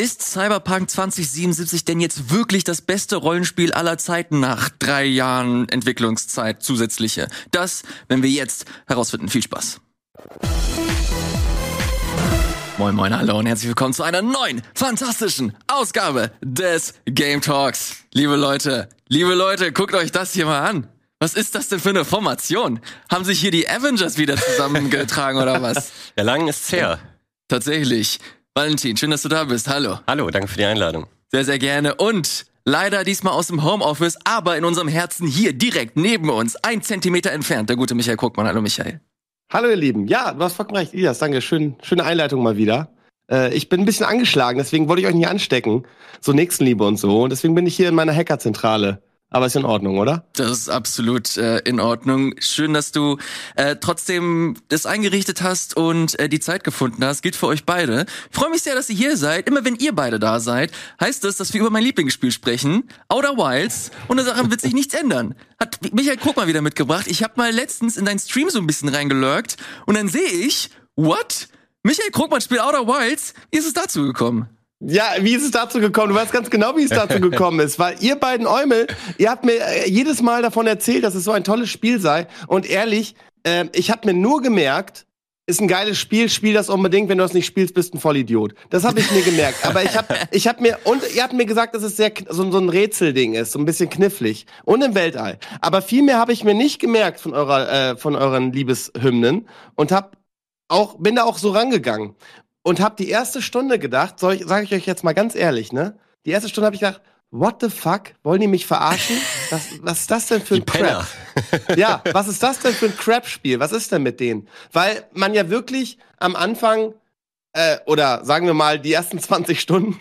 Ist Cyberpunk 2077 denn jetzt wirklich das beste Rollenspiel aller Zeiten nach drei Jahren Entwicklungszeit zusätzliche? Das, wenn wir jetzt herausfinden. Viel Spaß. Moin Moin, hallo und herzlich willkommen zu einer neuen, fantastischen Ausgabe des Game Talks. Liebe Leute, liebe Leute, guckt euch das hier mal an. Was ist das denn für eine Formation? Haben sich hier die Avengers wieder zusammengetragen oder was? Ja, lang ist's her. Tatsächlich. Valentin, schön, dass du da bist. Hallo. Hallo, danke für die Einladung. Sehr, sehr gerne. Und leider diesmal aus dem Homeoffice, aber in unserem Herzen hier direkt neben uns, ein Zentimeter entfernt, der gute Michael Guckmann. Hallo, Michael. Hallo ihr Lieben. Ja, du hast vollkommen recht. Ilias, danke. Schön, schöne Einleitung mal wieder. Äh, ich bin ein bisschen angeschlagen, deswegen wollte ich euch nicht anstecken. So Nächstenliebe und so. Und deswegen bin ich hier in meiner Hackerzentrale. Aber ist in Ordnung, oder? Das ist absolut äh, in Ordnung. Schön, dass du äh, trotzdem das eingerichtet hast und äh, die Zeit gefunden hast. Gilt für euch beide. Freue mich sehr, dass ihr hier seid. Immer wenn ihr beide da seid, heißt das, dass wir über mein Lieblingsspiel sprechen, Outer Wilds. Und daran wird sich nichts ändern. Hat Michael Guck mal wieder mitgebracht. Ich habe mal letztens in deinen Stream so ein bisschen reingelurkt und dann sehe ich, what? Michael Krugmann spielt Outer Wilds. Wie ist es dazu gekommen? Ja, wie ist es dazu gekommen? Du weißt ganz genau, wie es dazu gekommen ist, weil ihr beiden Eumel, ihr habt mir äh, jedes Mal davon erzählt, dass es so ein tolles Spiel sei. Und ehrlich, äh, ich habe mir nur gemerkt, ist ein geiles Spiel, spiel das unbedingt. Wenn du das nicht spielst, bist du ein Vollidiot. Das habe ich mir gemerkt. Aber ich habe ich hab mir, und ihr habt mir gesagt, dass es sehr so, so ein Rätselding ist, so ein bisschen knifflig. Und im Weltall. Aber viel mehr habe ich mir nicht gemerkt von eurer, äh, von euren Liebeshymnen und hab auch, bin da auch so rangegangen und habe die erste Stunde gedacht, sage ich euch jetzt mal ganz ehrlich, ne? Die erste Stunde habe ich gedacht, what the fuck? Wollen die mich verarschen? Was, was ist das denn für ein Crap? ja, was ist das denn für ein Crap-Spiel? Was ist denn mit denen? Weil man ja wirklich am Anfang äh, oder sagen wir mal die ersten 20 Stunden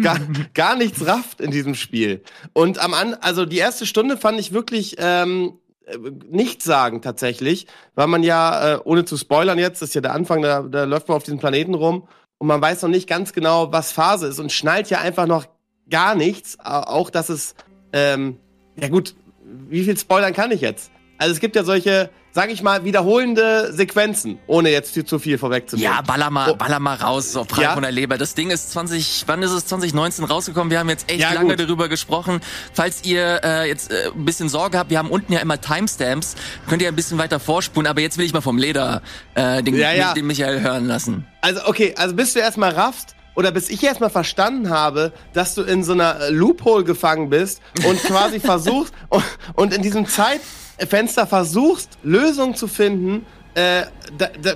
gar, gar nichts rafft in diesem Spiel. Und am An also die erste Stunde fand ich wirklich ähm, äh, nichts sagen tatsächlich, weil man ja, äh, ohne zu spoilern jetzt, das ist ja der Anfang, da, da läuft man auf diesem Planeten rum und man weiß noch nicht ganz genau, was Phase ist und schnallt ja einfach noch gar nichts, auch dass es, ähm, ja gut, wie viel spoilern kann ich jetzt? Also es gibt ja solche, sag ich mal, wiederholende Sequenzen, ohne jetzt zu viel vorwegzunehmen. Ja, baller mal, oh. baller mal raus, so frei ja? von der Leber. Das Ding ist 20, wann ist es 2019 rausgekommen? Wir haben jetzt echt ja, lange gut. darüber gesprochen. Falls ihr äh, jetzt äh, ein bisschen Sorge habt, wir haben unten ja immer Timestamps, könnt ihr ein bisschen weiter vorspulen, aber jetzt will ich mal vom Leder äh, den, ja, ja. den Michael hören lassen. Also okay, also bis du erstmal raffst, oder bis ich erstmal verstanden habe, dass du in so einer Loophole gefangen bist und quasi versuchst und, und in diesem Zeit Fenster versuchst, Lösungen zu finden, äh,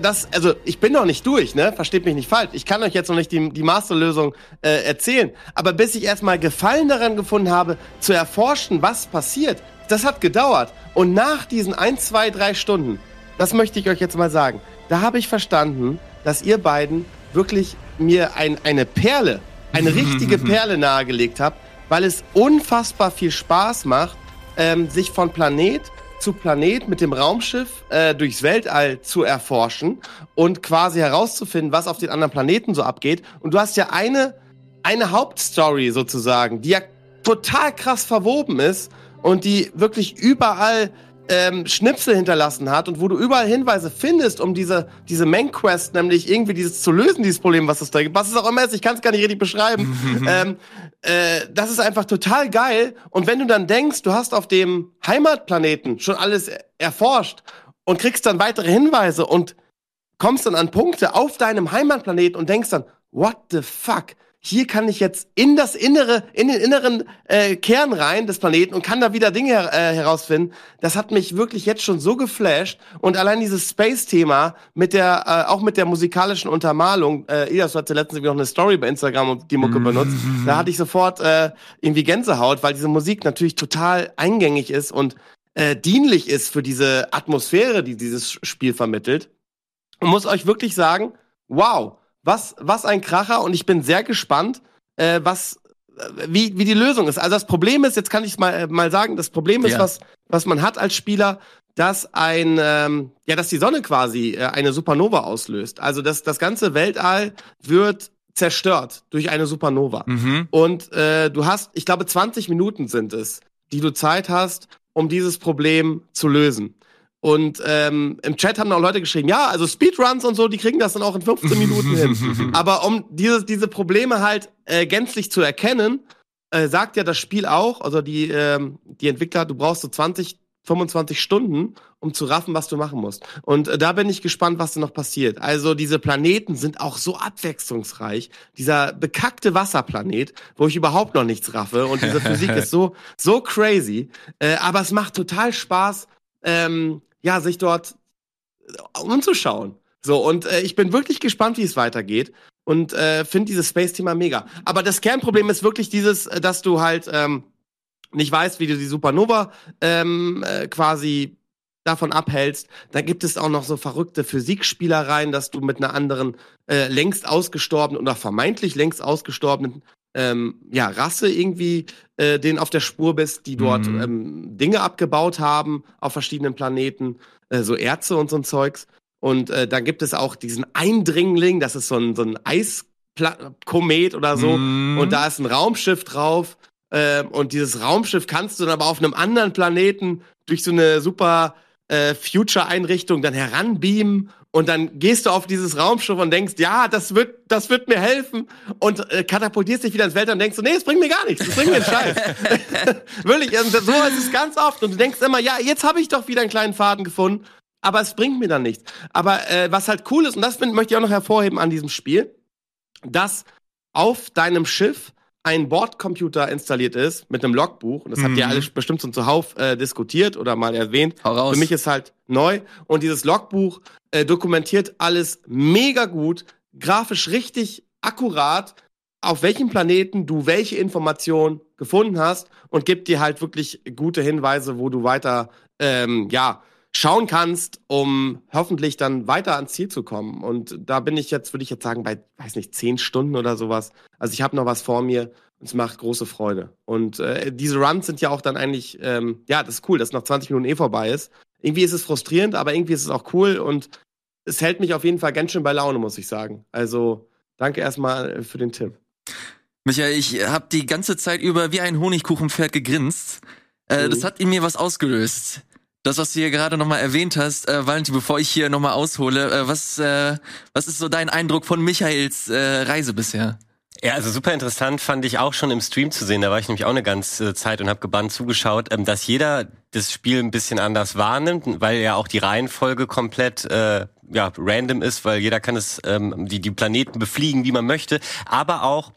das, also ich bin noch nicht durch, ne? Versteht mich nicht falsch. Ich kann euch jetzt noch nicht die, die Masterlösung äh, erzählen. Aber bis ich erstmal Gefallen daran gefunden habe, zu erforschen, was passiert, das hat gedauert. Und nach diesen ein, zwei, drei Stunden, das möchte ich euch jetzt mal sagen, da habe ich verstanden, dass ihr beiden wirklich mir ein, eine Perle, eine richtige Perle nahegelegt habt, weil es unfassbar viel Spaß macht, ähm, sich von Planet zu Planet mit dem Raumschiff äh, durchs Weltall zu erforschen und quasi herauszufinden, was auf den anderen Planeten so abgeht. Und du hast ja eine, eine Hauptstory sozusagen, die ja total krass verwoben ist und die wirklich überall ähm, Schnipsel hinterlassen hat und wo du überall Hinweise findest, um diese, diese Main Quest, nämlich irgendwie dieses zu lösen, dieses Problem, was es da gibt. Was es auch immer ist, ich kann es gar nicht richtig beschreiben. ähm, äh, das ist einfach total geil. Und wenn du dann denkst, du hast auf dem Heimatplaneten schon alles erforscht und kriegst dann weitere Hinweise und kommst dann an Punkte auf deinem Heimatplaneten und denkst dann, what the fuck? Hier kann ich jetzt in das Innere, in den inneren äh, Kern rein des Planeten und kann da wieder Dinge her äh, herausfinden. Das hat mich wirklich jetzt schon so geflasht und allein dieses Space-Thema mit der, äh, auch mit der musikalischen Untermalung. Äh, Ida, du hast ja letztens noch eine Story bei Instagram und die Mucke mhm. benutzt. Da hatte ich sofort äh, irgendwie Gänsehaut, weil diese Musik natürlich total eingängig ist und äh, dienlich ist für diese Atmosphäre, die dieses Spiel vermittelt. Und muss euch wirklich sagen, wow, was, was ein Kracher und ich bin sehr gespannt, äh, was, äh, wie, wie die Lösung ist. Also das Problem ist, jetzt kann ich es mal, äh, mal sagen, das Problem ist, ja. was, was man hat als Spieler, dass ein, ähm, ja, dass die Sonne quasi äh, eine Supernova auslöst. Also das, das ganze Weltall wird zerstört durch eine Supernova. Mhm. Und äh, du hast, ich glaube, 20 Minuten sind es, die du Zeit hast, um dieses Problem zu lösen. Und ähm, im Chat haben auch Leute geschrieben, ja, also Speedruns und so, die kriegen das dann auch in 15 Minuten hin. Aber um diese, diese Probleme halt äh, gänzlich zu erkennen, äh, sagt ja das Spiel auch, also die, ähm, die Entwickler, du brauchst so 20, 25 Stunden, um zu raffen, was du machen musst. Und äh, da bin ich gespannt, was da noch passiert. Also diese Planeten sind auch so abwechslungsreich. Dieser bekackte Wasserplanet, wo ich überhaupt noch nichts raffe. Und diese Physik ist so, so crazy. Äh, aber es macht total Spaß, ähm, ja, sich dort äh, umzuschauen. So, und äh, ich bin wirklich gespannt, wie es weitergeht. Und äh, finde dieses Space-Thema mega. Aber das Kernproblem ist wirklich dieses, äh, dass du halt ähm, nicht weißt, wie du die Supernova ähm, äh, quasi davon abhältst. Dann gibt es auch noch so verrückte Physikspielereien, dass du mit einer anderen äh, längst ausgestorbenen oder vermeintlich längst ausgestorbenen ähm, ja, Rasse irgendwie äh, den auf der Spur bist, die dort Mhm. ähm, Dinge abgebaut haben auf verschiedenen Planeten, äh, so Erze und so ein Zeugs. Und äh, dann gibt es auch diesen Eindringling, das ist so ein, so ein Eiskomet oder so. Mhm. Und da ist ein Raumschiff drauf. Ähm, und dieses Raumschiff kannst du dann aber auf einem anderen Planeten durch so eine super äh, Future-Einrichtung dann heranbeamen. Und dann gehst du auf dieses Raumschiff und denkst, ja, das wird, das wird mir helfen. Und äh, katapultierst dich wieder ins Weltall und denkst, nee, es bringt mir gar nichts, das bringt mir einen Scheiß. Wirklich, also so ist es ganz oft. Und du denkst immer, ja, jetzt habe ich doch wieder einen kleinen Faden gefunden. Aber es bringt mir dann nichts. Aber äh, was halt cool ist, und das möchte ich auch noch hervorheben an diesem Spiel, dass auf deinem Schiff ein Bordcomputer installiert ist mit einem Logbuch. Und das habt ihr Mhm. alle bestimmt schon zuhauf äh, diskutiert oder mal erwähnt. Für mich ist halt neu. Und dieses Logbuch äh, dokumentiert alles mega gut, grafisch richtig akkurat, auf welchem Planeten du welche Information gefunden hast und gibt dir halt wirklich gute Hinweise, wo du weiter, ähm, ja, schauen kannst, um hoffentlich dann weiter ans Ziel zu kommen. Und da bin ich jetzt, würde ich jetzt sagen, bei, weiß nicht, zehn Stunden oder sowas. Also ich habe noch was vor mir und es macht große Freude. Und äh, diese Runs sind ja auch dann eigentlich, ähm, ja, das ist cool, dass nach 20 Minuten eh vorbei ist. Irgendwie ist es frustrierend, aber irgendwie ist es auch cool und es hält mich auf jeden Fall ganz schön bei Laune, muss ich sagen. Also danke erstmal für den Tipp. Michael, ich habe die ganze Zeit über wie ein Honigkuchenpferd gegrinst. Äh, Mhm. Das hat in mir was ausgelöst. Das, was du hier gerade nochmal erwähnt hast, äh, Valentin, bevor ich hier nochmal aushole, äh, was, äh, was ist so dein Eindruck von Michaels äh, Reise bisher? Ja, also super interessant fand ich auch schon im Stream zu sehen. Da war ich nämlich auch eine ganze Zeit und habe gebannt zugeschaut, ähm, dass jeder das Spiel ein bisschen anders wahrnimmt, weil ja auch die Reihenfolge komplett äh, ja random ist, weil jeder kann es ähm, die die Planeten befliegen, wie man möchte, aber auch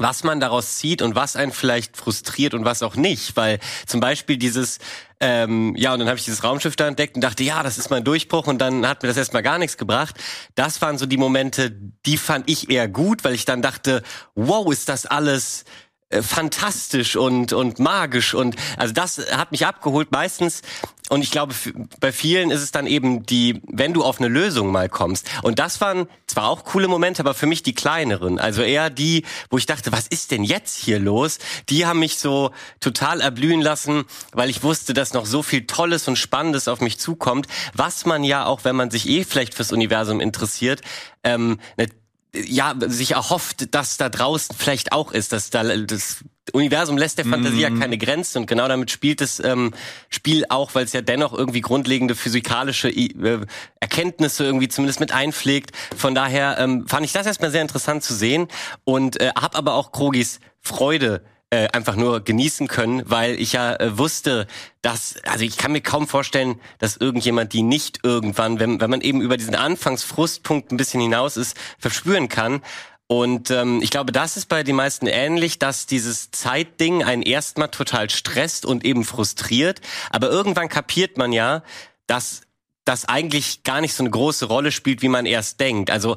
was man daraus zieht und was einen vielleicht frustriert und was auch nicht, weil zum Beispiel dieses ähm, ja und dann habe ich dieses Raumschiff da entdeckt und dachte ja das ist mein Durchbruch. Und dann hat mir das erstmal gar nichts gebracht. Das waren so die Momente, die fand ich eher gut, weil ich dann dachte wow ist das alles äh, fantastisch und und magisch. Und also das hat mich abgeholt. Meistens und ich glaube bei vielen ist es dann eben die wenn du auf eine Lösung mal kommst. Und das waren zwar auch coole Momente aber für mich die kleineren. Also eher die wo ich dachte was ist denn jetzt hier los? Die haben mich so total erblühen lassen weil ich wusste dass noch so viel tolles und spannendes auf mich zukommt was man ja auch wenn man sich eh vielleicht fürs Universum interessiert ähm, ne, ja, sich erhofft, dass da draußen vielleicht auch ist, dass da das Universum lässt der Fantasie ja keine Grenzen und genau damit spielt das ähm, Spiel auch, weil es ja dennoch irgendwie grundlegende physikalische äh, Erkenntnisse irgendwie zumindest mit einpflegt. Von daher ähm, fand ich das erstmal sehr interessant zu sehen und äh, habe aber auch Krogis Freude äh, einfach nur genießen können, weil ich ja äh, wusste, dass, also ich kann mir kaum vorstellen, dass irgendjemand die nicht irgendwann, wenn, wenn man eben über diesen Anfangsfrustpunkt ein bisschen hinaus ist, verspüren kann. Und ähm, ich glaube, das ist bei den meisten ähnlich, dass dieses Zeitding einen erstmal total stresst und eben frustriert. Aber irgendwann kapiert man ja, dass das eigentlich gar nicht so eine große Rolle spielt, wie man erst denkt. Also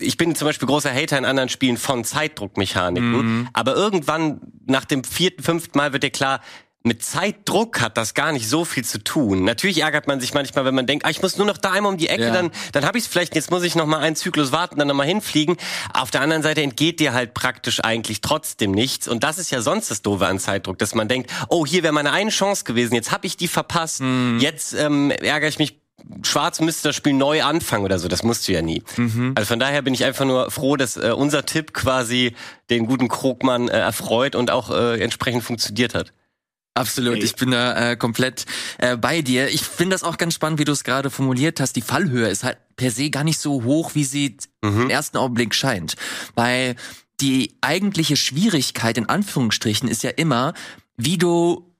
ich bin zum Beispiel großer Hater in anderen Spielen von Zeitdruckmechaniken, aber irgendwann nach dem vierten, fünften Mal wird dir klar, mit Zeitdruck hat das gar nicht so viel zu tun. Natürlich ärgert man sich manchmal, wenn man denkt, ah, ich muss nur noch da einmal um die Ecke, Ja. dann, dann habe ich es vielleicht, jetzt muss ich noch mal einen Zyklus warten, dann noch mal hinfliegen. Auf der anderen Seite entgeht dir halt praktisch eigentlich trotzdem nichts. Und das ist ja sonst das Doofe an Zeitdruck, dass man denkt, oh, hier wäre meine eine Chance gewesen, jetzt habe ich die verpasst, jetzt ähm, ärgere ich mich Schwarz müsste das Spiel neu anfangen oder so. Das musst du ja nie. Also von daher bin ich einfach nur froh, dass äh, unser Tipp quasi den guten Krogmann äh, erfreut und auch äh, entsprechend funktioniert hat. Absolut, ich bin da äh, komplett äh, bei dir. Ich finde das auch ganz spannend, wie du es gerade formuliert hast. Die Fallhöhe ist halt per se gar nicht so hoch, wie sie im ersten Augenblick scheint. Weil die eigentliche Schwierigkeit in Anführungsstrichen ist ja immer, wie du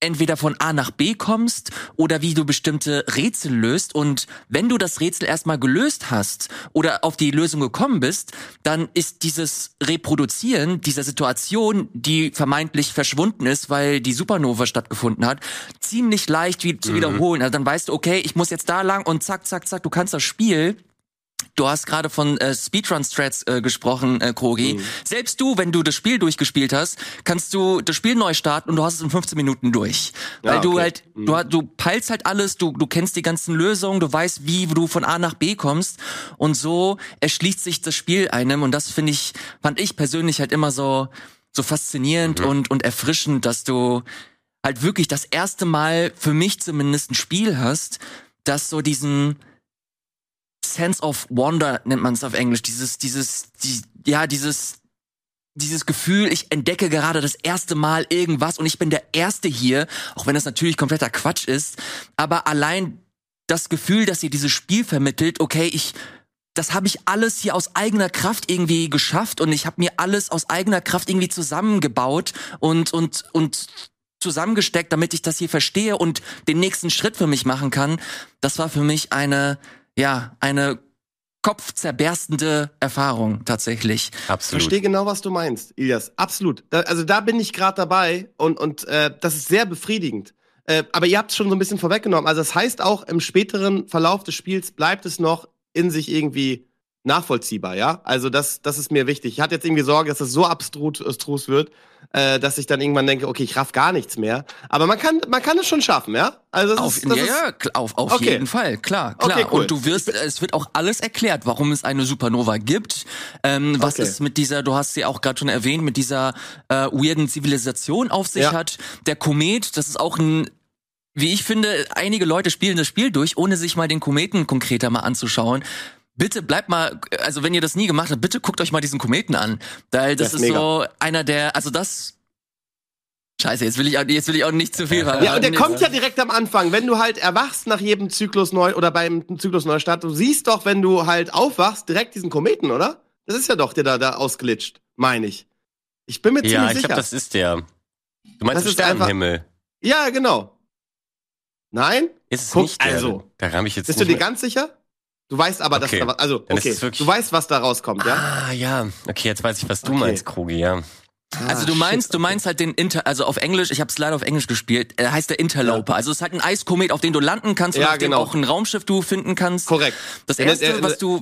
entweder von A nach B kommst oder wie du bestimmte Rätsel löst. Und wenn du das Rätsel erstmal gelöst hast oder auf die Lösung gekommen bist, dann ist dieses Reproduzieren dieser Situation, die vermeintlich verschwunden ist, weil die Supernova stattgefunden hat, ziemlich leicht wie zu wiederholen. Also dann weißt du, okay, ich muss jetzt da lang und zack, zack, zack, du kannst das Spiel Du hast gerade von äh, Speedrun-Strats äh, gesprochen, äh, Krogi. Mhm. Selbst du, wenn du das Spiel durchgespielt hast, kannst du das Spiel neu starten und du hast es in 15 Minuten durch. Ja, Weil du okay. halt, du, ha- du peilst halt alles, du, du kennst die ganzen Lösungen, du weißt, wie du von A nach B kommst und so erschließt sich das Spiel einem und das finde ich, fand ich persönlich halt immer so, so faszinierend und, und erfrischend, dass du halt wirklich das erste Mal für mich zumindest ein Spiel hast, das so diesen, Sense of Wonder nennt man es auf Englisch. Dieses, dieses, die, ja, dieses, dieses Gefühl, ich entdecke gerade das erste Mal irgendwas und ich bin der Erste hier, auch wenn das natürlich kompletter Quatsch ist, aber allein das Gefühl, dass ihr dieses Spiel vermittelt, okay, ich, das habe ich alles hier aus eigener Kraft irgendwie geschafft und ich habe mir alles aus eigener Kraft irgendwie zusammengebaut und und und zusammengesteckt, damit ich das hier verstehe und den nächsten Schritt für mich machen kann. Das war für mich eine ja, eine kopfzerberstende Erfahrung tatsächlich. Ich Absolut. verstehe genau, was du meinst, Ilias. Absolut. Da, also da bin ich gerade dabei und, und äh, das ist sehr befriedigend. Äh, aber ihr habt es schon so ein bisschen vorweggenommen. Also das heißt auch, im späteren Verlauf des Spiels bleibt es noch in sich irgendwie nachvollziehbar, ja? Also das, das ist mir wichtig. Ich hatte jetzt irgendwie Sorge, dass es so abstrus abstrus wird, äh, dass ich dann irgendwann denke, okay, ich raff gar nichts mehr. Aber man kann, man kann es schon schaffen, ja? Also das Auf, ist, das ja, ist, ja, auf, auf Okay. jeden Fall, klar, klar. Okay, cool. Und du wirst, es wird auch alles erklärt, warum es eine Supernova gibt. Ähm, was Okay. es mit dieser, du hast sie auch gerade schon erwähnt, mit dieser äh, weirden Zivilisation auf sich Ja. hat. Der Komet, das ist auch ein wie ich finde, einige Leute spielen das Spiel durch, ohne sich mal den Kometen konkreter mal anzuschauen. Bitte bleibt mal, also wenn ihr das nie gemacht habt, bitte guckt euch mal diesen Kometen an. Weil das Das ist ist so einer der, also das. Scheiße, jetzt will ich, auch- jetzt will ich auch nicht zu viel verraten. Ja, und der kommt ja direkt am Anfang, wenn du halt erwachst nach jedem Zyklus neu oder beim Zyklus Neustart, du siehst doch, wenn du halt aufwachst, direkt diesen Kometen, oder? Das ist ja doch der da, da ausglitscht, meine ich. Ich bin mir Ja, ziemlich ich sicher. glaube, das ist der. Du meinst Das den Sternenhimmel. ja, genau. Nein? Ist es Guck, nicht der? also. Da habe ich jetzt Bist du nicht dir mehr- ganz sicher? Du weißt aber, dass Okay. da was, also, Dann ist okay, du weißt, was da rauskommt, ja? Ah, ja. Okay, jetzt weiß ich, was du Okay. meinst, Krogi, ja. Also Ah, du meinst, shit, du meinst halt den Inter, also auf Englisch, ich habe es leider auf Englisch gespielt, er heißt der Interloper. Also es ist halt ein Eiskomet, auf den du landen kannst und Ja, auf dem genau. auch ein Raumschiff du finden kannst. Korrekt. Das erste, der- was du,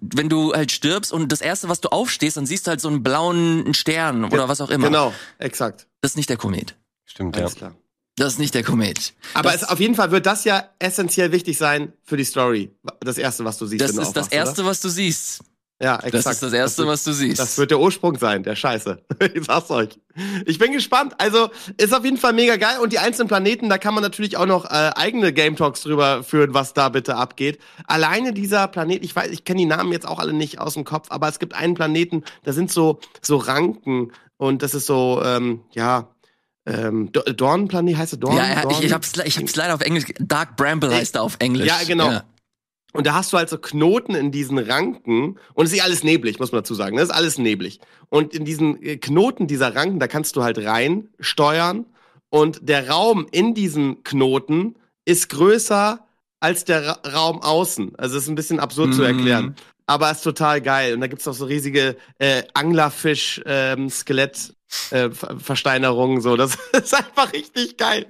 wenn du halt stirbst und das erste, was du aufstehst, dann siehst du halt so einen blauen Stern oder was auch immer. Genau, exakt. Das ist nicht der Komet. Stimmt, ja. Alles klar. Das ist nicht der Komet. Aber das, es, auf jeden Fall wird das ja essentiell wichtig sein für die Story. Das erste, was du siehst. das ist das erste, was du siehst. Oder? Ja, exakt. Das ist das erste, wird, was du siehst. Das wird der Ursprung sein, der Scheiße. Ich sag's euch. Ich bin gespannt. Also, ist auf jeden Fall mega geil. Und die einzelnen Planeten, da kann man natürlich auch noch äh, eigene Game Talks drüber führen, was da bitte abgeht. Alleine dieser Planet, ich weiß, ich kenne die Namen jetzt auch alle nicht aus dem Kopf, aber es gibt einen Planeten, da sind so, so Ranken. Und das ist so, ähm, ja, ähm, Do- Dornplanet heißt er Dorn? ja, ja, ich, ich hab's, ich hab's leider auf Englisch. Dark Bramble heißt er auf Englisch. Ja, genau. Und da hast du halt so Knoten in diesen Ranken. Und es ist eh alles neblig, muss man dazu sagen. Das ist alles neblig. Und in diesen äh, Knoten dieser Ranken, da kannst du halt rein steuern. Und der Raum in diesen Knoten ist größer als der Ra Raum außen. Also es ist ein bisschen absurd zu Mhm. erklären. Aber es ist total geil. Und da gibt's auch so riesige äh, Anglerfisch-Skelett. Äh, Ver- Versteinerungen so, das ist einfach richtig geil.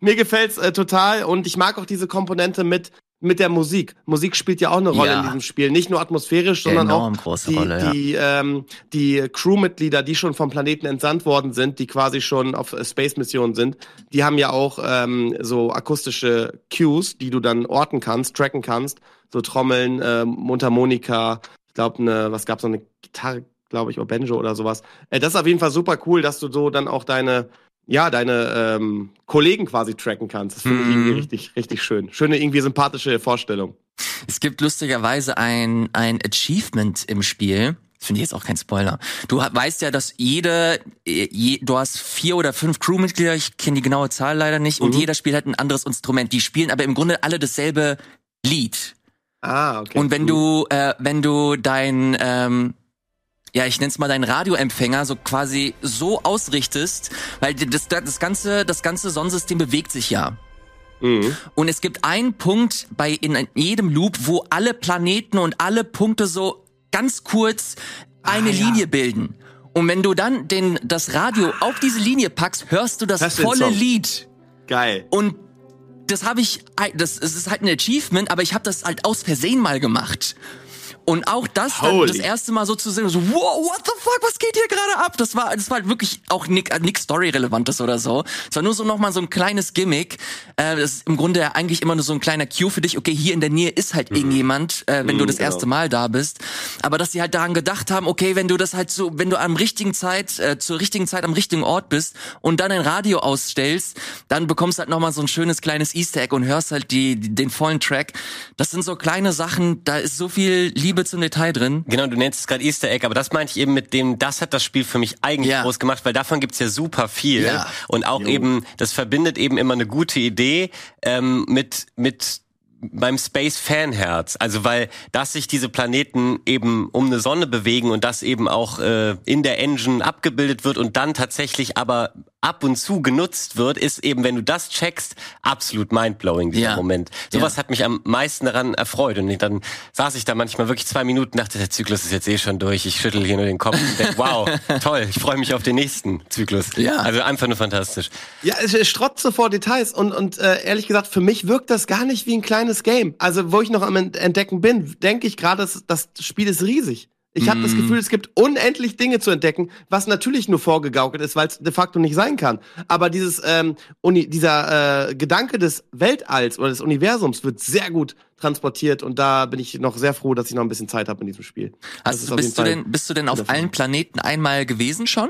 Mir gefällt's äh, total und ich mag auch diese Komponente mit mit der Musik. Musik spielt ja auch eine Rolle Ja. in diesem Spiel, nicht nur atmosphärisch, sondern auch die, Rolle, ja. die, ähm, die Crewmitglieder, die schon vom Planeten entsandt worden sind, die quasi schon auf äh, Space-Missionen sind, die haben ja auch ähm, so akustische Cues, die du dann orten kannst, tracken kannst, so Trommeln, ähm, Mundharmonika, ich glaube, ne, was gab's noch, eine Gitarre, glaube ich, oder Banjo oder sowas. Äh, das ist auf jeden Fall super cool, dass du so dann auch deine ja, deine ähm, Kollegen quasi tracken kannst. Das finde ich Mhm. irgendwie richtig, richtig schön. Schöne, irgendwie sympathische Vorstellung. Es gibt lustigerweise ein, ein Achievement im Spiel. Das finde ich jetzt auch kein Spoiler. Du weißt ja, dass jede, äh, je, du hast vier oder fünf Crewmitglieder, ich kenne die genaue Zahl leider nicht, und jeder spielt halt ein anderes Instrument. Die spielen aber im Grunde alle dasselbe Lied. Ah, okay. Und wenn du, äh, wenn du dein, ähm, ja, ich nenn's mal deinen Radioempfänger so quasi so ausrichtest, weil das, das ganze, das ganze Sonnensystem bewegt sich ja. Mhm. Und es gibt einen Punkt bei in jedem Loop, wo alle Planeten und alle Punkte so ganz kurz eine Ah, ja. Linie bilden. Und wenn du dann den, das Radio auf diese Linie packst, hörst du das den volle. Lied. Geil. Und das habe ich, das, es ist halt ein Achievement, aber ich habe das halt aus Versehen mal gemacht. Und auch das dann Holy. das erste Mal so zu sehen, so, wow, what the fuck, was geht hier gerade ab? Das war, das war halt wirklich auch nick, nick Story-relevantes oder so. Es war nur so nochmal so ein kleines Gimmick. Äh, das ist im Grunde eigentlich immer nur so ein kleiner Cue für dich. Okay, hier in der Nähe ist halt irgendjemand, äh, wenn du Mhm, das genau. erste Mal da bist. Aber dass sie halt daran gedacht haben, okay, wenn du das halt so, wenn du am richtigen Zeit, äh, zur richtigen Zeit am richtigen Ort bist und dann ein Radio ausstellst, dann bekommst du halt nochmal so ein schönes kleines Easter Egg und hörst halt die, die, den vollen Track. Das sind so kleine Sachen, da ist so viel Liebe zum Detail drin. Genau, du nennst es gerade Easter Egg, aber das meinte ich eben mit dem, das hat das Spiel für mich eigentlich Ja. groß gemacht, weil davon gibt's ja super viel. Ja. Und auch eben, das verbindet eben immer eine gute Idee ähm, mit, mit beim Space Fanherz, also weil dass sich diese Planeten eben um eine Sonne bewegen und das eben auch äh, in der Engine abgebildet wird und dann tatsächlich aber ab und zu genutzt wird, ist eben, wenn du das checkst, absolut mindblowing dieser Ja. Moment. Sowas Ja. hat mich am meisten daran erfreut und dann saß ich da manchmal wirklich zwei Minuten, dachte, der Zyklus ist jetzt eh schon durch, ich schüttel hier nur den Kopf und denk, wow, toll, ich freue mich auf den nächsten Zyklus. Ja. Also einfach nur fantastisch. Ja, es es strotzt vor Details und, und äh, ehrlich gesagt, für mich wirkt das gar nicht wie ein kleines Game. Also, wo ich noch am Ent- Entdecken bin, denke ich gerade, das, Spiel ist riesig. Ich habe das Gefühl, es gibt unendlich Dinge zu entdecken, was natürlich nur vorgegaukelt ist, weil es de facto nicht sein kann. Aber dieses ähm, Uni, dieser äh, Gedanke des Weltalls oder des Universums wird sehr gut transportiert und da bin ich noch sehr froh, dass ich noch ein bisschen Zeit habe in diesem Spiel. Hast, du, bist, du denn, bist du denn auf allen Planeten einmal gewesen schon?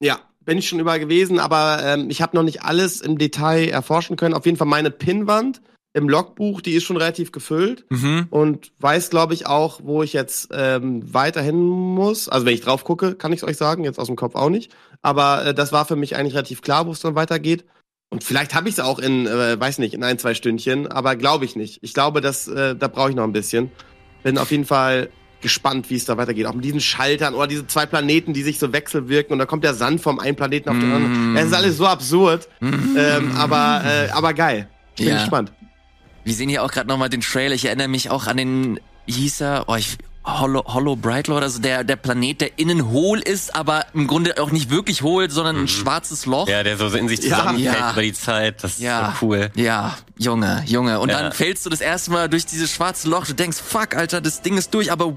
Ja, bin ich schon überall gewesen, aber ähm, ich habe noch nicht alles im Detail erforschen können. Auf jeden Fall meine Pinnwand im Logbuch, die ist schon relativ gefüllt Mhm. und weiß, glaube ich, auch, wo ich jetzt ähm, weiterhin muss. Also wenn ich drauf gucke, kann ich es euch sagen, jetzt aus dem Kopf auch nicht. Aber äh, das war für mich eigentlich relativ klar, wo es dann weitergeht. Und vielleicht habe ich es auch in, äh, weiß nicht, in ein, zwei Stündchen, aber glaube ich nicht. Ich glaube, dass, äh, da brauche ich noch ein bisschen. Bin auf jeden Fall gespannt, wie es da weitergeht. Auch mit diesen Schaltern oder diese zwei Planeten, die sich so wechselwirken und da kommt der Sand vom einen Planeten auf den Mm. anderen. Es ist alles so absurd, ähm, aber, äh, aber geil. Ich bin Ja. gespannt. Wir sehen hier auch gerade nochmal den Trailer. Ich erinnere mich auch an den, hieß er? Oh, ich, Hollow, Hollow Brightlord, also der, der Planet, der innen hohl ist, aber im Grunde auch nicht wirklich hohl, sondern ein schwarzes Loch. Ja, der so in sich zusammenfällt Ja. über die Zeit. Das Ja. ist so cool. Ja, Junge, Junge. Und Ja. dann fällst du das erste Mal durch dieses schwarze Loch. Du denkst, fuck, Alter, das Ding ist durch, aber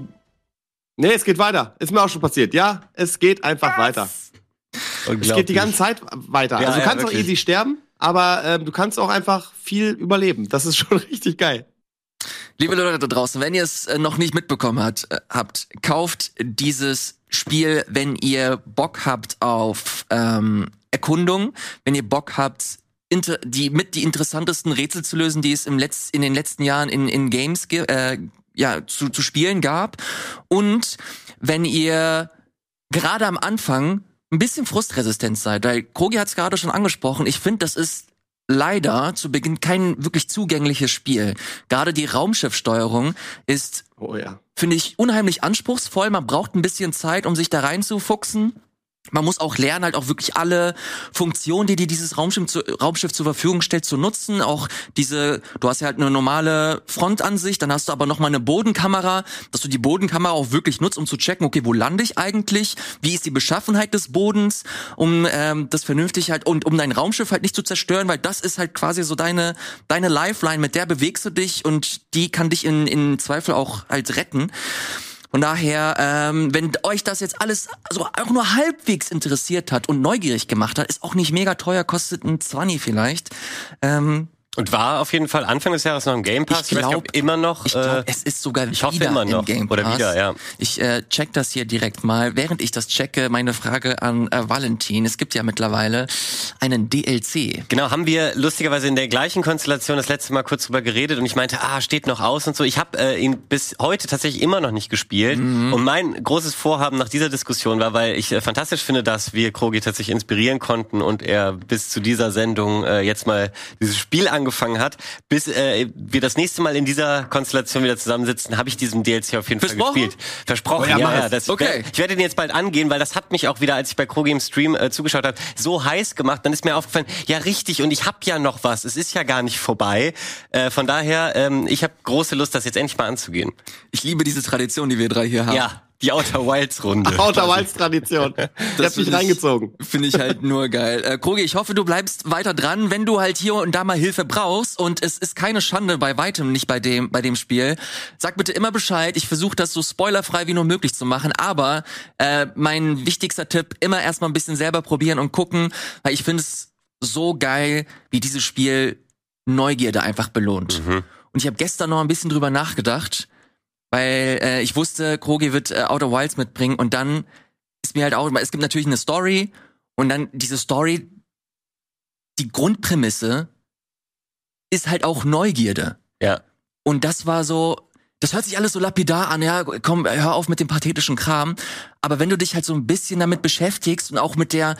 Nee, es geht weiter. Ist mir auch schon passiert. Ja, es geht einfach weiter. Es geht die ganze Zeit weiter. Ja, also du ja, kannst auch easy sterben, aber ähm, du kannst auch einfach viel überleben. Das ist schon richtig geil. Liebe Leute da draußen, wenn ihr es äh, noch nicht mitbekommen hat, äh, habt, kauft dieses Spiel, wenn ihr Bock habt auf ähm, Erkundung, wenn ihr Bock habt, inter die mit die interessantesten Rätsel zu lösen, die es im Letz in den letzten Jahren in, in Games ge äh, ja zu, zu spielen gab und wenn ihr gerade am Anfang ein bisschen frustresistent seid, weil Krogi hat es gerade schon angesprochen, ich finde, das ist leider zu Beginn kein wirklich zugängliches Spiel. Gerade die Raumschiffsteuerung ist, Oh ja. finde ich, unheimlich anspruchsvoll. Man braucht ein bisschen Zeit, um sich da reinzufuchsen. Man muss auch lernen, halt auch wirklich alle Funktionen, die dir dieses Raumschiff, zu, Raumschiff zur Verfügung stellt, zu nutzen. Auch diese, du hast ja halt eine normale Frontansicht, dann hast du aber noch mal eine Bodenkamera, dass du die Bodenkamera auch wirklich nutzt, um zu checken, okay, wo lande ich eigentlich? Wie ist die Beschaffenheit des Bodens? Um ähm, das vernünftig halt und um dein Raumschiff halt nicht zu zerstören, weil das ist halt quasi so deine deine Lifeline, mit der bewegst du dich und die kann dich in in Zweifel auch halt retten. Von daher, ähm, wenn euch das jetzt alles so auch nur halbwegs interessiert hat und neugierig gemacht hat, ist auch nicht mega teuer, kostet ein 20 vielleicht. Ähm, Und war auf jeden Fall Anfang des Jahres noch im Game Pass. Ich glaub- nicht, ob immer noch. Ich glaube, äh, es ist sogar ich hoffe wieder immer noch. im Game Pass. Oder wieder, ja. Ich äh, check das hier direkt mal. Während ich das checke, meine Frage an äh, Valentin. Es gibt ja mittlerweile einen DLC. Genau, haben wir lustigerweise in der gleichen Konstellation das letzte Mal kurz drüber geredet und ich meinte, ah, steht noch aus und so. Ich habe äh, ihn bis heute tatsächlich immer noch nicht gespielt. Mhm. Und mein großes Vorhaben nach dieser Diskussion war, weil ich äh, fantastisch finde, dass wir Krogi tatsächlich inspirieren konnten und er bis zu dieser Sendung äh, jetzt mal dieses Spiel angefangen hat. Bis äh, wir das nächste Mal in dieser Konstellation wieder zusammensitzen, habe ich diesen DLC auf jeden Versprochen? Fall gespielt. Versprochen, Oh ja, ja. Das, Okay. Ich werde den jetzt bald angehen, weil das hat mich auch wieder, als ich bei Krogi im Stream äh, zugeschaut habe, so heiß gemacht. Dann ist mir aufgefallen, ja richtig, und ich habe ja noch was. Es ist ja gar nicht vorbei. Äh, von daher, ähm, ich habe große Lust, das jetzt endlich mal anzugehen. Ich liebe diese Tradition, die wir drei hier haben. Ja, die Outer Wilds Runde. Outer Wilds Tradition. Ich hab mich find ich- reingezogen. Finde ich halt nur geil. Äh, Krogi, ich hoffe, du bleibst weiter dran, wenn du halt hier und da mal Hilfe brauchst. Und es ist keine Schande bei weitem nicht bei dem, bei dem Spiel. Sag bitte immer Bescheid. Ich versuche das so spoilerfrei wie nur möglich zu machen. Aber äh, mein wichtigster Tipp, immer erstmal ein bisschen selber probieren und gucken, weil ich finde es so geil, wie dieses Spiel Neugierde einfach belohnt. Und ich habe gestern noch ein bisschen drüber nachgedacht, weil äh, ich wusste, Krogi wird äh, Outer Wilds mitbringen und dann ist mir halt auch, es gibt natürlich eine Story und dann diese Story, die Grundprämisse ist halt auch Neugierde. Ja. Und das war so, das hört sich alles so lapidar an, ja, komm, hör auf mit dem pathetischen Kram. Aber wenn du dich halt so ein bisschen damit beschäftigst und auch mit der,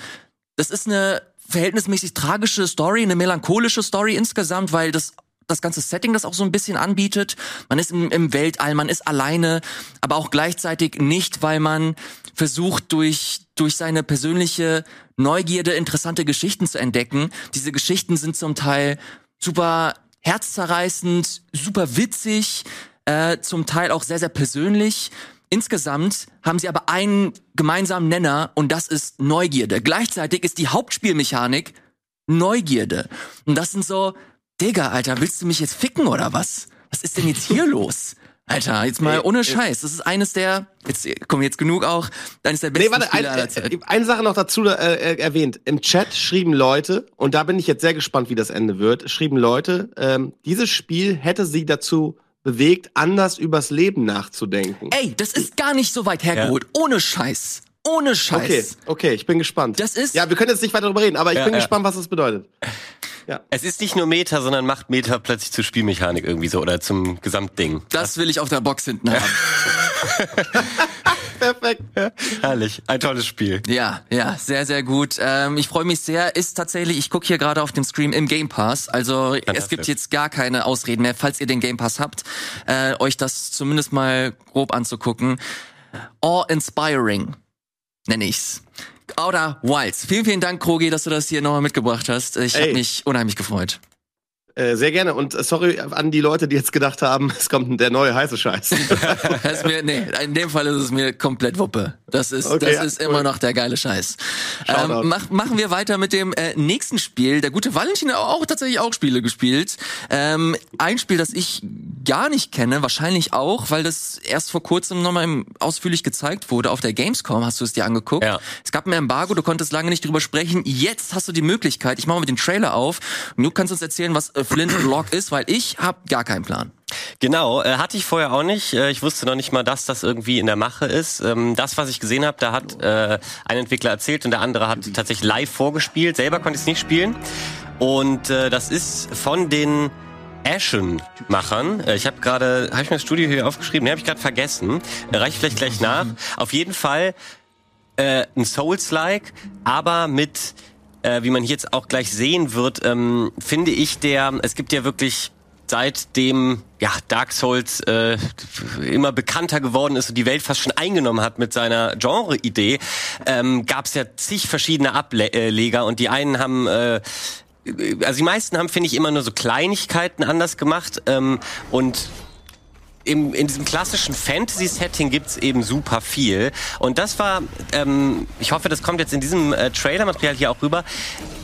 das ist eine verhältnismäßig tragische Story, eine melancholische Story insgesamt, weil das das ganze Setting das auch so ein bisschen anbietet. Man ist im, im Weltall, man ist alleine, aber auch gleichzeitig nicht, weil man versucht durch durch seine persönliche Neugierde interessante Geschichten zu entdecken. Diese Geschichten sind zum Teil super herzzerreißend, super witzig, äh, zum Teil auch sehr, sehr persönlich. Insgesamt haben sie aber einen gemeinsamen Nenner und das ist Neugierde. Gleichzeitig ist die Hauptspielmechanik Neugierde. Und das sind so, Digga, Alter, willst du mich jetzt ficken oder was? Was ist denn jetzt hier los? Alter, jetzt mal ohne Scheiß. Das ist eines der, jetzt komm jetzt genug auch, eines der besten Nee, warte, ein, Spiele aller äh, Zeiten. eine Sache noch dazu äh, äh, erwähnt. Im Chat schrieben Leute, und da bin ich jetzt sehr gespannt, wie das Ende wird, schrieben Leute, ähm, dieses Spiel hätte sie dazu bewegt, anders übers Leben nachzudenken. Ey, das ist gar nicht so weit hergeholt. Ohne Scheiß. Ohne Scheiß. Okay, okay, ich bin gespannt. Das ist- Ja, wir können jetzt nicht weiter darüber reden, aber ich Ja, bin ja. gespannt, was das bedeutet. Es ist nicht nur Meta, sondern macht Meta plötzlich zur Spielmechanik irgendwie so oder zum Gesamtding. Das will ich auf der Box hinten haben. Perfekt. Herrlich, ein tolles Spiel. Ja, ja, sehr, sehr gut. Ähm, ich freue mich sehr. Ist tatsächlich, ich gucke hier gerade auf dem Stream im Game Pass. Also es gibt jetzt gar keine Ausreden mehr, falls ihr den Game Pass habt, äh, euch das zumindest mal grob anzugucken. Awe-inspiring nenne ich's. Outer Wilds. Vielen, vielen Dank, Krogi, dass du das hier nochmal mitgebracht hast. Ich habe mich unheimlich gefreut. Äh, sehr gerne. Und äh, sorry an die Leute, die jetzt gedacht haben, es kommt der neue heiße Scheiß. Mir, nee, in dem Fall ist es mir komplett Wuppe. Das ist, Okay, das ist cool. immer noch der geile Scheiß. Ähm, mach, machen wir weiter mit dem äh, nächsten Spiel. Der gute Valentin hat auch tatsächlich auch Spiele gespielt. Ähm, ein Spiel, das ich gar nicht kenne, wahrscheinlich auch, weil das erst vor kurzem nochmal ausführlich gezeigt wurde auf der Gamescom. Hast du es dir angeguckt? Ja. Es gab ein Embargo, du konntest lange nicht drüber sprechen. Jetzt hast du die Möglichkeit. Ich mache mal den Trailer auf und du kannst uns erzählen, was äh, Flint Lock ist, weil ich habe gar keinen Plan. Genau, äh, hatte ich vorher auch nicht. Äh, ich wusste noch nicht mal, dass das irgendwie in der Mache ist. Ähm, das, was ich gesehen habe, da hat äh, ein Entwickler erzählt und der andere hat tatsächlich live vorgespielt. Selber konnte ich es nicht spielen. Und äh, das ist von den Ashen-Machern. Äh, ich habe gerade, habe ich mir das Studio hier aufgeschrieben? Ne, habe ich gerade vergessen. Äh, reicht vielleicht gleich nach. Auf jeden Fall äh, ein Souls-like, aber mit, äh, wie man hier jetzt auch gleich sehen wird, ähm, finde ich der, es gibt ja wirklich seitdem ja Dark Souls äh, immer bekannter geworden ist und die Welt fast schon eingenommen hat mit seiner Genre-Idee, ähm, gab es ja zig verschiedene Ableger und die einen haben äh, also die meisten haben, finde ich, immer nur so Kleinigkeiten anders gemacht ähm, und im, in diesem klassischen Fantasy-Setting gibt's eben super viel. Und das war, ähm, ich hoffe, das kommt jetzt in diesem äh, Trailer-Material hier auch rüber,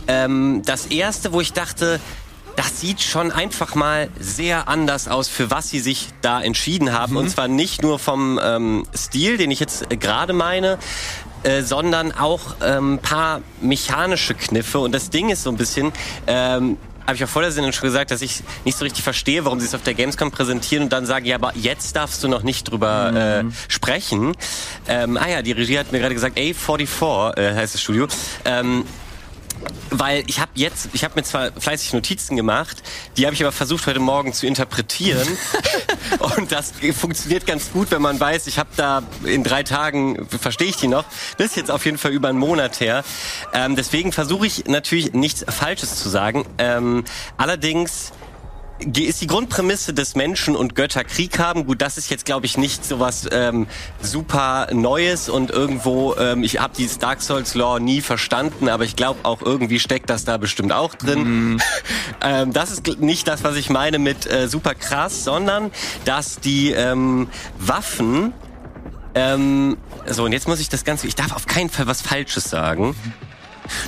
ähm, das erste, wo ich dachte, das sieht schon einfach mal sehr anders aus, für was sie sich da entschieden haben. Und zwar nicht nur vom ähm, Stil, den ich jetzt äh, gerade meine, äh, sondern auch ähm, paar mechanische Kniffe. Und das Ding ist so ein bisschen, ähm, habe ich auch vor der Sendung schon gesagt, dass ich nicht so richtig verstehe, warum sie es auf der Gamescom präsentieren und dann sagen, ja, aber jetzt darfst du noch nicht drüber mhm. äh, sprechen. Ähm, ah ja, die Regie hat mir gerade gesagt, A44 äh, heißt das Studio. Ähm, weil ich habe jetzt, ich habe mir zwar fleißig Notizen gemacht, die habe ich aber versucht heute Morgen zu interpretieren und das funktioniert ganz gut, wenn man weiß, ich habe da in drei Tagen verstehe ich die noch. Das ist jetzt auf jeden Fall über einen Monat her. Ähm, deswegen versuche ich natürlich nichts Falsches zu sagen. Ähm, allerdings ist die Grundprämisse des Menschen und Götter Krieg haben. Gut, das ist jetzt, glaube ich, nicht so was ähm, super Neues und irgendwo, ähm, ich habe dieses Dark Souls Law nie verstanden, aber ich glaube auch irgendwie steckt das da bestimmt auch drin. Mhm. ähm, das ist nicht das, was ich meine mit äh, super krass, sondern dass die ähm, Waffen ähm, so, und jetzt muss ich das Ganze, ich darf auf keinen Fall was Falsches sagen.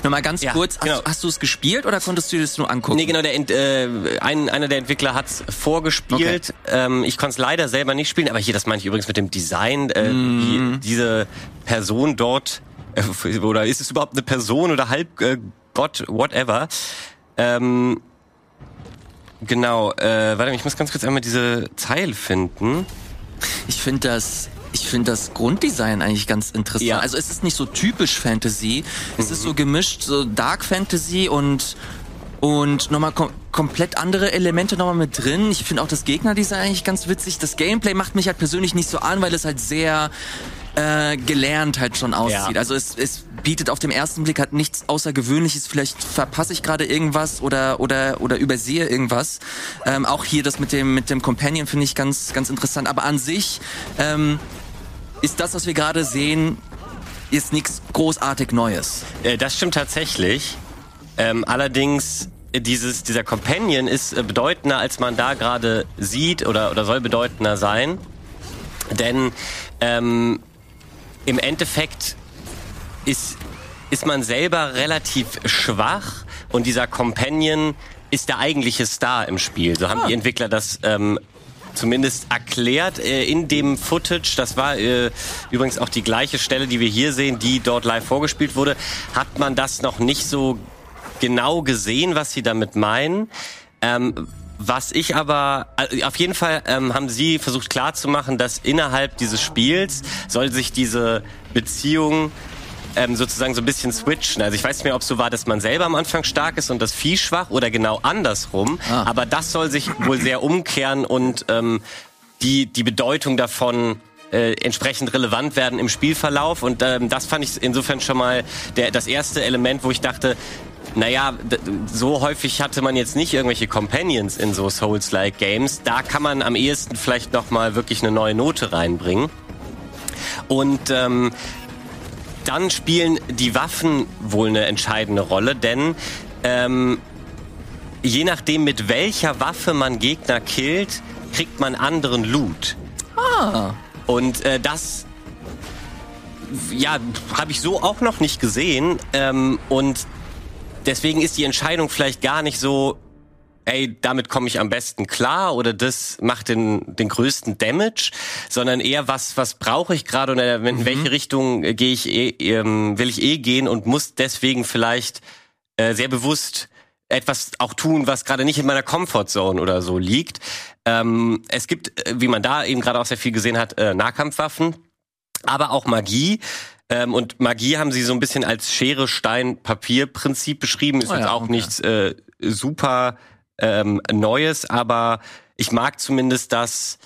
Nochmal ganz ja, kurz, genau. hast, hast du es gespielt oder konntest du das nur angucken? Nee, genau, der, äh, ein, einer der Entwickler hat es vorgespielt. Okay. Ähm, ich konnte es leider selber nicht spielen, aber hier, das meine ich übrigens mit dem Design, äh, mm. wie diese Person dort, äh, oder ist es überhaupt eine Person oder halb äh, Gott, whatever. Ähm, genau, äh, warte, ich muss ganz kurz einmal diese Zeile finden. Ich finde das ich finde das Grunddesign eigentlich ganz interessant. Ja. Also es ist nicht so typisch Fantasy. Es ist so mhm. gemischt, so Dark Fantasy und und nochmal kom komplett andere Elemente nochmal mit drin. Ich finde auch das Gegnerdesign eigentlich ganz witzig. Das Gameplay macht mich halt persönlich nicht so an, weil es halt sehr äh, gelernt halt schon aussieht. Ja. Also es, es bietet auf dem ersten Blick halt nichts Außergewöhnliches. Vielleicht verpasse ich gerade irgendwas oder oder oder übersehe irgendwas. Ähm, auch hier das mit dem mit dem Companion finde ich ganz ganz interessant. Aber an sich ähm, ist das, was wir gerade sehen, ist nichts großartig Neues. Äh, das stimmt tatsächlich. Ähm, allerdings dieses, dieser Companion ist äh, bedeutender, als man da gerade sieht oder, oder soll bedeutender sein. Denn ähm, im Endeffekt ist, ist man selber relativ schwach und dieser Companion ist der eigentliche Star im Spiel. So haben ah. die Entwickler das ähm, zumindest erklärt äh, in dem Footage. Das war äh, übrigens auch die gleiche Stelle, die wir hier sehen, die dort live vorgespielt wurde. Hat man das noch nicht so genau gesehen, was sie damit meinen. Ähm, was ich aber, äh, auf jeden Fall ähm, haben sie versucht klarzumachen, dass innerhalb dieses Spiels soll sich diese Beziehung ähm, sozusagen so ein bisschen switchen. Also ich weiß nicht mehr, ob es so war, dass man selber am Anfang stark ist und das Vieh schwach oder genau andersrum. Ah. Aber das soll sich wohl sehr umkehren und ähm, die, die Bedeutung davon äh, entsprechend relevant werden im Spielverlauf. Und ähm, das fand ich insofern schon mal der, das erste Element, wo ich dachte, naja, so häufig hatte man jetzt nicht irgendwelche Companions in so Souls-like Games. Da kann man am ehesten vielleicht noch mal wirklich eine neue Note reinbringen. Und ähm, dann spielen die Waffen wohl eine entscheidende Rolle, denn ähm, je nachdem, mit welcher Waffe man Gegner killt, kriegt man anderen Loot. Ah. Und äh, das ja, habe ich so auch noch nicht gesehen. Ähm, und deswegen ist die Entscheidung vielleicht gar nicht so ey, damit komme ich am besten klar oder das macht den, den größten Damage, sondern eher was, was brauche ich gerade oder in mhm. welche Richtung äh, gehe ich eh, ähm, will ich eh gehen und muss deswegen vielleicht äh, sehr bewusst etwas auch tun, was gerade nicht in meiner Comfortzone oder so liegt. Ähm, es gibt, äh, wie man da eben gerade auch sehr viel gesehen hat, äh, Nahkampfwaffen, aber auch Magie. Ähm, und Magie haben sie so ein bisschen als Schere, Stein, Papier Prinzip beschrieben. Ist oh ja, jetzt auch okay. nichts äh, super ähm, Neues, aber ich mag zumindest das,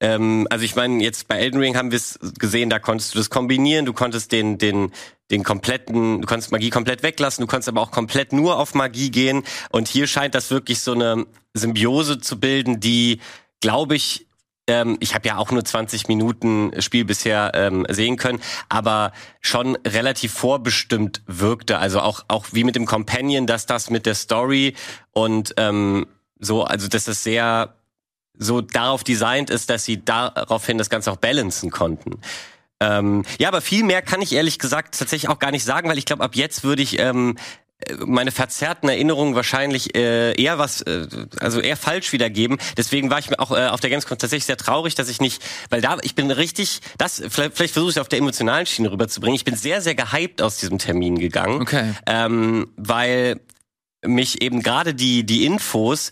ähm, also ich meine, jetzt bei Elden Ring haben wir es gesehen, da konntest du das kombinieren, du konntest den, den, den kompletten, du konntest Magie komplett weglassen, du konntest aber auch komplett nur auf Magie gehen. Und hier scheint das wirklich so eine Symbiose zu bilden, die, glaube ich, ähm, ich habe ja auch nur 20 Minuten Spiel bisher ähm, sehen können, aber schon relativ vorbestimmt wirkte. Also auch, auch wie mit dem Companion, dass das mit der Story und ähm, so, also dass das sehr so darauf designt ist, dass sie daraufhin das Ganze auch balancen konnten. Ähm, ja, aber viel mehr kann ich ehrlich gesagt tatsächlich auch gar nicht sagen, weil ich glaube, ab jetzt würde ich ähm, meine verzerrten Erinnerungen wahrscheinlich äh, eher was, äh, also eher falsch wiedergeben. Deswegen war ich mir auch äh, auf der Gamescom tatsächlich sehr traurig, dass ich nicht, weil da, ich bin richtig, das, vielleicht, vielleicht versuche ich auf der emotionalen Schiene rüberzubringen. Ich bin sehr, sehr gehypt aus diesem Termin gegangen. Okay. Ähm, weil mich eben gerade die, die Infos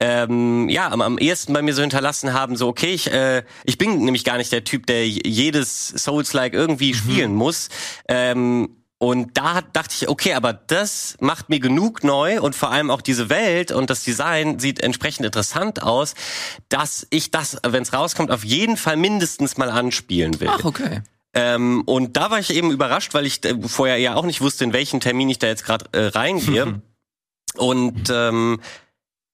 ähm, ja, am, am ehesten bei mir so hinterlassen haben, so okay, ich, äh, ich bin nämlich gar nicht der Typ, der jedes Souls-like irgendwie mhm. spielen muss. Ähm, und da dachte ich, okay, aber das macht mir genug neu und vor allem auch diese Welt und das Design sieht entsprechend interessant aus, dass ich das, wenn es rauskommt, auf jeden Fall mindestens mal anspielen will. Ach, okay. Ähm, und da war ich eben überrascht, weil ich äh, vorher ja auch nicht wusste, in welchen Termin ich da jetzt gerade äh, reingehe. und ähm,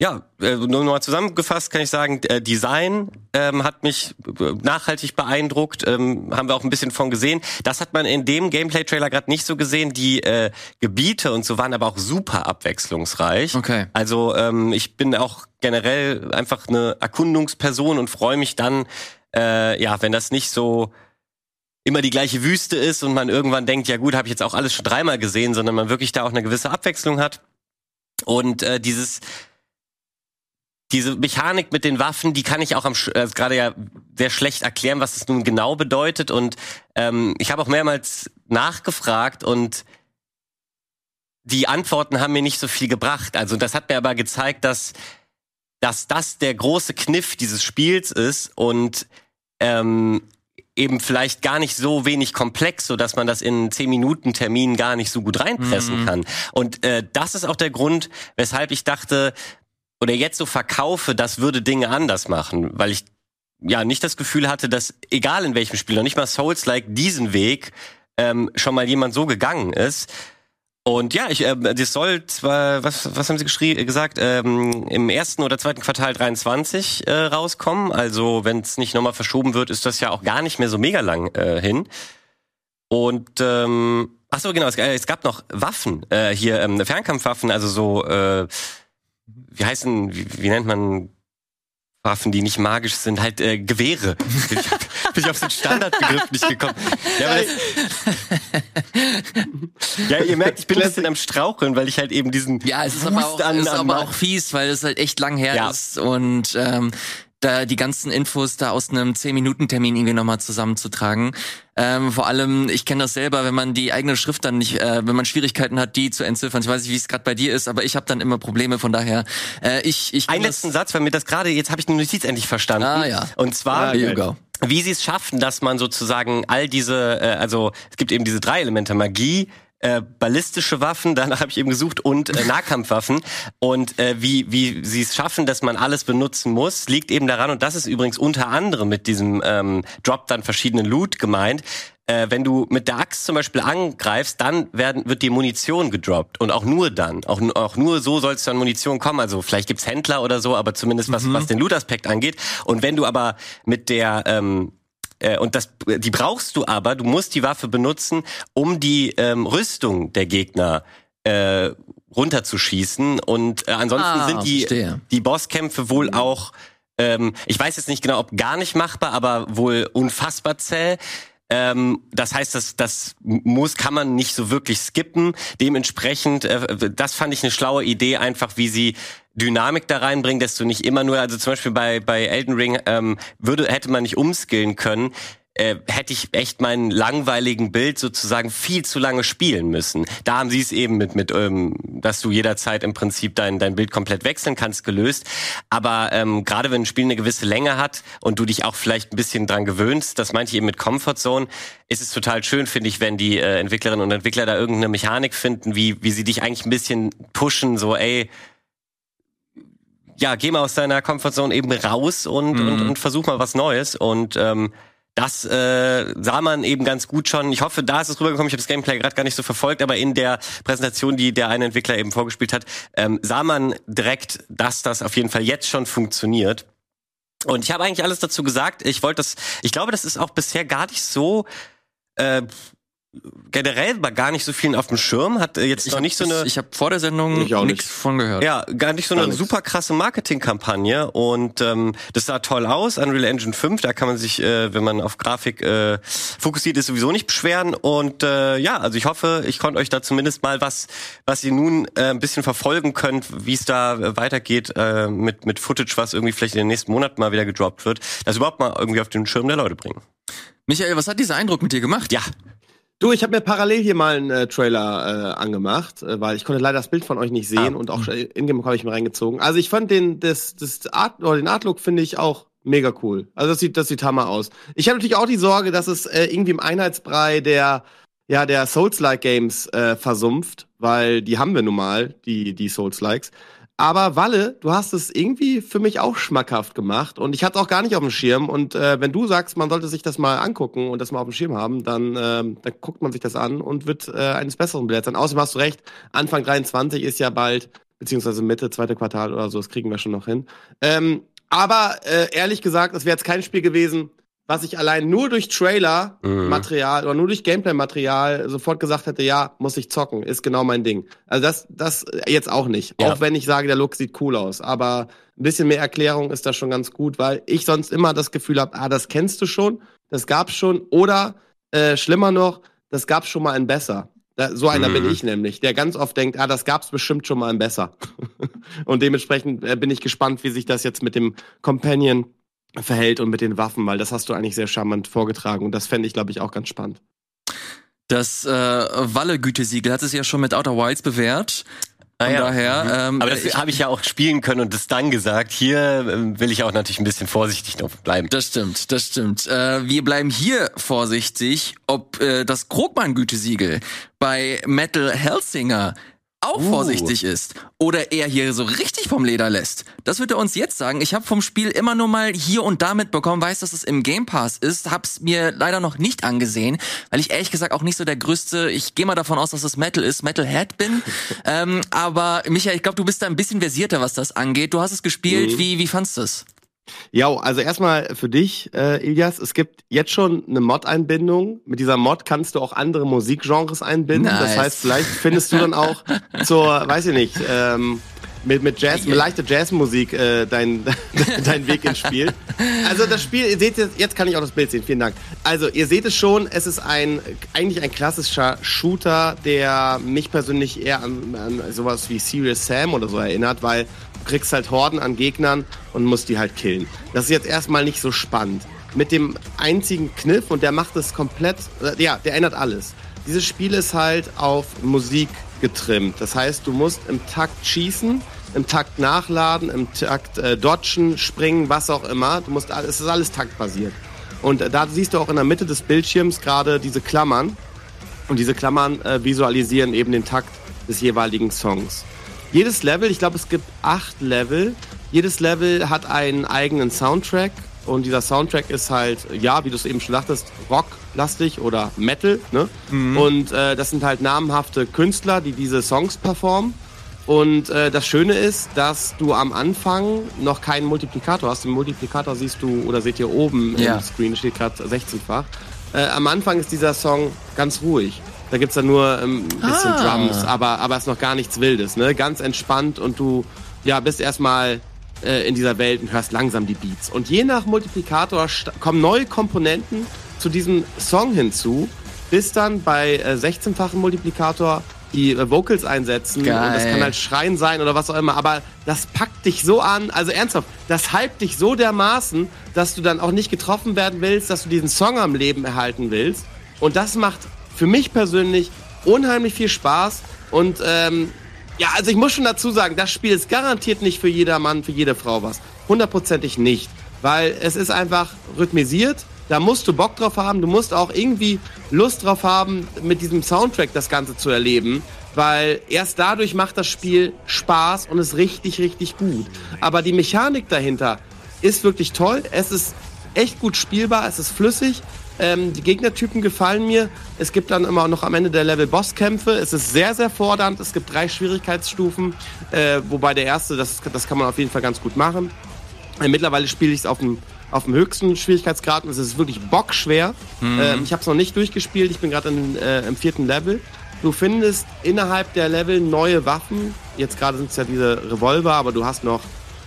ja, äh, nur mal zusammengefasst kann ich sagen, äh, Design ähm, hat mich äh, nachhaltig beeindruckt, ähm, haben wir auch ein bisschen von gesehen. Das hat man in dem Gameplay-Trailer gerade nicht so gesehen. Die äh, Gebiete und so waren aber auch super abwechslungsreich. Okay. Also ähm, ich bin auch generell einfach eine Erkundungsperson und freue mich dann, äh, ja, wenn das nicht so immer die gleiche Wüste ist und man irgendwann denkt, ja gut, habe ich jetzt auch alles schon dreimal gesehen, sondern man wirklich da auch eine gewisse Abwechslung hat. Und äh, dieses diese Mechanik mit den Waffen, die kann ich auch am äh, gerade ja sehr schlecht erklären, was es nun genau bedeutet. Und ähm, ich habe auch mehrmals nachgefragt und die Antworten haben mir nicht so viel gebracht. Also das hat mir aber gezeigt, dass dass das der große Kniff dieses Spiels ist und ähm, eben vielleicht gar nicht so wenig komplex, so dass man das in zehn Minuten Termin gar nicht so gut reinpressen mhm. kann. Und äh, das ist auch der Grund, weshalb ich dachte, oder jetzt so verkaufe, das würde Dinge anders machen, weil ich ja nicht das Gefühl hatte, dass egal in welchem Spiel, noch nicht mal Souls-like diesen Weg ähm, schon mal jemand so gegangen ist. Und ja, ich, äh, das soll zwar, was, was haben Sie geschrieben, gesagt, ähm, im ersten oder zweiten Quartal 23 äh, rauskommen. Also wenn es nicht nochmal verschoben wird, ist das ja auch gar nicht mehr so mega lang äh, hin. Und ähm, ach so genau, es, äh, es gab noch Waffen äh, hier, ähm, Fernkampfwaffen, also so äh, wie heißen, wie, wie nennt man Waffen, die nicht magisch sind, halt äh, Gewehre. Bin ich, bin ich auf den Standardbegriff nicht gekommen. Ja, das, ja, ihr merkt, ich bin ein bisschen am Straucheln, weil ich halt eben diesen Ja, es ist aber auch, an, ist aber auch fies, weil es halt echt lang her ja. ist und ähm, da die ganzen Infos da aus einem 10-Minuten-Termin irgendwie nochmal zusammenzutragen. Ähm, vor allem, ich kenne das selber, wenn man die eigene Schrift dann nicht, äh, wenn man Schwierigkeiten hat, die zu entziffern. Ich weiß nicht, wie es gerade bei dir ist, aber ich habe dann immer Probleme. Von daher, äh, ich, ich. Einen letzten Satz, weil mir das gerade jetzt habe ich die Notiz endlich verstanden. Ah ja. Und zwar. Ja, wie sie es schaffen, dass man sozusagen all diese, äh, also es gibt eben diese drei Elemente, Magie, äh, ballistische Waffen, danach habe ich eben gesucht, und äh, Nahkampfwaffen. Und äh, wie, wie sie es schaffen, dass man alles benutzen muss, liegt eben daran, und das ist übrigens unter anderem mit diesem ähm, Drop dann verschiedenen Loot gemeint, äh, wenn du mit der Axt zum Beispiel angreifst, dann werden, wird die Munition gedroppt. Und auch nur dann. Auch, auch nur so soll es dann Munition kommen. Also vielleicht gibt's Händler oder so, aber zumindest was, mhm. was den Loot-Aspekt angeht. Und wenn du aber mit der ähm, äh, und das, die brauchst du aber, du musst die Waffe benutzen, um die ähm, Rüstung der Gegner äh, runterzuschießen. Und äh, ansonsten ah, sind die, die Bosskämpfe wohl auch, ähm, ich weiß jetzt nicht genau, ob gar nicht machbar, aber wohl unfassbar zäh. Ähm, das heißt, das, das muss, kann man nicht so wirklich skippen. Dementsprechend, äh, das fand ich eine schlaue Idee, einfach wie sie Dynamik da reinbringen, dass du nicht immer nur, also zum Beispiel bei, bei Elden Ring ähm, würde, hätte man nicht umskillen können, äh, hätte ich echt meinen langweiligen Bild sozusagen viel zu lange spielen müssen. Da haben sie es eben mit, mit ähm, dass du jederzeit im Prinzip dein, dein Bild komplett wechseln kannst, gelöst. Aber ähm, gerade wenn ein Spiel eine gewisse Länge hat und du dich auch vielleicht ein bisschen dran gewöhnst, das meinte ich eben mit Comfort Zone, ist es total schön, finde ich, wenn die äh, Entwicklerinnen und Entwickler da irgendeine Mechanik finden, wie, wie sie dich eigentlich ein bisschen pushen, so ey, ja, geh mal aus deiner Comfortzone eben raus und, mhm. und, und versuch mal was Neues. Und ähm, das äh, sah man eben ganz gut schon. Ich hoffe, da ist es rübergekommen. Ich habe das Gameplay gerade gar nicht so verfolgt, aber in der Präsentation, die der eine Entwickler eben vorgespielt hat, ähm, sah man direkt, dass das auf jeden Fall jetzt schon funktioniert. Und ich habe eigentlich alles dazu gesagt. Ich wollte das, ich glaube, das ist auch bisher gar nicht so äh, generell war gar nicht so vielen auf dem Schirm, hat äh, jetzt ich noch nicht so eine. Ich habe vor der Sendung nichts von gehört. Ja, gar nicht so gar eine nix. super krasse Marketingkampagne und ähm, das sah toll aus. Unreal Engine 5, da kann man sich, äh, wenn man auf Grafik äh, fokussiert ist, sowieso nicht beschweren. Und äh, ja, also ich hoffe, ich konnte euch da zumindest mal was, was ihr nun äh, ein bisschen verfolgen könnt, wie es da äh, weitergeht äh, mit mit Footage, was irgendwie vielleicht in den nächsten Monaten mal wieder gedroppt wird, das überhaupt mal irgendwie auf den Schirm der Leute bringen. Michael, was hat dieser Eindruck mit dir gemacht? Ja, Du, ich habe mir parallel hier mal einen äh, Trailer äh, angemacht, äh, weil ich konnte leider das Bild von euch nicht sehen Ah. und auch äh, Ingame habe ich mir reingezogen. Also ich fand den das das Art oder den Artlook finde ich auch mega cool. Also das sieht das sieht hammer aus. Ich habe natürlich auch die Sorge, dass es äh, irgendwie im Einheitsbrei der ja der Souls-like Games äh, versumpft, weil die haben wir nun mal, die die Souls-likes. Aber Walle, du hast es irgendwie für mich auch schmackhaft gemacht und ich hatte es auch gar nicht auf dem Schirm. Und äh, wenn du sagst, man sollte sich das mal angucken und das mal auf dem Schirm haben, dann, ähm, dann guckt man sich das an und wird äh, eines Besseren belehrt sein. Außerdem hast du recht, Anfang 23 ist ja bald, beziehungsweise Mitte, zweite Quartal oder so, das kriegen wir schon noch hin. Ähm, aber äh, ehrlich gesagt, das wäre jetzt kein Spiel gewesen, was ich allein nur durch Trailer-Material oder nur durch Gameplay-Material sofort gesagt hätte, ja, muss ich zocken, ist genau mein Ding. Also das, das jetzt auch nicht. Ja. Auch wenn ich sage, der Look sieht cool aus. Aber ein bisschen mehr Erklärung ist da schon ganz gut, weil ich sonst immer das Gefühl habe, ah, das kennst du schon, das gab's schon. Oder äh, schlimmer noch, das gab's schon mal in besser. Da, so einer Mhm. bin ich nämlich, der ganz oft denkt, ah, das gab's bestimmt schon mal in besser. und dementsprechend äh, bin ich gespannt, wie sich das jetzt mit dem Companion verhält und mit den Waffen, weil das hast du eigentlich sehr charmant vorgetragen und das fände ich, glaube ich, auch ganz spannend. Das äh, Walle-Gütesiegel hat es ja schon mit Outer Wilds bewährt. Von Ah ja. daher, ähm, Aber das habe ich ja auch spielen können und das dann gesagt. Hier ähm, will ich auch natürlich ein bisschen vorsichtig noch bleiben. Das stimmt, das stimmt. Äh, wir bleiben hier vorsichtig, ob äh, das Krogmann-Gütesiegel bei Metal Hellsinger auch Uh. vorsichtig ist oder er hier so richtig vom Leder lässt. Das wird er uns jetzt sagen. Ich habe vom Spiel immer nur mal hier und da mitbekommen, weiß, dass es im Game Pass ist, hab's mir leider noch nicht angesehen, weil ich ehrlich gesagt auch nicht so der größte, ich gehe mal davon aus, dass es Metal ist, Metalhead bin. ähm, aber Michael, ich glaube, du bist da ein bisschen versierter, was das angeht. Du hast es gespielt, Mhm. wie, wie fandst du es? Ja, also erstmal für dich, äh, Ilias, es gibt jetzt schon eine Mod-Einbindung. Mit dieser Mod kannst du auch andere Musikgenres einbinden. Das Nice. heißt, vielleicht findest du dann auch zur, weiß ich nicht, ähm, mit, mit Jazz, mit leichter Jazzmusik äh, dein, dein Weg ins Spiel. Also das Spiel, ihr seht jetzt, jetzt kann ich auch das Bild sehen, vielen Dank. Also ihr seht es schon, es ist ein eigentlich ein klassischer Shooter, der mich persönlich eher an, an sowas wie Serious Sam oder so erinnert, weil kriegst halt Horden an Gegnern und musst die halt killen. Das ist jetzt erstmal nicht so spannend. Mit dem einzigen Kniff, und der macht es komplett, äh, ja, der ändert alles. Dieses Spiel ist halt auf Musik getrimmt. Das heißt, du musst im Takt schießen, im Takt nachladen, im Takt äh, dodgen, springen, was auch immer. Du musst, es ist alles taktbasiert. Und äh, da siehst du auch in der Mitte des Bildschirms gerade diese Klammern. Und diese Klammern äh, visualisieren eben den Takt des jeweiligen Songs. Jedes Level, ich glaube, es gibt acht Level. Jedes Level hat einen eigenen Soundtrack. Und dieser Soundtrack ist halt, ja, wie du es eben schon sagtest, rocklastig oder Metal. Ne? Und äh, das sind halt namhafte Künstler, die diese Songs performen. Und äh, das Schöne ist, dass du am Anfang noch keinen Multiplikator hast. Den Multiplikator siehst du oder seht ihr oben Ja. im Screen, steht gerade 16-fach. Äh, am Anfang ist dieser Song ganz ruhig. Da gibt's dann nur ähm, ein bisschen Ah. Drums, aber, aber es ist noch gar nichts Wildes. Ne? Ganz entspannt und du ja, bist erstmal äh, in dieser Welt und hörst langsam die Beats. Und je nach Multiplikator kommen neue Komponenten zu diesem Song hinzu, bis dann bei äh, 16-fachen Multiplikator die äh, Vocals einsetzen. Geil. Und das kann halt Schreien sein oder was auch immer. Aber das packt dich so an, also ernsthaft, das hypt dich so dermaßen, dass du dann auch nicht getroffen werden willst, dass du diesen Song am Leben erhalten willst. Und das macht für mich persönlich unheimlich viel Spaß. Und ähm, ja, also ich muss schon dazu sagen, das Spiel ist garantiert nicht für jeder Mann, für jede Frau was. Hundertprozentig nicht. Weil es ist einfach rhythmisiert. Da musst du Bock drauf haben. Du musst auch irgendwie Lust drauf haben, mit diesem Soundtrack das Ganze zu erleben. Weil erst dadurch macht das Spiel Spaß und ist richtig, richtig gut. Aber die Mechanik dahinter ist wirklich toll. Es ist echt gut spielbar. Es ist flüssig. Ähm, die Gegnertypen gefallen mir. Es gibt dann immer noch am Ende der Level Bosskämpfe. Es ist sehr, sehr fordernd. Es gibt drei Schwierigkeitsstufen, äh, wobei der erste, das, das kann man auf jeden Fall ganz gut machen. Äh, mittlerweile spiele ich es auf dem, auf dem höchsten Schwierigkeitsgrad und es ist wirklich bockschwer. Ähm, ich habe es noch nicht durchgespielt. Ich bin gerade äh, im vierten Level. Du findest innerhalb der Level neue Waffen. Jetzt gerade sind es ja diese Revolver, aber du hast noch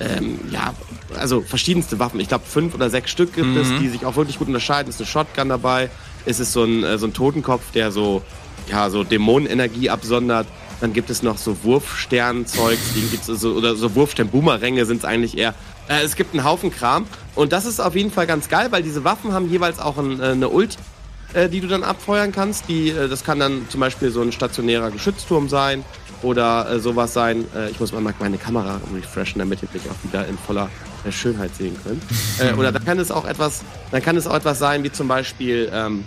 ähm, ja, also verschiedenste Waffen. Ich glaube, fünf oder sechs Stück gibt es, die sich auch wirklich gut unterscheiden. Es ist eine Shotgun dabei. Es ist so ein, äh, so ein Totenkopf, der so, ja, so Dämonenenergie absondert. Dann gibt es noch so Wurfsternzeug, die gibt's so, oder so Wurfstern-Boomeränge sind es eigentlich eher. Äh, es gibt einen Haufen Kram. Und das ist auf jeden Fall ganz geil, weil diese Waffen haben jeweils auch ein, äh, eine Ulti. äh, die du dann abfeuern kannst. Die, äh, das kann dann zum Beispiel so ein stationärer Geschützturm sein oder äh, sowas sein. Äh, ich muss mal meine Kamera refreshen, damit ihr mich auch wieder in voller äh, Schönheit sehen könnt. äh, oder dann kann es auch etwas, dann kann es auch etwas sein, wie zum Beispiel ähm,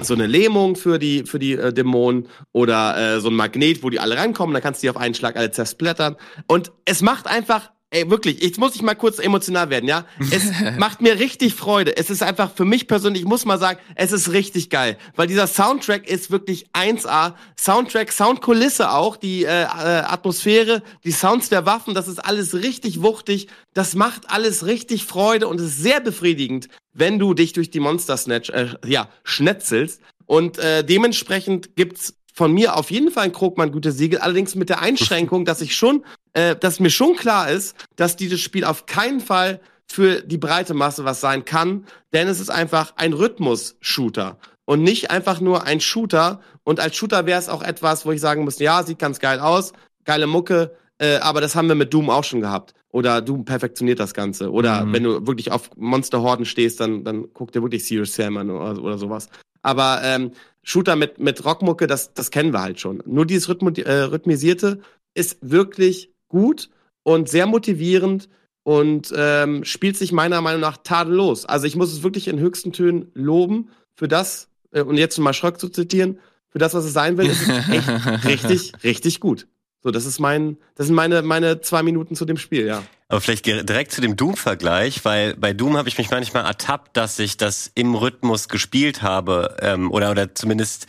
so eine Lähmung für die für die äh, Dämonen oder äh, so ein Magnet, wo die alle reinkommen, dann kannst du die auf einen Schlag alle zersplattern. Und es macht einfach Ey, wirklich, jetzt muss ich mal kurz emotional werden, ja? Es macht mir richtig Freude. Es ist einfach für mich persönlich, ich muss mal sagen, es ist richtig geil. Weil dieser Soundtrack ist wirklich 1A. Soundtrack, Soundkulisse auch, die äh, äh, Atmosphäre, die Sounds der Waffen, das ist alles richtig wuchtig. Das macht alles richtig Freude und ist sehr befriedigend, wenn du dich durch die Monster Snatch, äh, ja, schnetzelst. Und äh, dementsprechend gibt's von mir auf jeden Fall ein Krogmann gute Siegel, allerdings mit der Einschränkung, dass ich schon, äh, dass mir schon klar ist, dass dieses Spiel auf keinen Fall für die breite Masse was sein kann, denn es ist einfach ein Rhythmus-Shooter und nicht einfach nur ein Shooter. Und als Shooter wäre es auch etwas, wo ich sagen muss, ja, sieht ganz geil aus, geile Mucke, äh, aber das haben wir mit Doom auch schon gehabt. Oder Doom perfektioniert das Ganze. Oder mhm. wenn du wirklich auf Monsterhorden stehst, dann, dann guck dir wirklich Serious Sam an oder, oder sowas. Aber ähm, Shooter mit, mit Rockmucke, das, das kennen wir halt schon. Nur dieses Rhythmo, äh, Rhythmisierte ist wirklich gut und sehr motivierend und ähm, spielt sich meiner Meinung nach tadellos. Also ich muss es wirklich in höchsten Tönen loben für das, äh, und jetzt mal Schröck zu zitieren, für das, was es sein will, ist es echt richtig, richtig gut. So, das ist mein, das sind meine, meine zwei Minuten zu dem Spiel, ja. Aber vielleicht direkt zu dem Doom-Vergleich, weil bei Doom habe ich mich manchmal ertappt, dass ich das im Rhythmus gespielt habe ähm, oder oder zumindest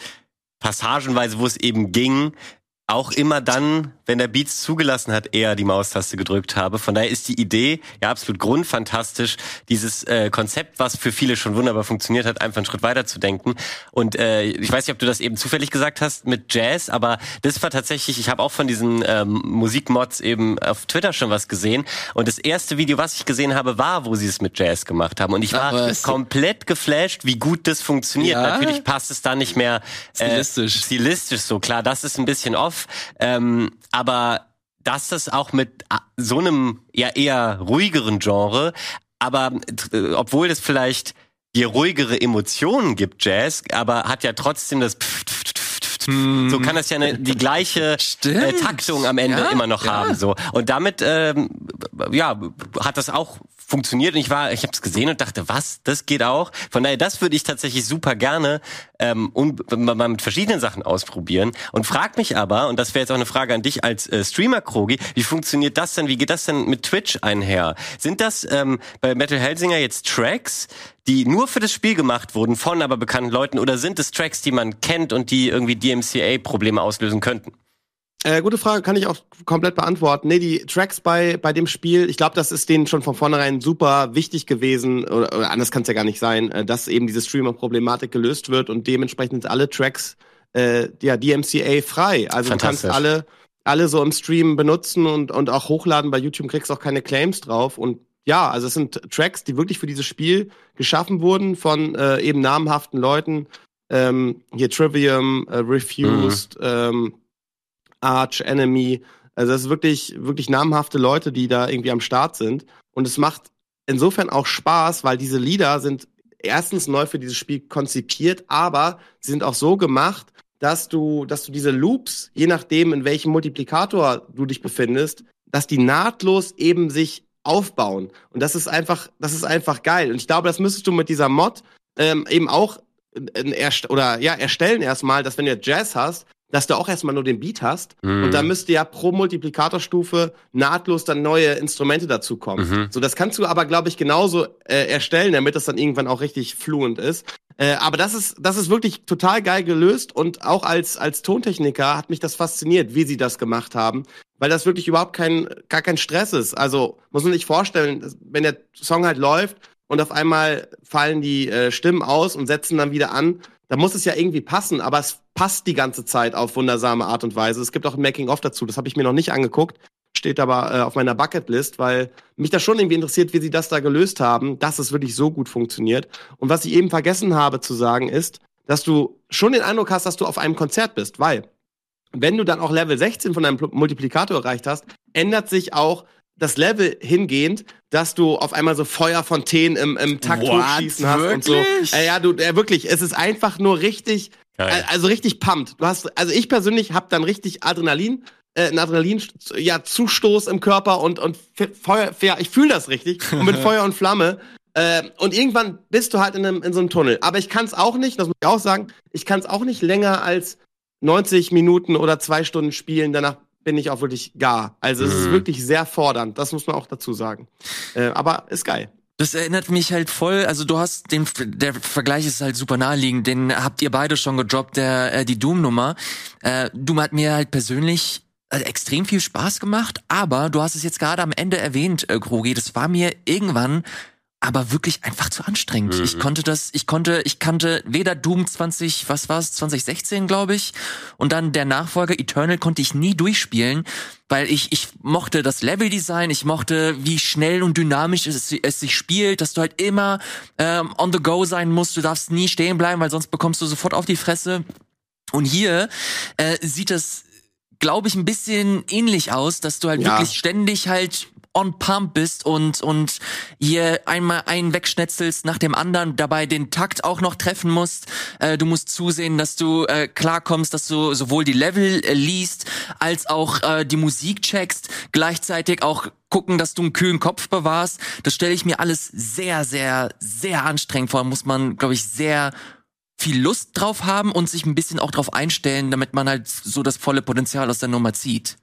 passagenweise, wo es eben ging, auch immer dann, wenn der Beats zugelassen hat, eher die Maustaste gedrückt habe. Von daher ist die Idee ja absolut grundfantastisch, dieses äh, Konzept, was für viele schon wunderbar funktioniert hat, einfach einen Schritt weiter zu denken. Und äh, ich weiß nicht, ob du das eben zufällig gesagt hast mit Jazz, aber das war tatsächlich, ich habe auch von diesen ähm, Musikmods eben auf Twitter schon was gesehen. Und das erste Video, was ich gesehen habe, war, wo sie es mit Jazz gemacht haben. Und ich war komplett geflasht, wie gut das funktioniert. Ja? Natürlich passt es da nicht mehr äh, stilistisch. stilistisch so. Klar, das ist ein bisschen off ähm, aber dass das auch mit äh, so einem ja eher ruhigeren Genre, aber äh, obwohl das vielleicht die ruhigere Emotionen gibt, Jazz, aber hat ja trotzdem das Pf -pf -pf so kann das ja eine, die gleiche äh, Taktung am Ende ja, immer noch ja. haben so. Und damit ähm, ja hat das auch funktioniert und ich war, ich habe es gesehen und dachte, was, das geht auch. Von daher, das würde ich tatsächlich super gerne ähm, und mal mit verschiedenen Sachen ausprobieren und frag mich aber, und das wäre jetzt auch eine Frage an dich als äh, Streamer, Krogi, wie funktioniert das denn, wie geht das denn mit Twitch einher? Sind das ähm, bei Metal Hellsinger jetzt Tracks, die nur für das Spiel gemacht wurden von aber bekannten Leuten oder sind es Tracks, die man kennt und die irgendwie DMCA-Probleme auslösen könnten? Äh, gute Frage, kann ich auch komplett beantworten. Nee, die Tracks bei, bei dem Spiel, ich glaube, das ist denen schon von vornherein super wichtig gewesen, oder, oder anders kann es ja gar nicht sein, äh, dass eben diese Streamer-Problematik gelöst wird und dementsprechend sind alle Tracks äh, ja DMCA frei. Also du kannst alle, alle so im Stream benutzen und, und auch hochladen. Bei YouTube kriegst auch keine Claims drauf. Und ja, also es sind Tracks, die wirklich für dieses Spiel geschaffen wurden von äh, eben namhaften Leuten. Ähm, hier Trivium, äh, Refused, mhm. ähm, Arch Enemy. Also das ist wirklich, wirklich namhafte Leute, die da irgendwie am Start sind. Und es macht insofern auch Spaß, weil diese Lieder sind erstens neu für dieses Spiel konzipiert, aber sie sind auch so gemacht, dass du, dass du diese Loops, je nachdem, in welchem Multiplikator du dich befindest, dass die nahtlos eben sich aufbauen. Und das ist einfach, das ist einfach geil. Und ich glaube, das müsstest du mit dieser Mod ähm, eben auch äh, oder ja erstellen erstmal, dass wenn du Jazz hast, dass du auch erstmal nur den Beat hast mhm. und da müsste ja pro Multiplikatorstufe nahtlos dann neue Instrumente dazukommen. Mhm. So, das kannst du aber, glaube ich, genauso äh, erstellen, damit das dann irgendwann auch richtig fluent ist. Äh, aber das ist, das ist wirklich total geil gelöst und auch als, als Tontechniker hat mich das fasziniert, wie sie das gemacht haben, weil das wirklich überhaupt kein, gar kein Stress ist. Also, muss man sich vorstellen, wenn der Song halt läuft und auf einmal fallen die äh, Stimmen aus und setzen dann wieder an, da muss es ja irgendwie passen, aber es passt die ganze Zeit auf wundersame Art und Weise. Es gibt auch ein Making-of dazu, das habe ich mir noch nicht angeguckt, steht aber äh, auf meiner Bucketlist, weil mich das schon irgendwie interessiert, wie sie das da gelöst haben, dass es wirklich so gut funktioniert. Und was ich eben vergessen habe zu sagen ist, dass du schon den Eindruck hast, dass du auf einem Konzert bist, weil wenn du dann auch Level 16 von deinem Multiplikator erreicht hast, ändert sich auch das Level hingehend, dass du auf einmal so Feuerfontänen im, im Takt What? hochschießen hast und so. Wirklich? Äh, ja, du, äh, wirklich, es ist einfach nur richtig, Geil. äh, also richtig pumped. Du hast, also ich persönlich habe dann richtig Adrenalin, äh, einen Adrenalin, ja, Zustoß im Körper und, und Fe- Feuer, ja, ich fühle das richtig und mit Feuer und Flamme. Äh, und irgendwann bist du halt in, einem, in so einem Tunnel. Aber ich kann es auch nicht, das muss ich auch sagen, ich kann es auch nicht länger als 90 Minuten oder zwei Stunden spielen. Danach bin ich auch wirklich gar. Also es ist Mhm. wirklich sehr fordernd. Das muss man auch dazu sagen. Äh, aber ist geil. Das erinnert mich halt voll, also du hast den, der Vergleich ist halt super naheliegend, den habt ihr beide schon gedroppt, der, äh, die Doom-Nummer. Äh, Doom hat mir halt persönlich äh, extrem viel Spaß gemacht, aber du hast es jetzt gerade am Ende erwähnt, äh, Krogi, das war mir irgendwann aber wirklich einfach zu anstrengend. Mhm. Ich konnte das, ich konnte, ich kannte weder Doom 20, was war's, 2016, glaube ich, und dann der Nachfolger Eternal konnte ich nie durchspielen, weil ich, ich mochte das Leveldesign, ich mochte, wie schnell und dynamisch es, es sich spielt, dass du halt immer ähm, on the go sein musst, du darfst nie stehen bleiben, weil sonst bekommst du sofort auf die Fresse. Und hier äh, sieht es, glaube ich, ein bisschen ähnlich aus, dass du halt Ja. wirklich ständig halt on pump bist und und hier einmal einen wegschnetzelst nach dem anderen, dabei den Takt auch noch treffen musst. Äh, du musst zusehen, dass du äh, klarkommst, dass du sowohl die Level äh, liest als auch äh, die Musik checkst, gleichzeitig auch gucken, dass du einen kühlen Kopf bewahrst. Das stelle ich mir alles sehr, sehr, sehr anstrengend vor. Muss man, glaube ich, sehr viel Lust drauf haben und sich ein bisschen auch drauf einstellen, damit man halt so das volle Potenzial aus der Nummer zieht.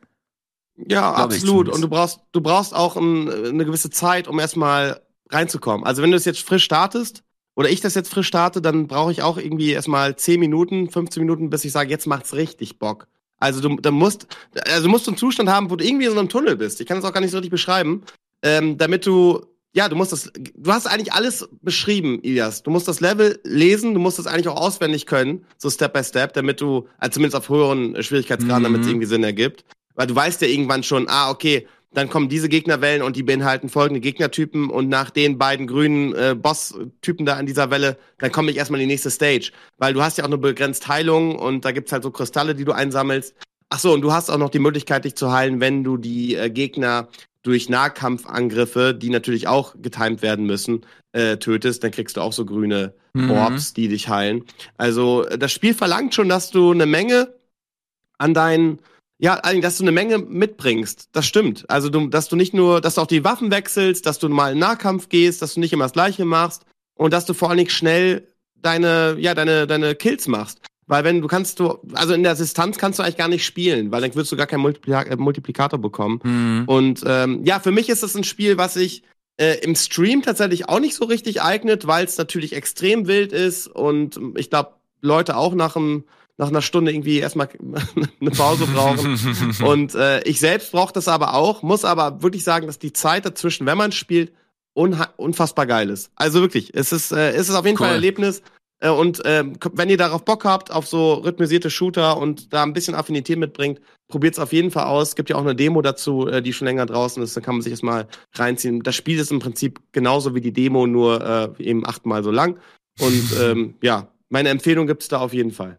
Ja, absolut. Und du brauchst, du brauchst auch ein, eine gewisse Zeit, um erstmal reinzukommen. Also wenn du es jetzt frisch startest, oder ich das jetzt frisch starte, dann brauche ich auch irgendwie erstmal 10 Minuten, 15 Minuten, bis ich sage, jetzt macht's richtig Bock. Also du, du musst, also du musst einen Zustand haben, wo du irgendwie in so einem Tunnel bist. Ich kann das auch gar nicht so richtig beschreiben, ähm, damit du, ja, du musst das, du hast eigentlich alles beschrieben, Ilias. Du musst das Level lesen, du musst das eigentlich auch auswendig können, so Step by Step, damit du, also zumindest auf höheren Schwierigkeitsgraden, Mhm. damit es irgendwie Sinn ergibt. Weil du weißt ja irgendwann schon, ah, okay, dann kommen diese Gegnerwellen und die beinhalten folgende Gegnertypen und nach den beiden grünen äh, Boss-Typen da an dieser Welle, dann komme ich erstmal in die nächste Stage. Weil du hast ja auch nur begrenzt Heilung und da gibt's halt so Kristalle, die du einsammelst. Ach so, und du hast auch noch die Möglichkeit, dich zu heilen, wenn du die äh, Gegner durch Nahkampfangriffe, die natürlich auch getimed werden müssen, äh, tötest, dann kriegst du auch so grüne Mhm. Orbs, die dich heilen. Also das Spiel verlangt schon, dass du eine Menge an deinen, ja, eigentlich, dass du eine Menge mitbringst. Das stimmt. Also du, dass du nicht nur, dass du auch die Waffen wechselst, dass du mal in Nahkampf gehst, dass du nicht immer das Gleiche machst und dass du vor allen Dingen schnell deine, ja, deine, deine Kills machst. Weil wenn du kannst du, also in der Distanz kannst du eigentlich gar nicht spielen, weil dann wirst du gar keinen Multipli äh, Multiplikator bekommen. Mhm. Und ähm, ja, für mich ist das ein Spiel, was sich äh, im Stream tatsächlich auch nicht so richtig eignet, weil es natürlich extrem wild ist und ich glaube, Leute auch nach, einem, nach einer Stunde irgendwie erstmal eine Pause brauchen. und äh, ich selbst brauche das aber auch, muss aber wirklich sagen, dass die Zeit dazwischen, wenn man spielt, unfassbar geil ist. Also wirklich, es ist, äh, es ist auf jeden Cool. Fall ein Erlebnis. Äh, Und ähm, wenn ihr darauf Bock habt, auf so rhythmisierte Shooter und da ein bisschen Affinität mitbringt, probiert es auf jeden Fall aus. Gibt ja auch eine Demo dazu, äh, die schon länger draußen ist. Da kann man sich das mal reinziehen. Das Spiel ist im Prinzip genauso wie die Demo, nur äh, eben achtmal so lang. Und ähm, ja, meine Empfehlung gibt's da auf jeden Fall.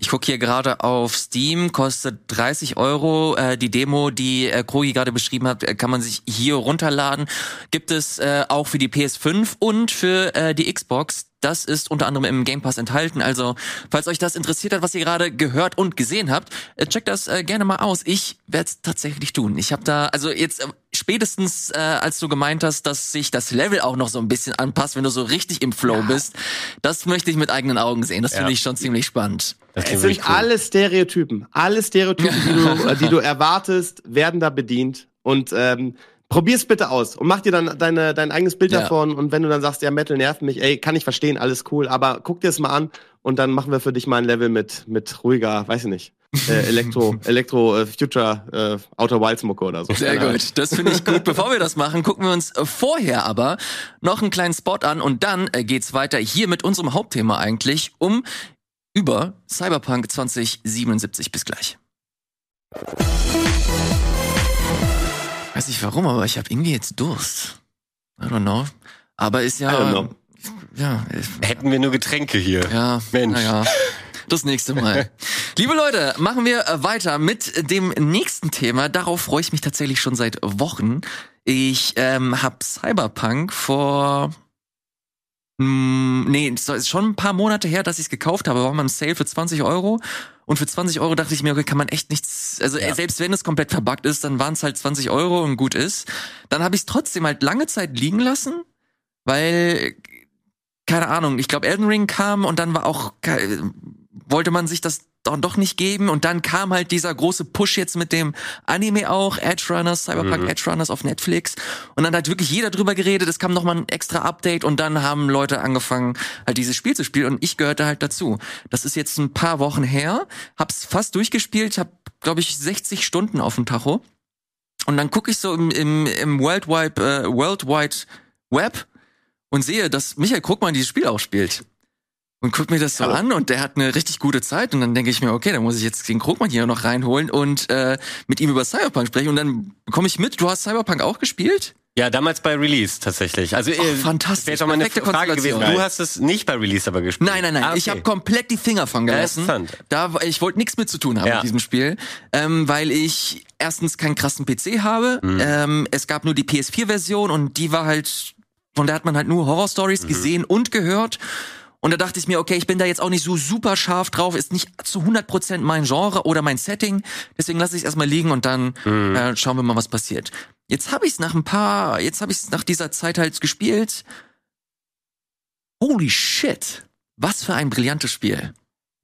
Ich gucke hier gerade auf Steam, kostet 30 Euro. Äh, die Demo, die äh, Krogi gerade beschrieben hat, äh, kann man sich hier runterladen. Gibt es äh, auch für die PS5 und für äh, die Xbox. Das ist unter anderem im Game Pass enthalten. Also, falls euch das interessiert hat, was ihr gerade gehört und gesehen habt, äh, checkt das äh, gerne mal aus. Ich werde es tatsächlich tun. Ich habe da, also jetzt äh, spätestens, äh, als du gemeint hast, dass sich das Level auch noch so ein bisschen anpasst, wenn du so richtig im Flow bist, das möchte ich mit eigenen Augen sehen. Das Ja. finde ich schon ziemlich spannend. Das Es sind cool. alle Stereotypen. Alle Stereotypen, die du, äh, die du erwartest, werden da bedient. Und ähm, probier's bitte aus und mach dir dann deine, dein eigenes Bild Ja. davon. Und wenn du dann sagst, ja, Metal nervt mich, ey, kann ich verstehen, alles cool, aber guck dir es mal an und dann machen wir für dich mal ein Level mit, mit ruhiger, weiß ich nicht, äh, Elektro, Elektro, äh, Future, äh, Outer Wilds Mucke oder so. Sehr Keine gut, das finde ich gut. Bevor wir das machen, gucken wir uns äh, vorher aber noch einen kleinen Spot an und dann äh, geht's weiter hier mit unserem Hauptthema eigentlich um über Cyberpunk 2077. Bis gleich. Weiß nicht warum, aber ich habe irgendwie jetzt Durst. I don't know. Aber ist ja, I don't know. ja, Hätten wir nur Getränke hier. ja, Mensch. naja. Das nächste Mal. Liebe Leute, machen wir äh, weiter mit dem nächsten Thema. Darauf freue ich mich tatsächlich schon seit Wochen. Ich ähm, habe Cyberpunk vor Mm, nee, es ist schon ein paar Monate her, dass ich es gekauft habe. War mal im Sale für 20 Euro. Und für 20 Euro dachte ich mir, okay, kann man echt nichts, also ja. selbst wenn es komplett verbuggt ist, dann waren es halt 20 Euro und gut ist. Dann habe ich es trotzdem halt lange Zeit liegen lassen, weil, keine Ahnung, ich glaube Elden Ring kam und dann war auch, wollte man sich das dann doch nicht geben. Und dann kam halt dieser große Push jetzt mit dem Anime auch, Edge Runners, Cyberpunk mhm. Edge Runners auf Netflix. Und dann hat wirklich jeder drüber geredet, es kam nochmal ein extra Update und dann haben Leute angefangen, halt dieses Spiel zu spielen und ich gehörte halt dazu. Das ist jetzt ein paar Wochen her, hab's fast durchgespielt, hab, glaube ich, 60 Stunden auf dem Tacho. Und dann gucke ich so im, im, im World Wide, äh, World Wide Web und sehe, dass Michael Krugmann dieses Spiel auch spielt und guck mir das so an und der hat eine richtig gute Zeit und dann denke ich mir, okay, dann muss ich jetzt den Krugmann hier noch reinholen und äh, mit ihm über Cyberpunk sprechen und dann komme ich mit. Du hast Cyberpunk auch gespielt? Ja, damals bei Release tatsächlich. Also oh, fantastisch. Wäre doch mal eine Frage gewesen. Du hast es nicht bei Release aber gespielt. Nein, nein, nein. Ah, okay. Ich habe komplett die Finger von gelassen. Ja, da ich wollte nichts mit zu tun haben ja. mit diesem Spiel, ähm, weil ich erstens keinen krassen PC habe. Mhm. Ähm, es gab nur die PS4-Version und die war halt von der hat man halt nur Horror-Stories mhm. gesehen und gehört. Und da dachte ich mir, okay, ich bin da jetzt auch nicht so super scharf drauf, ist nicht zu 100% mein Genre oder mein Setting. Deswegen lasse ich es erstmal liegen und dann mhm. äh, schauen wir mal, was passiert. Jetzt habe ich es nach ein paar, jetzt habe ich es nach dieser Zeit halt gespielt. Holy shit. Was für ein brillantes Spiel.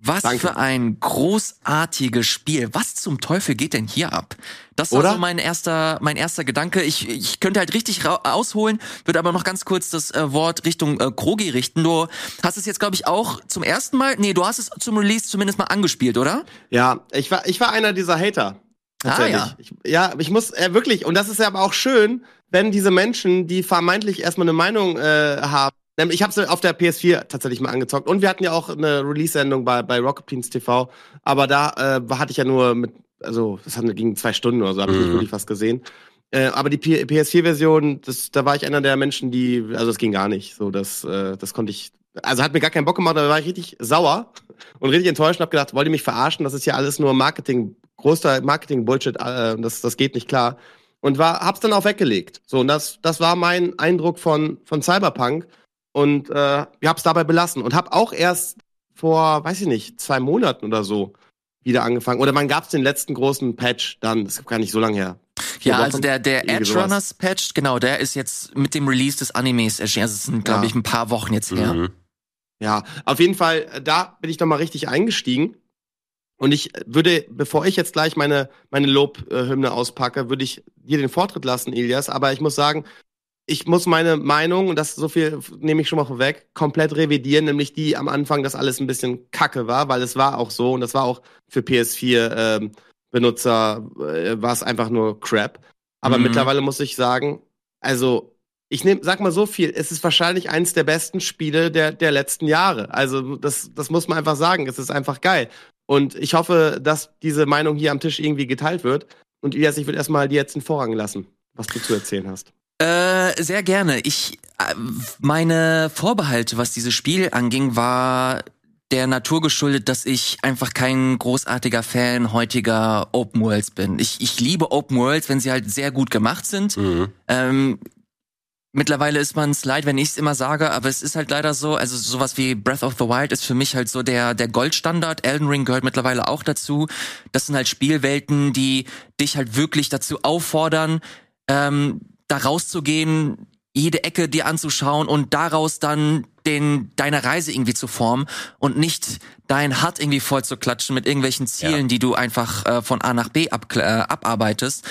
Was Danke. für ein großartiges Spiel. Was zum Teufel geht denn hier ab? Das war Oder? so mein erster, mein erster Gedanke. Ich, ich könnte halt richtig ausholen, würde aber noch ganz kurz das äh, Wort Richtung äh, Krogi richten. Du hast es jetzt, glaube ich, auch zum ersten Mal, nee, du hast es zum Release zumindest mal angespielt, oder? Ja, ich war, ich war einer dieser Hater. Tatsächlich. Ah, ja. Ich, ja, ich muss äh, wirklich, und das ist ja aber auch schön, wenn diese Menschen, die vermeintlich erstmal eine Meinung äh, haben, ich habe es auf der PS4 tatsächlich mal angezockt. Und wir hatten ja auch eine Release-Sendung bei, bei Rocket Beans TV. Aber da äh, hatte ich ja nur mit, also das hat, ging zwei Stunden oder so, habe ich nicht mhm. wirklich was gesehen. Äh, aber die PS4-Version, das, da war ich einer der Menschen, die, also das ging gar nicht. So, das, äh, das konnte ich, also hat mir gar keinen Bock gemacht, da war ich richtig sauer und richtig enttäuscht und hab gedacht, wollt ihr mich verarschen? Das ist ja alles nur Marketing, großer Marketing-Bullshit, äh, das, das geht nicht klar. Und war, hab's dann auch weggelegt. So, und das, das war mein Eindruck von, von Cyberpunk und äh, ich habe es dabei belassen und habe auch erst vor, weiß ich nicht, zwei Monaten oder so wieder angefangen. Oder wann gab es den letzten großen Patch dann? Das ist gar nicht so lange her. Ja, also der, der Edge Runners Patch, genau, der ist jetzt mit dem Release des Animes erschienen. Also es sind, glaube ja. ich, ein paar Wochen jetzt her. Mhm. Ja, auf jeden Fall, äh, da bin ich doch mal richtig eingestiegen. Und ich würde, bevor ich jetzt gleich meine, meine Lobhymne auspacke, würde ich dir den Vortritt lassen, Ilias. Aber ich muss sagen, ich muss meine Meinung, und das so viel nehme ich schon mal vorweg, komplett revidieren, nämlich die am Anfang, dass alles ein bisschen kacke war, weil es war auch so und das war auch für PS4 ähm, Benutzer äh, war es einfach nur Crap. Aber mhm. mittlerweile muss ich sagen, also ich nehm, sag mal so viel, es ist wahrscheinlich eines der besten Spiele der, der letzten Jahre. Also das, das muss man einfach sagen, es ist einfach geil. Und ich hoffe, dass diese Meinung hier am Tisch irgendwie geteilt wird. Und Elias, ich würde erstmal dir jetzt den Vorrang lassen, was du zu erzählen hast. Äh, sehr gerne. Ich äh, meine Vorbehalte, was dieses Spiel anging, war der Natur geschuldet, dass ich einfach kein großartiger Fan heutiger Open Worlds bin. Ich, ich liebe Open Worlds, wenn sie halt sehr gut gemacht sind. Mhm. Ähm, mittlerweile ist man es leid, wenn ich es immer sage, aber es ist halt leider so, also sowas wie Breath of the Wild ist für mich halt so der, der Goldstandard. Elden Ring gehört mittlerweile auch dazu. Das sind halt Spielwelten, die dich halt wirklich dazu auffordern, ähm, da rauszugehen, jede Ecke dir anzuschauen und daraus dann den deine Reise irgendwie zu formen und nicht dein Hart irgendwie voll zu klatschen mit irgendwelchen Zielen, ja. die du einfach äh, von A nach B ab, äh, abarbeitest.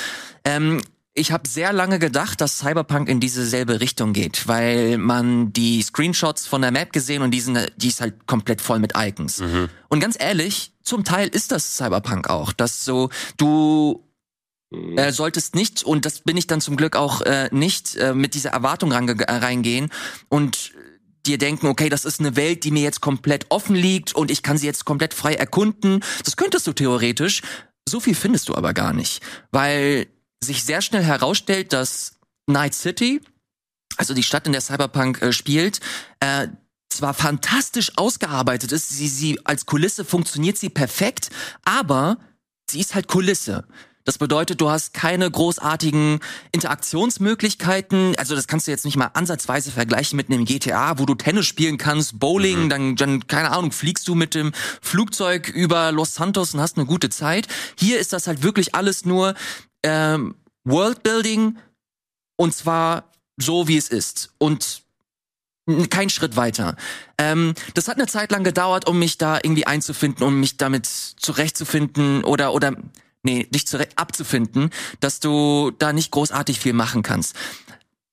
Ähm, ich habe sehr lange gedacht, dass Cyberpunk in dieselbe Richtung geht, weil man die Screenshots von der Map gesehen und die, sind, die ist halt komplett voll mit Icons. Mhm. Und ganz ehrlich, zum Teil ist das Cyberpunk auch, dass so du. Äh, solltest nicht, und das bin ich dann zum Glück auch äh, nicht, äh, mit dieser Erwartung äh, reingehen und dir denken, okay, das ist eine Welt, die mir jetzt komplett offen liegt und ich kann sie jetzt komplett frei erkunden. Das könntest du theoretisch. So viel findest du aber gar nicht, weil sich sehr schnell herausstellt, dass Night City, also die Stadt, in der Cyberpunk äh, spielt, äh, zwar fantastisch ausgearbeitet ist, sie, sie als Kulisse funktioniert sie perfekt, aber sie ist halt Kulisse. Das bedeutet, du hast keine großartigen Interaktionsmöglichkeiten. Also das kannst du jetzt nicht mal ansatzweise vergleichen mit einem GTA, wo du Tennis spielen kannst, Bowling, mhm. dann, dann, keine Ahnung, fliegst du mit dem Flugzeug über Los Santos und hast eine gute Zeit. Hier ist das halt wirklich alles nur ähm, Worldbuilding und zwar so, wie es ist. Und kein Schritt weiter. Ähm, das hat eine Zeit lang gedauert, um mich da irgendwie einzufinden, um mich damit zurechtzufinden oder oder nee, dich zurecht abzufinden, dass du da nicht großartig viel machen kannst.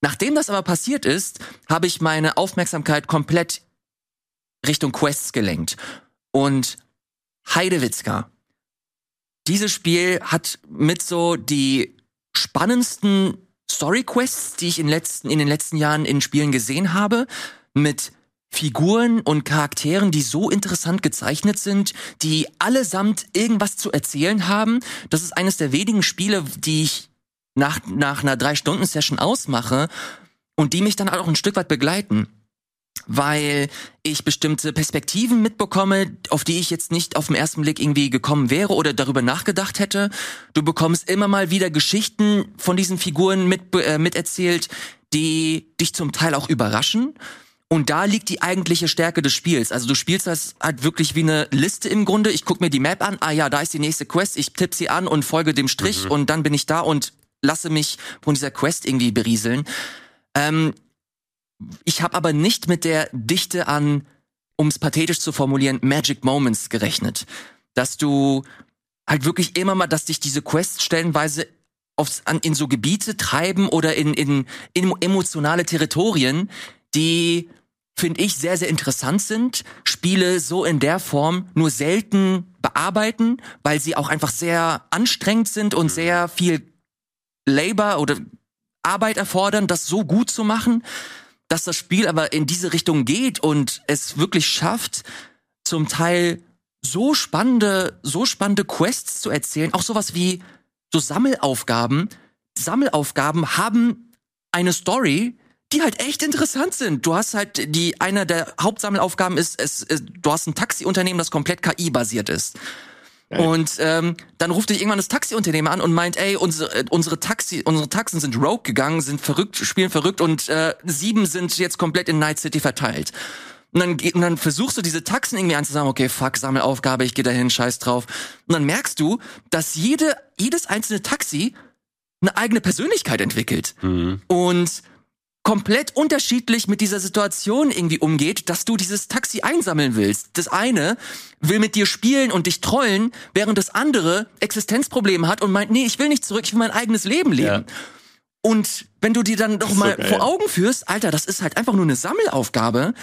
Nachdem das aber passiert ist, habe ich meine Aufmerksamkeit komplett Richtung Quests gelenkt. Und Heidewitzka. Dieses Spiel hat mit so die spannendsten Story-Quests, die ich in, letzten, in den letzten Jahren in Spielen gesehen habe, mit Figuren und Charakteren, die so interessant gezeichnet sind, die allesamt irgendwas zu erzählen haben. Das ist eines der wenigen Spiele, die ich nach, nach einer Drei-Stunden-Session ausmache und die mich dann auch ein Stück weit begleiten weil ich bestimmte Perspektiven mitbekomme, auf die ich jetzt nicht auf den ersten Blick irgendwie gekommen wäre oder darüber nachgedacht hätte. Du bekommst immer mal wieder Geschichten von diesen Figuren mit, äh, miterzählt, die dich zum Teil auch überraschen. Und da liegt die eigentliche Stärke des Spiels. Also du spielst das halt wirklich wie eine Liste im Grunde. Ich guck mir die Map an, ah ja, da ist die nächste Quest, ich tippe sie an und folge dem Strich mhm. und dann bin ich da und lasse mich von dieser Quest irgendwie berieseln. Ähm, ich habe aber nicht mit der Dichte an, um es pathetisch zu formulieren, Magic Moments gerechnet. Dass du halt wirklich immer mal, dass dich diese Quests stellenweise aufs, an, in so Gebiete treiben oder in, in, in emotionale Territorien, die finde ich sehr, sehr interessant sind, Spiele so in der Form nur selten bearbeiten, weil sie auch einfach sehr anstrengend sind und sehr viel Labor oder Arbeit erfordern, das so gut zu machen dass das Spiel aber in diese Richtung geht und es wirklich schafft, zum Teil so spannende, so spannende Quests zu erzählen, auch sowas wie so Sammelaufgaben. Sammelaufgaben haben eine Story, die halt echt interessant sind. Du hast halt die einer der Hauptsammelaufgaben ist, es, es du hast ein Taxiunternehmen, das komplett KI basiert ist. Und ähm, dann ruft dich irgendwann das Taxiunternehmen an und meint, ey, unsere, äh, unsere Taxi, unsere Taxen sind rogue gegangen, sind verrückt, spielen verrückt und äh, sieben sind jetzt komplett in Night City verteilt. Und dann, und dann versuchst du diese Taxen irgendwie anzusagen, okay, fuck, Sammelaufgabe, ich gehe dahin, scheiß drauf. Und dann merkst du, dass jede, jedes einzelne Taxi eine eigene Persönlichkeit entwickelt. Mhm. Und komplett unterschiedlich mit dieser Situation irgendwie umgeht, dass du dieses Taxi einsammeln willst. Das eine will mit dir spielen und dich trollen, während das andere Existenzprobleme hat und meint, nee, ich will nicht zurück, ich will mein eigenes Leben leben. Ja. Und wenn du dir dann doch mal so vor Augen führst, Alter, das ist halt einfach nur eine Sammelaufgabe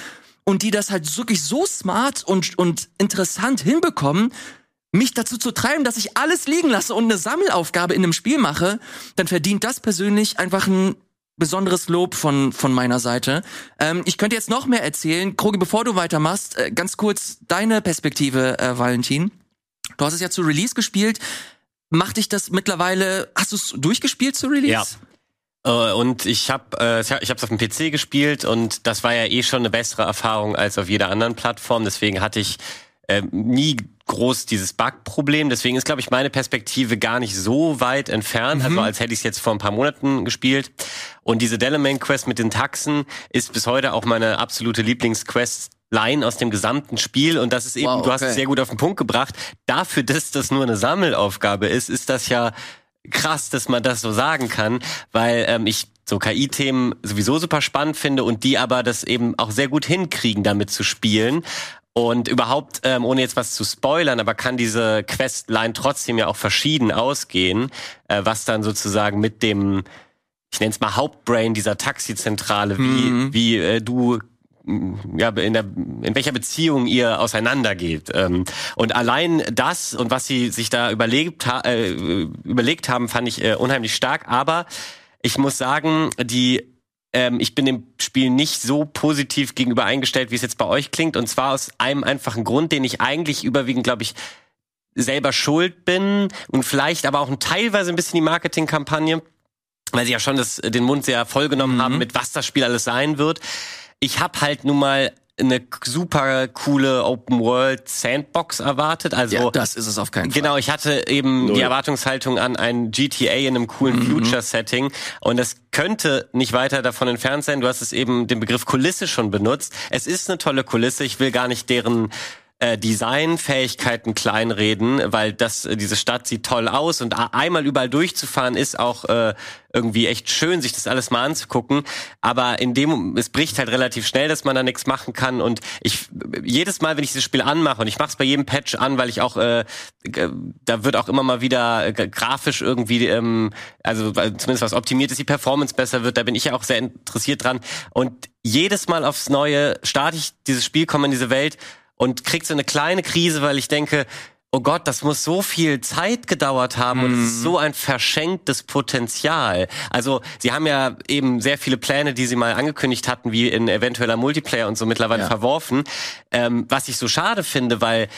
und die das halt wirklich so smart und, und interessant hinbekommen, mich dazu zu treiben, dass ich alles liegen lasse und eine Sammelaufgabe in einem Spiel mache, dann verdient das persönlich einfach ein besonderes Lob von, von meiner Seite. Ähm, ich könnte jetzt noch mehr erzählen. Krogi, bevor du weitermachst, äh, ganz kurz deine Perspektive, äh, Valentin. Du hast es ja zu Release gespielt. Macht dich das mittlerweile, hast du es durchgespielt zu Release? Ja. Uh, und ich habe äh, ich es auf dem PC gespielt und das war ja eh schon eine bessere Erfahrung als auf jeder anderen Plattform. Deswegen hatte ich äh, nie groß dieses Bug-Problem. Deswegen ist, glaube ich, meine Perspektive gar nicht so weit entfernt, also mhm. also als hätte ich es jetzt vor ein paar Monaten gespielt. Und diese Delamain-Quest mit den Taxen ist bis heute auch meine absolute Lieblingsquest Line aus dem gesamten Spiel und das ist eben, wow, okay. du hast es sehr gut auf den Punkt gebracht. Dafür, dass das nur eine Sammelaufgabe ist, ist das ja krass, dass man das so sagen kann, weil ähm, ich so KI-Themen sowieso super spannend finde und die aber das eben auch sehr gut hinkriegen, damit zu spielen. Und überhaupt, ähm, ohne jetzt was zu spoilern, aber kann diese Questline trotzdem ja auch verschieden ausgehen, äh, was dann sozusagen mit dem, ich nenne es mal Hauptbrain dieser Taxizentrale, wie, mhm. wie äh, du ja, in, der, in welcher Beziehung ihr auseinandergeht. Ähm, und allein das und was sie sich da überlegt, äh, überlegt haben, fand ich äh, unheimlich stark. Aber ich muss sagen, die ähm, ich bin dem Spiel nicht so positiv gegenüber eingestellt, wie es jetzt bei euch klingt. Und zwar aus einem einfachen Grund, den ich eigentlich überwiegend, glaube ich, selber schuld bin und vielleicht aber auch teilweise ein bisschen die Marketingkampagne, weil sie ja schon das, den Mund sehr vollgenommen mhm. haben, mit was das Spiel alles sein wird. Ich habe halt nun mal eine super coole Open World Sandbox erwartet. Also ja, das ist es auf keinen Fall. Genau, ich hatte eben Null. die Erwartungshaltung an ein GTA in einem coolen mhm. Future-Setting und es könnte nicht weiter davon entfernt sein. Du hast es eben den Begriff Kulisse schon benutzt. Es ist eine tolle Kulisse. Ich will gar nicht deren äh, Designfähigkeiten kleinreden, weil das äh, diese Stadt sieht toll aus und einmal überall durchzufahren ist auch äh, irgendwie echt schön, sich das alles mal anzugucken. Aber in dem, es bricht halt relativ schnell, dass man da nichts machen kann. Und ich jedes Mal, wenn ich dieses Spiel anmache, und ich mache es bei jedem Patch an, weil ich auch, äh, da wird auch immer mal wieder äh, grafisch irgendwie, ähm, also zumindest was optimiert ist, die Performance besser wird, da bin ich ja auch sehr interessiert dran. Und jedes Mal aufs Neue starte ich dieses Spiel, komme in diese Welt und krieg so eine kleine Krise, weil ich denke, oh Gott, das muss so viel Zeit gedauert haben und es ist mhm. so ein verschenktes Potenzial. Also sie haben ja eben sehr viele Pläne, die sie mal angekündigt hatten, wie in eventueller Multiplayer und so mittlerweile ja. verworfen. Ähm, was ich so schade finde, weil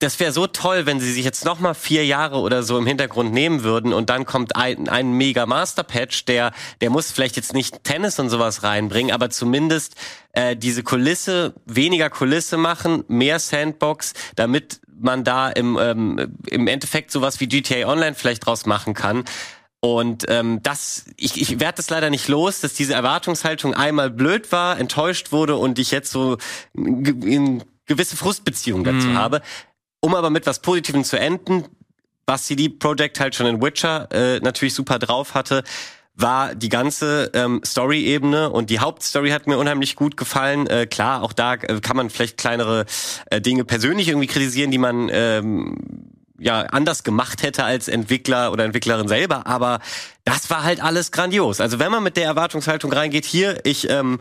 das wäre so toll, wenn sie sich jetzt noch mal vier Jahre oder so im Hintergrund nehmen würden und dann kommt ein, ein mega Master Patch, der der muss vielleicht jetzt nicht Tennis und sowas reinbringen, aber zumindest äh, diese Kulisse weniger Kulisse machen, mehr Sandbox, damit man da im ähm, im Endeffekt sowas wie GTA Online vielleicht draus machen kann. Und ähm, das, ich, ich werde das leider nicht los, dass diese Erwartungshaltung einmal blöd war, enttäuscht wurde und ich jetzt so in gewisse Frustbeziehung dazu mm. habe. Um aber mit was Positivem zu enden, was CD Projekt halt schon in Witcher äh, natürlich super drauf hatte, war die ganze ähm, Story-Ebene und die Hauptstory hat mir unheimlich gut gefallen. Äh, klar, auch da äh, kann man vielleicht kleinere äh, Dinge persönlich irgendwie kritisieren, die man ähm, ja anders gemacht hätte als Entwickler oder Entwicklerin selber, aber das war halt alles grandios. Also wenn man mit der Erwartungshaltung reingeht, hier, ich ähm,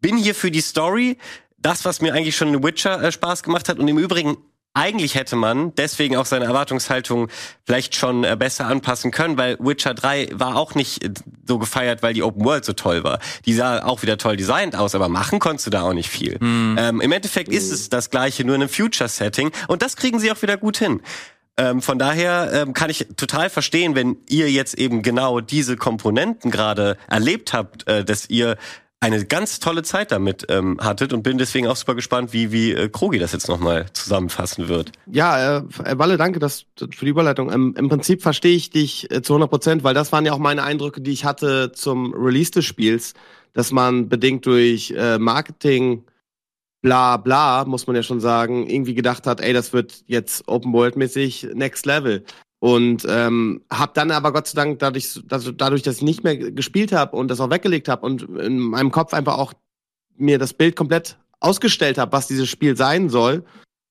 bin hier für die Story, das, was mir eigentlich schon in Witcher äh, Spaß gemacht hat und im Übrigen eigentlich hätte man deswegen auch seine Erwartungshaltung vielleicht schon äh, besser anpassen können, weil Witcher 3 war auch nicht äh, so gefeiert, weil die Open World so toll war. Die sah auch wieder toll designt aus, aber machen konntest du da auch nicht viel. Mhm. Ähm, Im Endeffekt mhm. ist es das gleiche, nur in einem Future-Setting und das kriegen sie auch wieder gut hin. Ähm, von daher ähm, kann ich total verstehen, wenn ihr jetzt eben genau diese Komponenten gerade erlebt habt, äh, dass ihr eine ganz tolle Zeit damit ähm, hattet und bin deswegen auch super gespannt, wie, wie äh, Krogi das jetzt nochmal zusammenfassen wird. Ja, äh, Walle, danke das, für die Überleitung. Ähm, Im Prinzip verstehe ich dich äh, zu 100 Prozent, weil das waren ja auch meine Eindrücke, die ich hatte zum Release des Spiels, dass man bedingt durch äh, Marketing bla bla, muss man ja schon sagen, irgendwie gedacht hat, ey, das wird jetzt Open World mäßig Next Level. Und ähm, habe dann aber Gott sei Dank dadurch, dass, dadurch, dass ich nicht mehr gespielt habe und das auch weggelegt habe und in meinem Kopf einfach auch mir das Bild komplett ausgestellt habe, was dieses Spiel sein soll,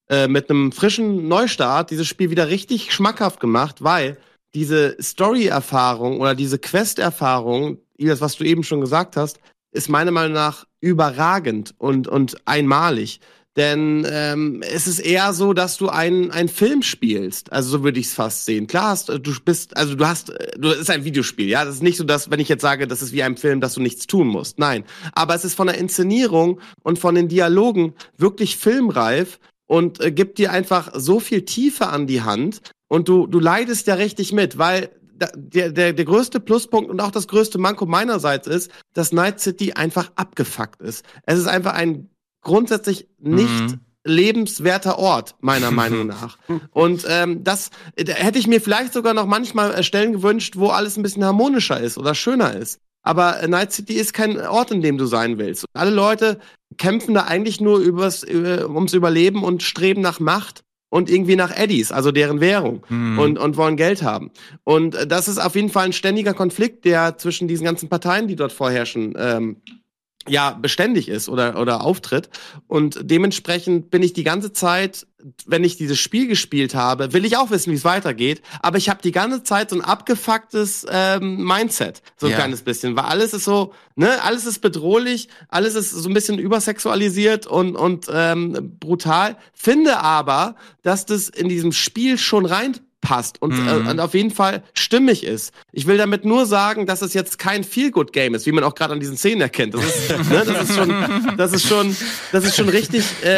äh, mit einem frischen Neustart dieses Spiel wieder richtig schmackhaft gemacht, weil diese Story-Erfahrung oder diese Quest-Erfahrung, das, was du eben schon gesagt hast, ist meiner Meinung nach überragend und, und einmalig. Denn ähm, es ist eher so, dass du einen, einen Film spielst. Also so würde ich es fast sehen. Klar, hast, du bist, also du hast, du ist ein Videospiel, ja. Das ist nicht so, dass, wenn ich jetzt sage, das ist wie ein Film, dass du nichts tun musst. Nein. Aber es ist von der Inszenierung und von den Dialogen wirklich filmreif und äh, gibt dir einfach so viel Tiefe an die Hand. Und du, du leidest ja richtig mit, weil der, der, der größte Pluspunkt und auch das größte Manko meinerseits ist, dass Night City einfach abgefuckt ist. Es ist einfach ein grundsätzlich nicht mhm. lebenswerter Ort, meiner Meinung nach. Und ähm, das da hätte ich mir vielleicht sogar noch manchmal äh, Stellen gewünscht, wo alles ein bisschen harmonischer ist oder schöner ist. Aber äh, Night City ist kein Ort, in dem du sein willst. alle Leute kämpfen da eigentlich nur übers, über, ums Überleben und streben nach Macht und irgendwie nach Eddies, also deren Währung mhm. und, und wollen Geld haben. Und äh, das ist auf jeden Fall ein ständiger Konflikt, der zwischen diesen ganzen Parteien, die dort vorherrschen, ähm, ja beständig ist oder oder auftritt. Und dementsprechend bin ich die ganze Zeit, wenn ich dieses Spiel gespielt habe, will ich auch wissen, wie es weitergeht, aber ich habe die ganze Zeit so ein abgefucktes ähm, Mindset, so ein ja. kleines bisschen, weil alles ist so, ne, alles ist bedrohlich, alles ist so ein bisschen übersexualisiert und und ähm, brutal, finde aber, dass das in diesem Spiel schon rein passt und, äh, mhm. äh, und auf jeden Fall stimmig ist. Ich will damit nur sagen, dass es jetzt kein Feel-Good-Game ist, wie man auch gerade an diesen Szenen erkennt. Das ist, ne, das ist schon, das ist schon, das ist schon richtig, äh,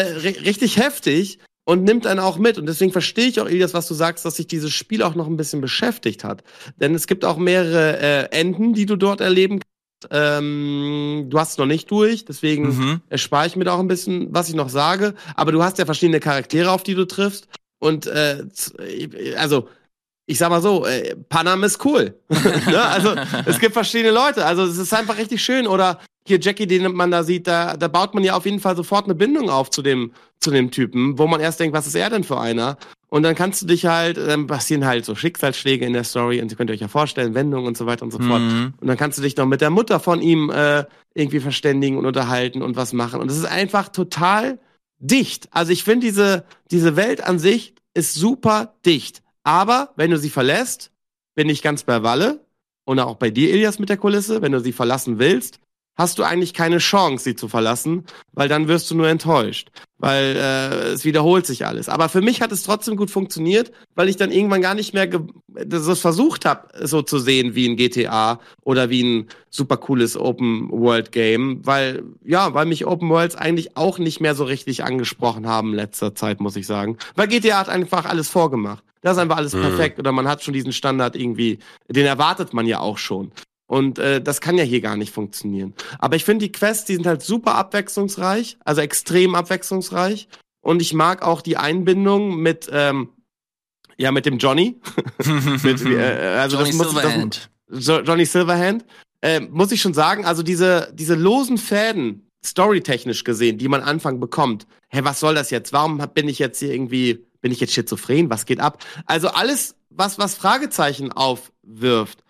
richtig heftig und nimmt einen auch mit. Und deswegen verstehe ich auch, Elias, was du sagst, dass sich dieses Spiel auch noch ein bisschen beschäftigt hat. Denn es gibt auch mehrere äh, Enden, die du dort erleben Ähm, du hast es noch nicht durch, deswegen Mhm. erspare ich mir da auch ein bisschen, was ich noch sage. Aber du hast ja verschiedene Charaktere, auf die du triffst. Und äh, z- also, ich sag mal so, äh, Panam ist cool. ne? Also, es gibt verschiedene Leute. Also, es ist einfach richtig schön. Oder hier Jackie, den man da sieht, da, da baut man ja auf jeden Fall sofort eine Bindung auf zu dem, zu dem Typen, wo man erst denkt, was ist er denn für einer? Und dann kannst du dich halt, dann passieren halt so Schicksalsschläge in der Story und ihr könnt euch ja vorstellen, Wendungen und so weiter und so fort. Mhm. Und dann kannst du dich noch mit der Mutter von ihm äh, irgendwie verständigen und unterhalten und was machen. Und es ist einfach total dicht. Also ich finde, diese, diese Welt an sich ist super dicht. Aber wenn du sie verlässt, bin ich ganz bei Walle und auch bei dir, Elias, mit der Kulisse, wenn du sie verlassen willst, hast du eigentlich keine Chance, sie zu verlassen, weil dann wirst du nur enttäuscht. Weil äh, es wiederholt sich alles. Aber für mich hat es trotzdem gut funktioniert, weil ich dann irgendwann gar nicht mehr das versucht habe, so zu sehen wie ein GTA oder wie ein super cooles Open-World-Game. Weil, ja, weil mich Open Worlds eigentlich auch nicht mehr so richtig angesprochen haben in letzter Zeit, muss ich sagen. Weil GTA hat einfach alles vorgemacht. Da ist einfach alles Mhm. perfekt oder man hat schon diesen Standard irgendwie, den erwartet man ja auch schon. Und äh, das kann ja hier gar nicht funktionieren. Aber ich finde die Quests, die sind halt super abwechslungsreich, also extrem abwechslungsreich. Und ich mag auch die Einbindung mit, ähm, ja, mit dem Johnny. mit, äh, also Johnny das muss, Silverhand. Das, jo Johnny Silverhand. Äh, muss ich schon sagen, also diese, diese losen Fäden, storytechnisch gesehen, die man Anfang bekommt. Hä, was soll das jetzt? Warum hab- bin ich jetzt hier irgendwie, bin ich jetzt schizophren? Was geht ab? Also alles, was, was Fragezeichen aufwirft,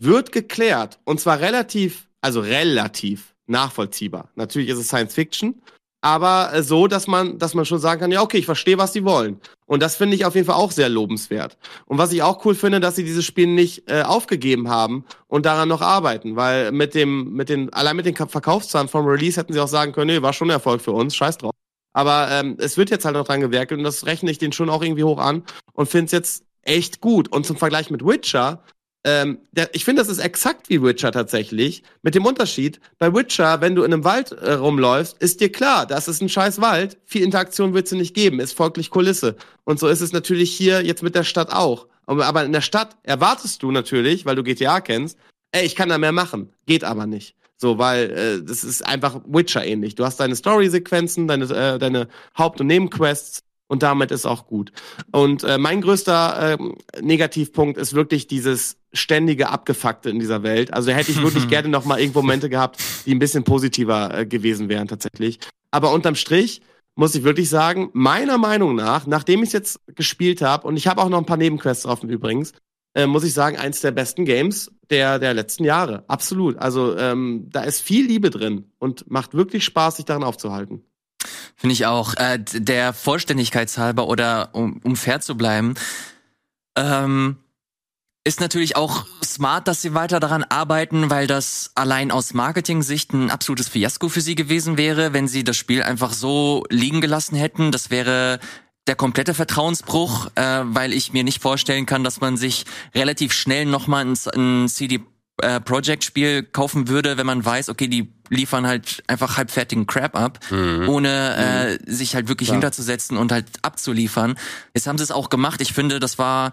wird geklärt. Und zwar relativ, also relativ nachvollziehbar. Natürlich ist es Science Fiction, aber äh, so, dass man, dass man schon sagen kann, ja, okay, ich verstehe, was sie wollen. Und das finde ich auf jeden Fall auch sehr lobenswert. Und was ich auch cool finde, dass sie dieses Spiel nicht äh, aufgegeben haben und daran noch arbeiten, weil mit dem, mit den, allein mit den Ka- Verkaufszahlen vom Release hätten sie auch sagen können, nee, war schon ein Erfolg für uns, scheiß drauf. Aber ähm, es wird jetzt halt noch dran gewerkelt und das rechne ich den schon auch irgendwie hoch an und finde es jetzt echt gut. Und zum Vergleich mit Witcher, ähm, der, ich finde, das ist exakt wie Witcher tatsächlich, mit dem Unterschied, bei Witcher, wenn du in einem Wald äh, rumläufst, ist dir klar, das ist ein scheiß Wald, viel Interaktion wird es nicht geben, ist folglich Kulisse. Und so ist es natürlich hier jetzt mit der Stadt auch. Aber, in der Stadt erwartest du natürlich, weil du GTA kennst, ey, ich kann da mehr machen, geht aber nicht. So, weil äh, das ist einfach Witcher ähnlich. Du hast deine Story-Sequenzen, deine, äh, deine Haupt- und Nebenquests und damit ist auch gut. Und äh, mein größter ähm, Negativpunkt ist wirklich dieses ständige Abgefuckte in dieser Welt. Also hätte ich wirklich gerne noch mal irgendwo Momente gehabt, die ein bisschen positiver äh, gewesen wären tatsächlich. Aber unterm Strich muss ich wirklich sagen, meiner Meinung nach, nachdem ich es jetzt gespielt habe und ich habe auch noch ein paar Nebenquests offen übrigens, äh, muss ich sagen, eins der besten Games der der letzten Jahre. Absolut. Also ähm, da ist viel Liebe drin und macht wirklich Spaß, sich daran aufzuhalten. Finde ich auch. Äh, der Vollständigkeitshalber oder um, um fair zu bleiben, ähm, ist natürlich auch smart, dass sie weiter daran arbeiten, weil das allein aus Marketing-Sicht ein absolutes Fiasko für sie gewesen wäre, wenn sie das Spiel einfach so liegen gelassen hätten. Das wäre der komplette Vertrauensbruch, äh, weil ich mir nicht vorstellen kann, dass man sich relativ schnell nochmal ein CD äh, Projekt Spiel kaufen würde, wenn man weiß, okay, die liefern halt einfach halbfertigen Crap ab, ohne äh, sich halt wirklich Klar. hinterzusetzen und halt abzuliefern. Jetzt haben sie es auch gemacht. Ich finde, das war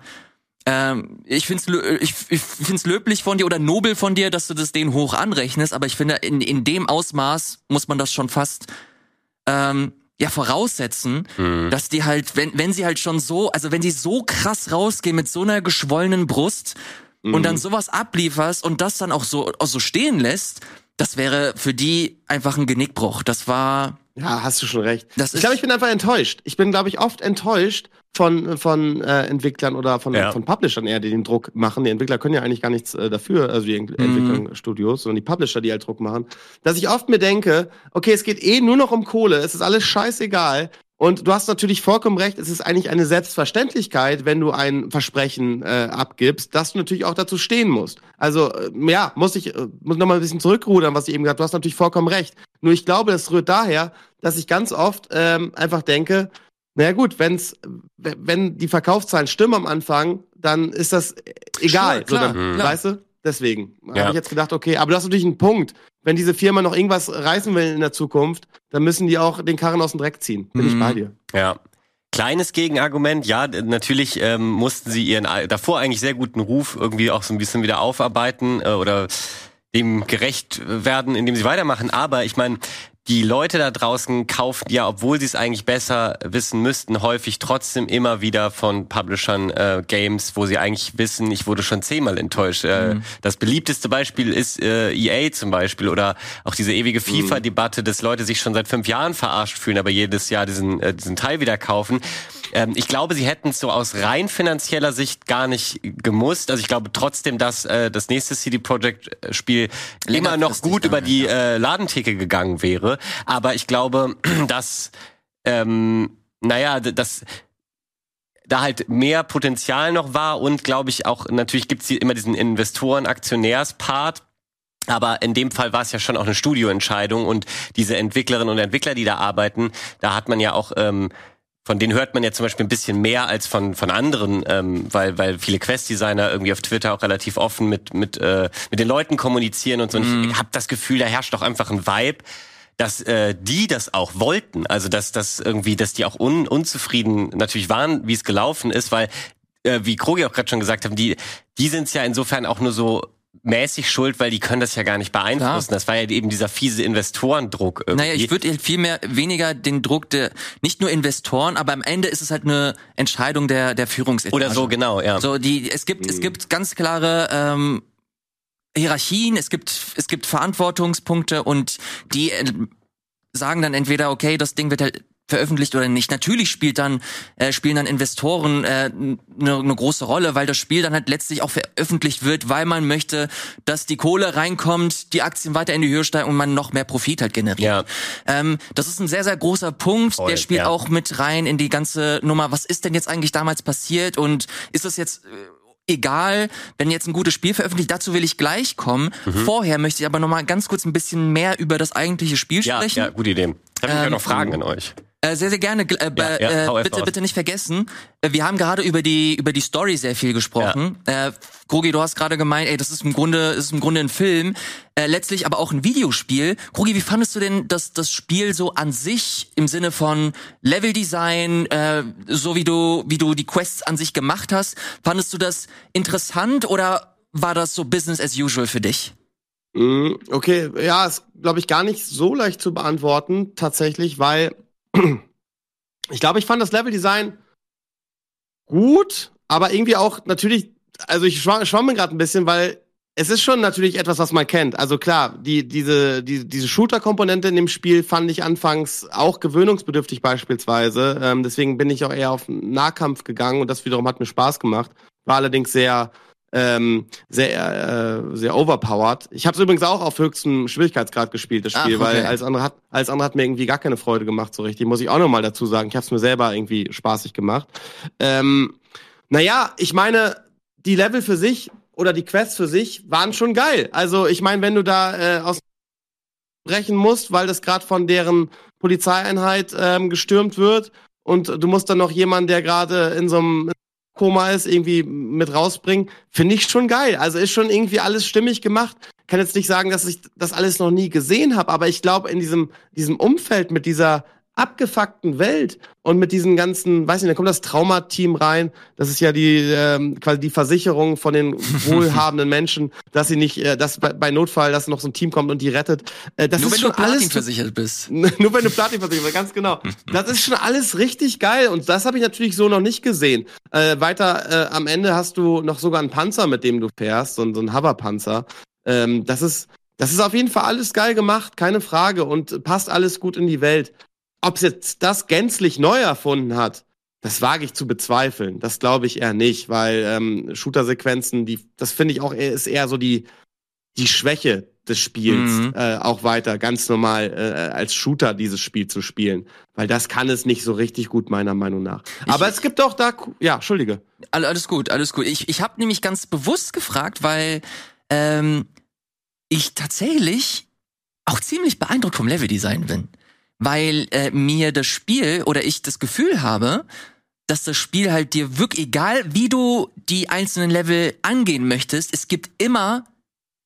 ähm, ich finde es ich, ich find's löblich von dir oder nobel von dir, dass du das denen hoch anrechnest, aber ich finde, in, in dem Ausmaß muss man das schon fast ähm, ja voraussetzen, dass die halt, wenn, wenn sie halt schon so, also wenn sie so krass rausgehen mit so einer geschwollenen Brust und dann sowas ablieferst und das dann auch so, auch so stehen lässt, das wäre für die einfach ein Genickbruch. Das war, Ja, hast du schon recht. Das ich glaube, ich bin einfach enttäuscht. Ich bin, glaube ich, oft enttäuscht von, von äh, Entwicklern oder von, Ja. von Publishern eher, die den Druck machen. Die Entwickler können ja eigentlich gar nichts äh, dafür, also die Ent Mhm. Entwicklungsstudios, sondern die Publisher, die halt Druck machen. Dass ich oft mir denke, okay, es geht eh nur noch um Kohle, es ist alles scheißegal. Und du hast natürlich vollkommen recht, es ist eigentlich eine Selbstverständlichkeit, wenn du ein Versprechen äh, abgibst, dass du natürlich auch dazu stehen musst. Also, äh, ja, muss ich äh, muss noch mal ein bisschen zurückrudern, was ich eben gesagt habe. Du hast natürlich vollkommen recht. Nur ich glaube, das rührt daher, dass ich ganz oft ähm, einfach denke, naja gut, wenn's, wenn die Verkaufszahlen stimmen am Anfang, dann ist das äh, egal. Klar, so, dann, klar. Weißt du? Deswegen Ja. habe ich jetzt gedacht, okay, aber du hast natürlich einen Punkt. Wenn diese Firma noch irgendwas reißen will in der Zukunft, dann müssen die auch den Karren aus dem Dreck ziehen. Bin ich Mhm. bei dir. Ja. Kleines Gegenargument, ja, natürlich ähm, mussten sie ihren davor eigentlich sehr guten Ruf irgendwie auch so ein bisschen wieder aufarbeiten äh, oder dem gerecht werden, indem sie weitermachen. Aber ich meine, die Leute da draußen kaufen ja, obwohl sie es eigentlich besser wissen müssten, häufig trotzdem immer wieder von Publishern äh, Games, wo sie eigentlich wissen, ich wurde schon zehnmal enttäuscht. Äh, mhm. Das beliebteste Beispiel ist äh, EA zum Beispiel oder auch diese ewige FIFA-Debatte, dass Leute sich schon seit fünf Jahren verarscht fühlen, aber jedes Jahr diesen, äh, diesen Teil wieder kaufen. Ähm, ich glaube, sie hätten es so aus rein finanzieller Sicht gar nicht gemusst. Also ich glaube trotzdem, dass äh, das nächste CD Projekt Spiel immer noch gut über die äh, Ladentheke gegangen wäre. Aber ich glaube, dass, ähm, naja, das da halt mehr Potenzial noch war und glaube ich auch, natürlich gibt's immer diesen Investoren-Aktionärs-Part, aber in dem Fall war es ja schon auch eine Studioentscheidung und diese Entwicklerinnen und Entwickler, die da arbeiten, da hat man ja auch ähm, von denen hört man ja zum Beispiel ein bisschen mehr als von von anderen, ähm, weil weil viele Quest-Designer irgendwie auf Twitter auch relativ offen mit mit äh, mit den Leuten kommunizieren und so. Und ich mhm. habe das Gefühl, da herrscht doch einfach ein Vibe, dass äh, die das auch wollten, also dass das irgendwie, dass die auch un, unzufrieden natürlich waren, wie es gelaufen ist, weil äh, wie Krogi auch gerade schon gesagt haben, die die sind ja insofern auch nur so mäßig schuld, weil die können das ja gar nicht beeinflussen. Klar. Das war ja eben dieser fiese Investorendruck. Irgendwie. Naja, ich würde viel mehr weniger den Druck der nicht nur Investoren, aber am Ende ist es halt eine Entscheidung der der Führungsetage. Oder so genau, ja. So die es gibt mhm. es gibt ganz klare ähm, Hierarchien, es gibt, es gibt Verantwortungspunkte und die äh, sagen dann entweder, okay, das Ding wird halt veröffentlicht oder nicht. Natürlich spielt dann äh, spielen dann Investoren eine äh, ne, ne große Rolle, weil das Spiel dann halt letztlich auch veröffentlicht wird, weil man möchte, dass die Kohle reinkommt, die Aktien weiter in die Höhe steigen und man noch mehr Profit halt generiert. Ja. Ähm, das ist ein sehr sehr großer Punkt, Voll, der spielt ja. auch mit rein in die ganze Nummer. Was ist denn jetzt eigentlich damals passiert und ist das jetzt äh, egal, wenn jetzt ein gutes Spiel veröffentlicht, dazu will ich gleich kommen. Mhm. Vorher möchte ich aber noch mal ganz kurz ein bisschen mehr über das eigentliche Spiel sprechen. Ja, ja gute Idee. Ich habe ähm, ja noch Fragen an euch. Äh, sehr, sehr gerne. Äh, ja, ja, äh, bitte, bitte nicht vergessen. Äh, wir haben gerade über die über die Story sehr viel gesprochen. Ja. Äh, Krogi, du hast gerade gemeint, ey, das ist im Grunde ist im Grunde ein Film, äh, letztlich aber auch ein Videospiel. Krogi, wie fandest du denn das das Spiel so an sich im Sinne von Leveldesign, äh, so wie du wie du die Quests an sich gemacht hast? Fandest du das interessant oder war das so Business as usual für dich? Mm, okay, ja, ist glaube ich gar nicht so leicht zu beantworten tatsächlich, weil ich glaube, ich fand das Leveldesign gut, aber irgendwie auch natürlich, also ich schwamme schwamm gerade ein bisschen, weil es ist schon natürlich etwas, was man kennt. Also klar, die, diese, die, diese Shooter-Komponente in dem Spiel fand ich anfangs auch gewöhnungsbedürftig beispielsweise. Ähm, deswegen bin ich auch eher auf Nahkampf gegangen und das wiederum hat mir Spaß gemacht. War allerdings sehr ähm, sehr äh, sehr overpowered. Ich habe es übrigens auch auf höchstem Schwierigkeitsgrad gespielt, das Spiel, Ach, okay. weil als andere hat als andere hat mir irgendwie gar keine Freude gemacht so richtig. Muss ich auch noch mal dazu sagen. Ich habe es mir selber irgendwie spaßig gemacht. Ähm, naja, ich meine, die Level für sich oder die Quests für sich waren schon geil. Also ich meine, wenn du da äh, aus brechen musst, weil das gerade von deren Polizeieinheit ähm, gestürmt wird und du musst dann noch jemanden, der gerade in so einem Koma ist, irgendwie mit rausbringen, finde ich schon geil. Also ist schon irgendwie alles stimmig gemacht. Kann jetzt nicht sagen, dass ich das alles noch nie gesehen habe, aber ich glaube, in diesem, diesem Umfeld mit dieser abgefuckten Welt und mit diesen ganzen, weiß nicht, da kommt das Traumateam rein. Das ist ja die ähm, quasi die Versicherung von den wohlhabenden Menschen, dass sie nicht, äh, dass bei, bei Notfall, dass noch so ein Team kommt und die rettet. Äh, das nur ist wenn schon du alles versichert bist. nur wenn du Platin versichert bist, ganz genau. Das ist schon alles richtig geil und das habe ich natürlich so noch nicht gesehen. Äh, weiter äh, am Ende hast du noch sogar einen Panzer, mit dem du fährst, so, so ein Hoverpanzer. Ähm, das ist das ist auf jeden Fall alles geil gemacht, keine Frage und passt alles gut in die Welt. Ob es jetzt das gänzlich neu erfunden hat, das wage ich zu bezweifeln. Das glaube ich eher nicht, weil ähm, Shooter-Sequenzen, die, das finde ich auch ist eher so die die Schwäche des Spiels mhm. äh, auch weiter ganz normal äh, als Shooter dieses Spiel zu spielen, weil das kann es nicht so richtig gut meiner Meinung nach. Ich, Aber es gibt auch da, ja, entschuldige. Alles gut, alles gut. Ich ich habe nämlich ganz bewusst gefragt, weil ähm, ich tatsächlich auch ziemlich beeindruckt vom Leveldesign bin weil äh, mir das Spiel oder ich das Gefühl habe, dass das Spiel halt dir wirklich, egal wie du die einzelnen Level angehen möchtest, es gibt immer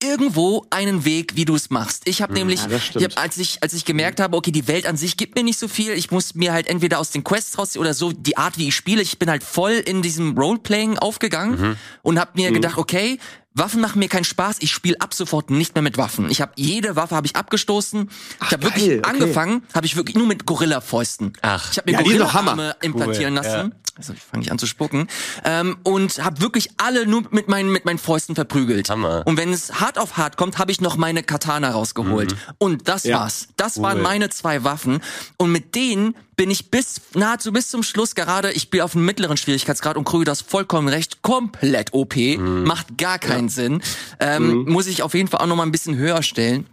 irgendwo einen Weg, wie du es machst. Ich habe ja, nämlich, ich hab, als ich als ich gemerkt habe, okay, die Welt an sich gibt mir nicht so viel, ich muss mir halt entweder aus den Quests raus oder so die Art, wie ich spiele, ich bin halt voll in diesem Roleplaying aufgegangen mhm. und habe mir mhm. gedacht, okay, Waffen machen mir keinen Spaß. Ich spiele ab sofort nicht mehr mit Waffen. Ich habe jede Waffe habe ich abgestoßen. ich habe wirklich okay. angefangen, habe ich wirklich nur mit Gorilla-Fäusten. Ach. ich habe mir Ja, doch Hammer. Implantieren Cool, lassen. Also ich fange ich an zu spucken ähm, und habe wirklich alle nur mit meinen mit meinen Fäusten verprügelt. Hammer. Und wenn es hart auf hart kommt, habe ich noch meine Katana rausgeholt. Und das Ja. war's. Das waren meine zwei Waffen. Und mit denen bin ich bis nahezu bis zum Schluss gerade. Ich spiele auf einem mittleren Schwierigkeitsgrad und kriege das vollkommen recht. Komplett OP, macht gar keinen Sinn. Ähm, Muss ich auf jeden Fall auch noch mal ein bisschen höher stellen.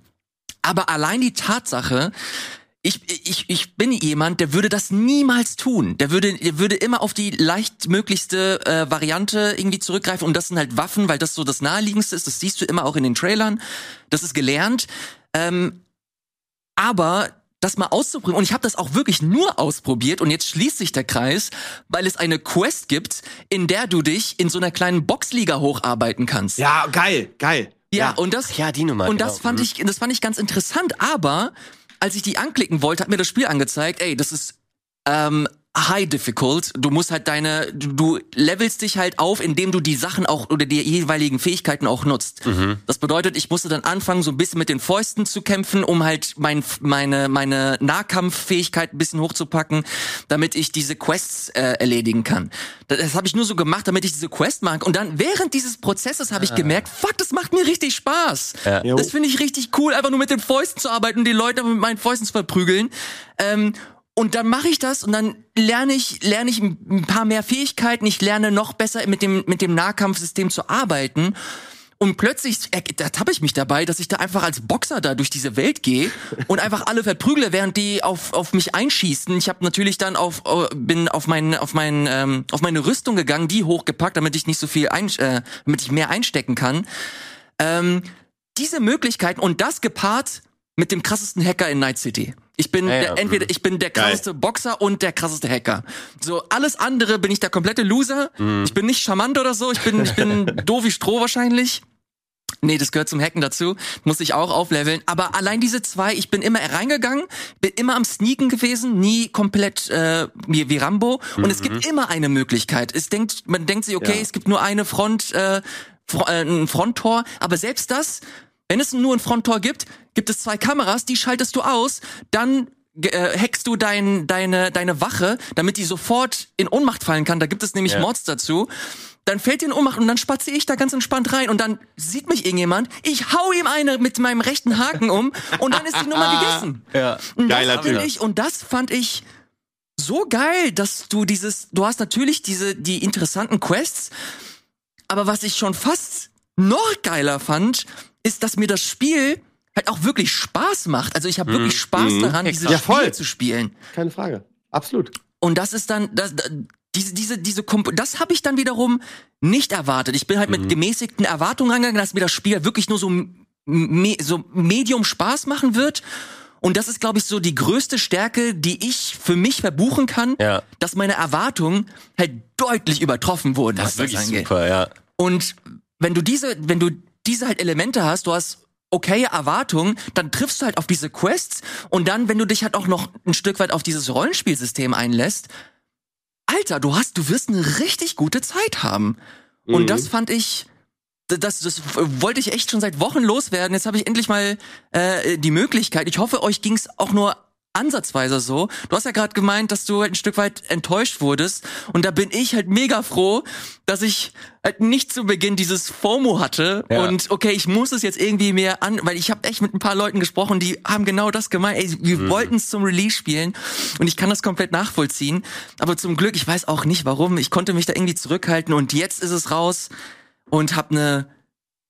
Aber allein die Tatsache, ich, ich, ich bin jemand, der würde das niemals tun. Der würde, der würde immer auf die leichtmöglichste äh, Variante irgendwie zurückgreifen. Und das sind halt Waffen, weil das so das naheliegendste ist. Das siehst du immer auch in den Trailern. Das ist gelernt. Ähm, aber das mal auszuprobieren, und ich habe das auch wirklich nur ausprobiert, und jetzt schließt sich der Kreis, weil es eine Quest gibt, in der du dich in so einer kleinen Boxliga hocharbeiten kannst. Ja, geil, geil. Ja, und das, Ja, die Nummer, und genau. das fand ich, das fand ich ganz interessant. Aber als ich die anklicken wollte, hat mir das Spiel angezeigt, ey, das ist ähm, High Difficult. Du musst halt deine, du, du levelst dich halt auf, indem du die Sachen auch oder die jeweiligen Fähigkeiten auch nutzt. Das bedeutet, ich musste dann anfangen, so ein bisschen mit den Fäusten zu kämpfen, um halt mein, meine, meine Nahkampffähigkeit ein bisschen hochzupacken, damit ich diese Quests äh, erledigen kann. Das, das habe ich nur so gemacht, damit ich diese Quest mag. Und dann während dieses Prozesses habe ich gemerkt, fuck, das macht mir richtig Spaß. Ja. Das finde ich richtig cool, einfach nur mit den Fäusten zu arbeiten und die Leute mit meinen Fäusten zu verprügeln. Ähm, und dann mache ich das und dann lerne ich lerne ich ein paar mehr Fähigkeiten. Ich lerne noch besser mit dem mit dem Nahkampfsystem zu arbeiten. Und plötzlich, da tappe ich mich dabei, dass ich da einfach als Boxer da durch diese Welt gehe und einfach alle verprügle, während die auf, auf mich einschießen. Ich habe natürlich dann auf bin auf mein, auf mein, ähm, auf meine Rüstung gegangen, die hochgepackt, damit ich nicht so viel ein, äh, damit ich mehr einstecken kann. Ähm, diese Möglichkeiten und das gepaart mit dem krassesten Hacker in Night City. Ich bin Ja, ja, der, entweder ich bin der Geil. krasseste Boxer und der krasseste Hacker. So alles andere bin ich der komplette Loser. Mhm. Ich bin nicht charmant oder so. Ich bin ich bin doof wie Stroh wahrscheinlich. Nee, das gehört zum Hacken dazu. Muss ich auch aufleveln. Aber allein diese zwei, ich bin immer reingegangen, bin immer am Sneaken gewesen, nie komplett äh, wie, wie Rambo. Und es gibt immer eine Möglichkeit. Es denkt, man denkt sich, okay, Ja. es gibt nur eine Front, äh, Fro äh, ein Fronttor. Aber selbst das, wenn es nur ein Fronttor gibt, gibt es zwei Kameras, die schaltest du aus, dann äh, hackst du dein, deine, deine Wache, damit die sofort in Ohnmacht fallen kann. Da gibt es nämlich Ja. Mods dazu. Dann fällt die in Ohnmacht und dann spaziere ich da ganz entspannt rein und dann sieht mich irgendjemand, ich hau ihm eine mit meinem rechten Haken um und dann ist die Nummer gegessen. Ja. Und Geiler das Typ. ich, und das fand ich so geil, dass du dieses, du hast natürlich diese, die interessanten Quests, aber was ich schon fast noch geiler fand, ist, dass mir das Spiel halt auch wirklich Spaß macht. Also ich habe wirklich Spaß daran, dieses Ja. Spiel zu spielen. Keine Frage. Absolut. Und das ist dann, das, diese, diese, diese Komp das habe ich dann wiederum nicht erwartet. Ich bin halt mit gemäßigten Erwartungen rangegangen, dass mir das Spiel wirklich nur so, me so medium Spaß machen wird. Und das ist, glaube ich, so die größte Stärke, die ich für mich verbuchen kann, Ja. dass meine Erwartungen halt deutlich übertroffen wurden, Das was ist wirklich das angeht. super, ja. Und wenn du diese, wenn du diese halt Elemente hast, du hast okaye Erwartungen, dann triffst du halt auf diese Quests und dann, wenn du dich halt auch noch ein Stück weit auf dieses Rollenspielsystem einlässt, Alter, du hast, du wirst eine richtig gute Zeit haben. Und das fand ich, das, das wollte ich echt schon seit Wochen loswerden. Jetzt habe ich endlich mal äh, die Möglichkeit. Ich hoffe, euch ging's auch nur ansatzweise so. Du hast ja gerade gemeint, dass du halt ein Stück weit enttäuscht wurdest. Und da bin ich halt mega froh, dass ich halt nicht zu Beginn dieses FOMO hatte. Ja. Und okay, ich muss es jetzt irgendwie mehr an, weil ich habe echt mit ein paar Leuten gesprochen, die haben genau das gemeint. Ey, wir Mhm. wollten es zum Release spielen und ich kann das komplett nachvollziehen. Aber zum Glück, ich weiß auch nicht warum, ich konnte mich da irgendwie zurückhalten und jetzt ist es raus und hab ne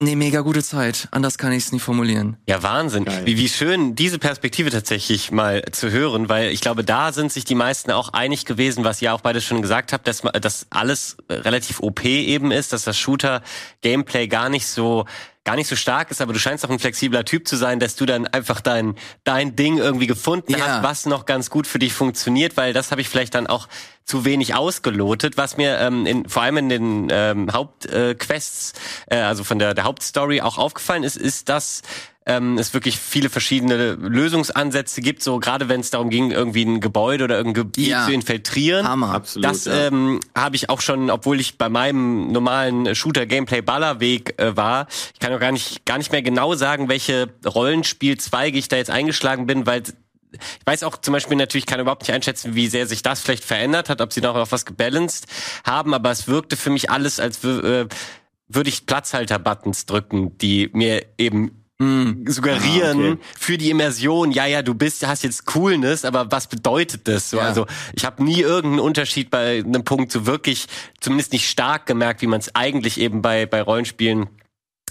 ne mega gute Zeit. Anders kann ich es nie formulieren. Ja, Wahnsinn. Geil. Wie, wie schön, diese Perspektive tatsächlich mal zu hören, weil ich glaube, da sind sich die meisten auch einig gewesen, was ihr auch beide schon gesagt habt, dass, dass alles äh, relativ OP eben ist, dass das Shooter-Gameplay gar nicht so gar nicht so stark ist, aber du scheinst auch ein flexibler Typ zu sein, dass du dann einfach dein, dein Ding irgendwie gefunden Ja. hast, was noch ganz gut für dich funktioniert, weil das habe ich vielleicht dann auch zu wenig ausgelotet, was mir ähm, in, vor allem in den ähm, Hauptquests, äh, äh, also von der, der Hauptstory auch aufgefallen ist, ist, dass ähm, es wirklich viele verschiedene Lösungsansätze gibt, so gerade wenn es darum ging, irgendwie ein Gebäude oder irgendein Gebiet Ja. zu infiltrieren. Hammer. Absolut. Das ja. ähm, habe ich auch schon, obwohl ich bei meinem normalen Shooter-Gameplay-Ballerweg äh, war. Ich kann auch gar nicht, gar nicht mehr genau sagen, welche Rollenspielzweige ich da jetzt eingeschlagen bin, weil ich weiß auch zum Beispiel natürlich, kann überhaupt nicht einschätzen, wie sehr sich das vielleicht verändert hat, ob sie noch auf was gebalanced haben, aber es wirkte für mich alles, als äh, würde ich Platzhalter-Buttons drücken, die mir eben suggerieren Ah, okay. für die Immersion, ja, ja, du bist, hast jetzt Coolness, aber was bedeutet das? So, Ja. Also ich habe nie irgendeinen Unterschied bei einem Punkt so wirklich, zumindest nicht stark gemerkt, wie man es eigentlich eben bei, bei Rollenspielen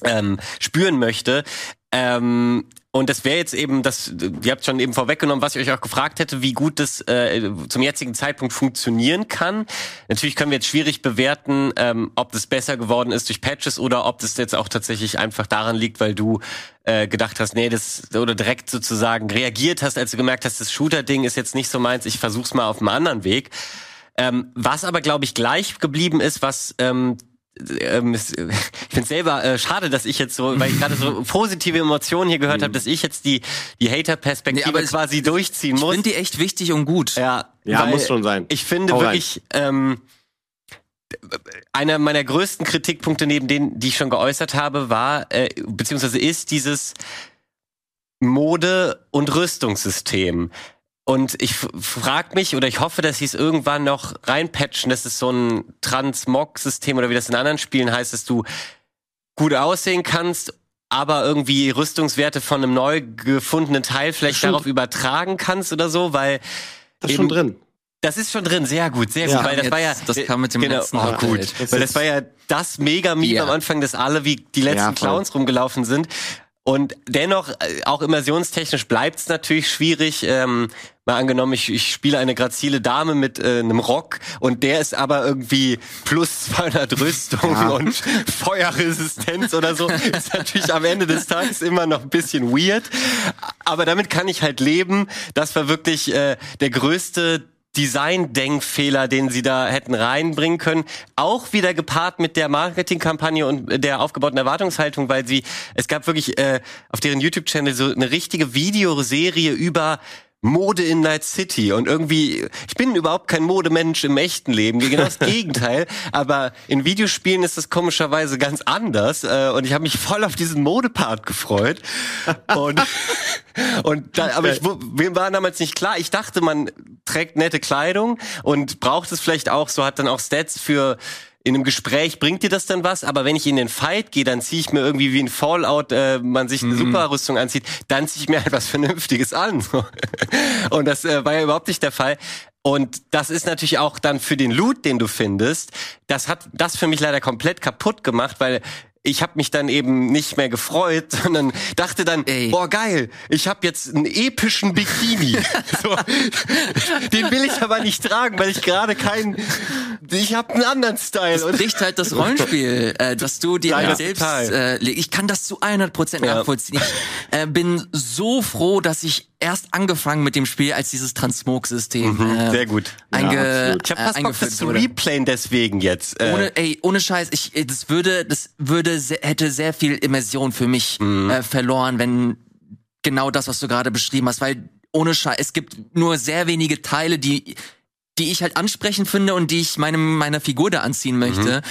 ähm, spüren möchte. Ähm, und das wäre jetzt eben, das, ihr habt schon eben vorweggenommen, was ich euch auch gefragt hätte, wie gut das äh, zum jetzigen Zeitpunkt funktionieren kann. Natürlich können wir jetzt schwierig bewerten, ähm, ob das besser geworden ist durch Patches oder ob das jetzt auch tatsächlich einfach daran liegt, weil du äh, gedacht hast, nee, das oder direkt sozusagen reagiert hast, als du gemerkt hast, das Shooter-Ding ist jetzt nicht so meins, ich versuch's mal auf einem anderen Weg. Ähm, was aber, glaube ich, gleich geblieben ist, was ähm, ähm, ich finde selber äh, schade, dass ich jetzt so, weil ich gerade so positive Emotionen hier gehört habe, dass ich jetzt die die Hater-Perspektive Nee, quasi durchziehen Ich muss. finde die echt wichtig und gut. Ja, Ja, muss schon sein. Ich finde Hau rein. wirklich, ähm, einer meiner größten Kritikpunkte neben denen, die ich schon geäußert habe, war, äh, beziehungsweise ist dieses Mode- und Rüstungssystem. Und ich frag mich oder ich hoffe, dass sie es irgendwann noch reinpatchen, dass es so ein Transmog-System oder wie das in anderen Spielen heißt, dass du gut aussehen kannst, aber irgendwie Rüstungswerte von einem neu gefundenen Teil vielleicht darauf übertragen kannst oder so, weil Das ist schon drin. das ist schon drin, sehr gut, sehr Ja. gut, weil das Jetzt- war ja das kam mit dem genau, letzten oh, gut, Das weil das war ja das Mega-Meme Ja. am Anfang, dass alle wie die letzten Ja. Clowns rumgelaufen sind. Und dennoch, äh, auch immersionstechnisch bleibt's natürlich schwierig. Ähm, mal angenommen, ich, ich spiele eine grazile Dame mit äh, einem Rock und der ist aber irgendwie plus 200 Rüstung Ja. und Feuerresistenz oder so. Ist natürlich am Ende des Tages immer noch ein bisschen weird. Aber damit kann ich halt leben. Das war wirklich äh, der größte Design-Denkfehler, den sie da hätten reinbringen können. Auch wieder gepaart mit der Marketingkampagne und der aufgebauten Erwartungshaltung, weil sie, es gab wirklich äh, auf deren YouTube-Channel so eine richtige Videoserie über Mode in Night City. Und irgendwie, ich bin überhaupt kein Modemensch im echten Leben, genau das Gegenteil, aber in Videospielen ist das komischerweise ganz anders. Äh, und ich habe mich voll auf diesen Modepart gefreut. Und und da, aber ich, mir war damals nicht klar. Ich dachte, man trägt nette Kleidung und braucht es vielleicht auch, so hat dann auch Stats für in einem Gespräch bringt dir das dann was, aber wenn ich in den Fight gehe, dann ziehe ich mir irgendwie wie ein Fallout, äh, man sich eine Superrüstung anzieht, dann ziehe ich mir halt was Vernünftiges an. Und das äh, war ja überhaupt nicht der Fall. Und das ist natürlich auch dann für den Loot, den du findest, das hat das für mich leider komplett kaputt gemacht, weil ich habe mich dann eben nicht mehr gefreut, sondern dachte dann, Ey. boah geil, ich habe jetzt einen epischen Bikini. so, den will ich aber nicht tragen, weil ich gerade keinen, ich habe einen anderen Style. Und bricht halt das Rollenspiel, äh, dass du dir Ja, halt selbst äh, ich kann das zu 100% Ja. nachvollziehen. Ich äh, bin so froh, dass ich erst angefangen mit dem Spiel, als dieses Transmog-System äh, Mhm, sehr gut. einge, absolut. Ich habe äh, fast Bock, das zu replayen deswegen jetzt. Äh, Ohne, ey, ohne Scheiß, ich, äh, das würde, das würde, se- hätte sehr viel Immersion für mich Mhm. äh, verloren, wenn genau das, was du gerade beschrieben hast, weil ohne Scheiß, es gibt nur sehr wenige Teile, die, die ich halt ansprechend finde und die ich meinem, meiner Figur da anziehen möchte.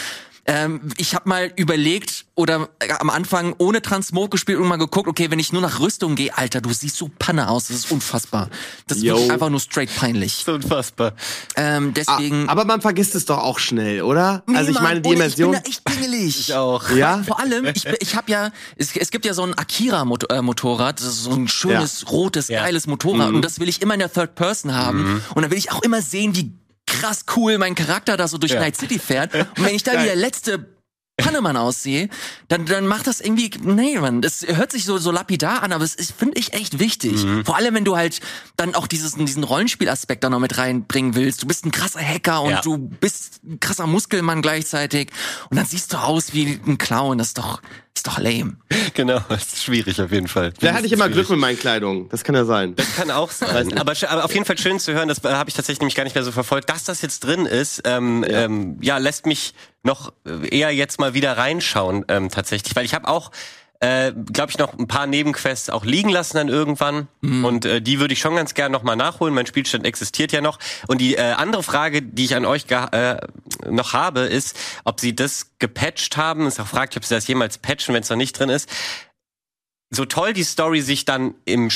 Ähm, ich habe mal überlegt oder äh, am Anfang ohne Transmog gespielt und mal geguckt, okay, wenn ich nur nach Rüstung gehe, Alter, du siehst so Panne aus, das ist unfassbar. Das ist Yo. wirklich einfach nur straight peinlich. so unfassbar. Ähm, Ah, deswegen. aber man vergisst es doch auch schnell, oder? Nee, also ich Mann, meine, die Immersion. Ich bin da echt pingelig. Ich auch. Ja? Vor allem, ich, ich habe ja, es, es gibt ja so ein Akira-Motorrad, so ein schönes, rotes, Ja. geiles Motorrad. Und das will ich immer in der Third Person haben. Und dann will ich auch immer sehen, wie krass cool mein Charakter da so durch Ja. Night City fährt. Und wenn ich da wie der letzte Pannemann aussehe, dann, dann macht das irgendwie, nee, man, das hört sich so, so lapidar an, aber es ist, finde ich, echt wichtig. Vor allem, wenn du halt dann auch dieses, diesen Rollenspielaspekt da noch mit reinbringen willst. Du bist ein krasser Hacker und Ja. du bist ein krasser Muskelmann gleichzeitig und dann siehst du aus wie ein Clown. Das ist doch, ist doch lame. Genau, das ist schwierig auf jeden Fall. Da hatte ich immer Glück mit meinen Kleidungen. Das kann ja sein. Das kann auch sein. aber, aber auf jeden Fall schön zu hören, das äh, habe ich tatsächlich nämlich gar nicht mehr so verfolgt, dass das jetzt drin ist. Ähm, ja. Ähm, ja, lässt mich noch äh, eher jetzt mal wieder reinschauen ähm, tatsächlich, weil ich habe auch äh, glaube ich, noch ein paar Nebenquests auch liegen lassen dann irgendwann. Und äh, die würde ich schon ganz gern nochmal nachholen. Mein Spielstand existiert ja noch. Und die äh, andere Frage, die ich an euch ge- äh, noch habe, ist, ob sie das gepatcht haben. Ist auch fragt, ob sie das jemals patchen, wenn es noch nicht drin ist so toll die Story sich dann im,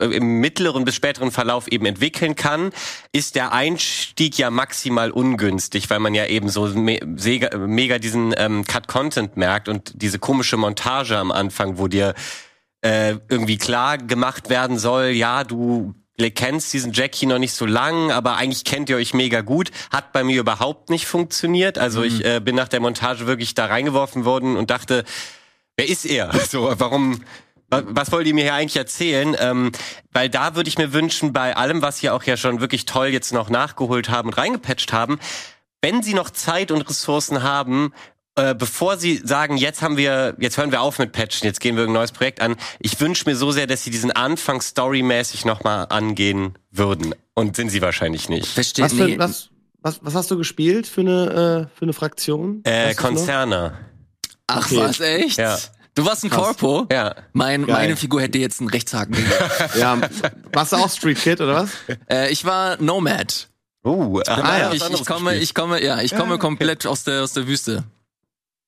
äh, im mittleren bis späteren Verlauf eben entwickeln kann, ist der Einstieg ja maximal ungünstig, weil man ja eben so me mega diesen ähm, Cut-Content merkt und diese komische Montage am Anfang, wo dir äh, irgendwie klar gemacht werden soll, ja, du kennst diesen Jackie noch nicht so lang, aber eigentlich kennt ihr euch mega gut. Hat bei mir überhaupt nicht funktioniert. Also ich äh, bin nach der Montage wirklich da reingeworfen worden und dachte, wer ist er? So, warum, wa- was wollt ihr mir hier eigentlich erzählen? Ähm, weil da würde ich mir wünschen, bei allem, was sie auch ja schon wirklich toll jetzt noch nachgeholt haben und reingepatcht haben, wenn sie noch Zeit und Ressourcen haben, äh, bevor sie sagen, jetzt haben wir, jetzt hören wir auf mit Patchen, jetzt gehen wir ein neues Projekt an. Ich wünsche mir so sehr, dass sie diesen Anfang storymäßig nochmal angehen würden. Und sind sie wahrscheinlich nicht. Verstehe. Was, für, nee. was, was, was hast du gespielt für eine, äh, für eine Fraktion? Äh? Konzerne. Ach Okay. was, echt? Ja. Du warst ein Krass. Corpo? Ja. Mein, Geil. meine Figur hätte jetzt einen Rechtshaken. gegeben. Ja, warst du auch Street Kid oder was? äh, ich war Nomad. Uh, Ah, ja. ich, ich komme, ich komme, ja, ich komme komplett aus der aus der Wüste.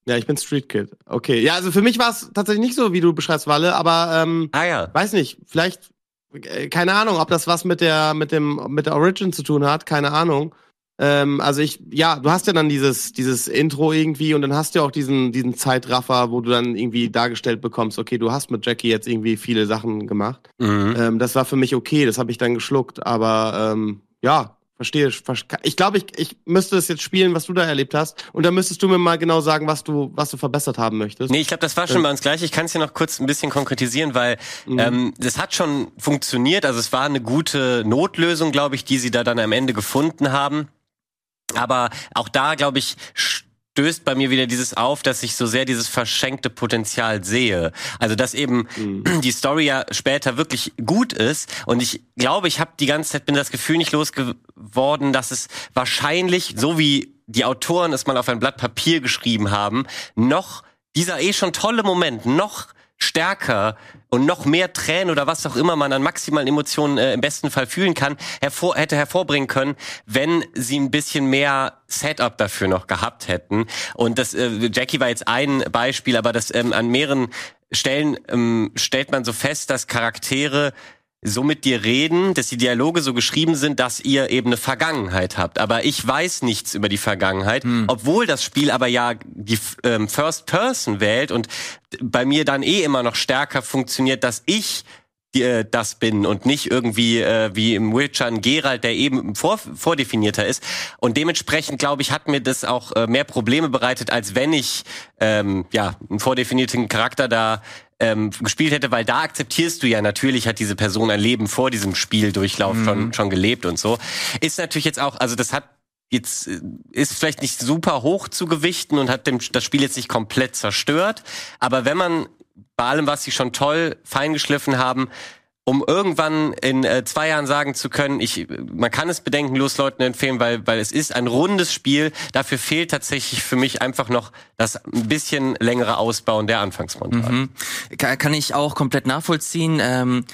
Ja, ich bin Street Kid. Okay. Ja, also für mich war es tatsächlich nicht so, wie du beschreibst, Walle, aber ähm, Ah ja. weiß nicht, vielleicht, äh, keine Ahnung, ob das was mit der, mit dem, mit der Origin zu tun hat, keine Ahnung. Ähm, also ich, ja, du hast ja dann dieses, dieses Intro irgendwie und dann hast du ja auch diesen, diesen Zeitraffer, wo du dann irgendwie dargestellt bekommst, okay, du hast mit Jackie jetzt irgendwie viele Sachen gemacht. Mhm. Ähm, das war für mich okay, das habe ich dann geschluckt, aber ähm, ja, verstehe. vers- Ich glaube, ich, ich müsste es jetzt spielen, was du da erlebt hast und dann müsstest du mir mal genau sagen, was du, was du verbessert haben möchtest. Nee, ich glaube, das war schon bei uns gleich. Ich kann es hier noch kurz ein bisschen konkretisieren, weil ähm, das hat schon funktioniert. Also es war eine gute Notlösung, glaube ich, die sie da dann am Ende gefunden haben. Aber auch da, glaube ich, stößt bei mir wieder dieses auf, dass ich so sehr dieses verschenkte Potenzial sehe. Also dass eben die Story ja später wirklich gut ist und ich glaube, ich habe die ganze Zeit bin das Gefühl nicht losgeworden, dass es wahrscheinlich so wie die Autoren es mal auf ein Blatt Papier geschrieben haben, noch dieser eh schon tolle Moment noch stärker und noch mehr Tränen oder was auch immer man an maximalen Emotionen äh, im besten Fall fühlen kann, hervor, hätte hervorbringen können, wenn sie ein bisschen mehr Setup dafür noch gehabt hätten. Und das äh, Jackie war jetzt ein Beispiel, aber das ähm, an mehreren Stellen ähm, stellt man so fest, dass Charaktere so mit dir reden, dass die Dialoge so geschrieben sind, dass ihr eben eine Vergangenheit habt. Aber ich weiß nichts über die Vergangenheit, obwohl das Spiel aber ja die ähm, First Person wählt und bei mir dann eh immer noch stärker funktioniert, dass ich äh, das bin und nicht irgendwie äh, wie im Witcher ein Geralt, der eben vor, vordefinierter ist. Und dementsprechend, glaube ich, hat mir das auch äh, mehr Probleme bereitet, als wenn ich ähm, ja einen vordefinierten Charakter da ähm, gespielt hätte, weil da akzeptierst du ja natürlich hat diese Person ein Leben vor diesem Spieldurchlauf schon schon gelebt und so. Ist natürlich jetzt auch, also das hat jetzt äh, ist vielleicht nicht super hoch zu gewichten und hat dem, das Spiel jetzt nicht komplett zerstört, aber wenn man bei allem, was sie schon toll feingeschliffen haben, um irgendwann in äh, zwei Jahren sagen zu können, ich, man kann es bedenkenlos Leuten empfehlen, weil, weil es ist ein rundes Spiel. Dafür fehlt tatsächlich für mich einfach noch das ein bisschen längere Ausbauen der Anfangsmontage. Mhm. Kann, ich auch komplett nachvollziehen. Ähm,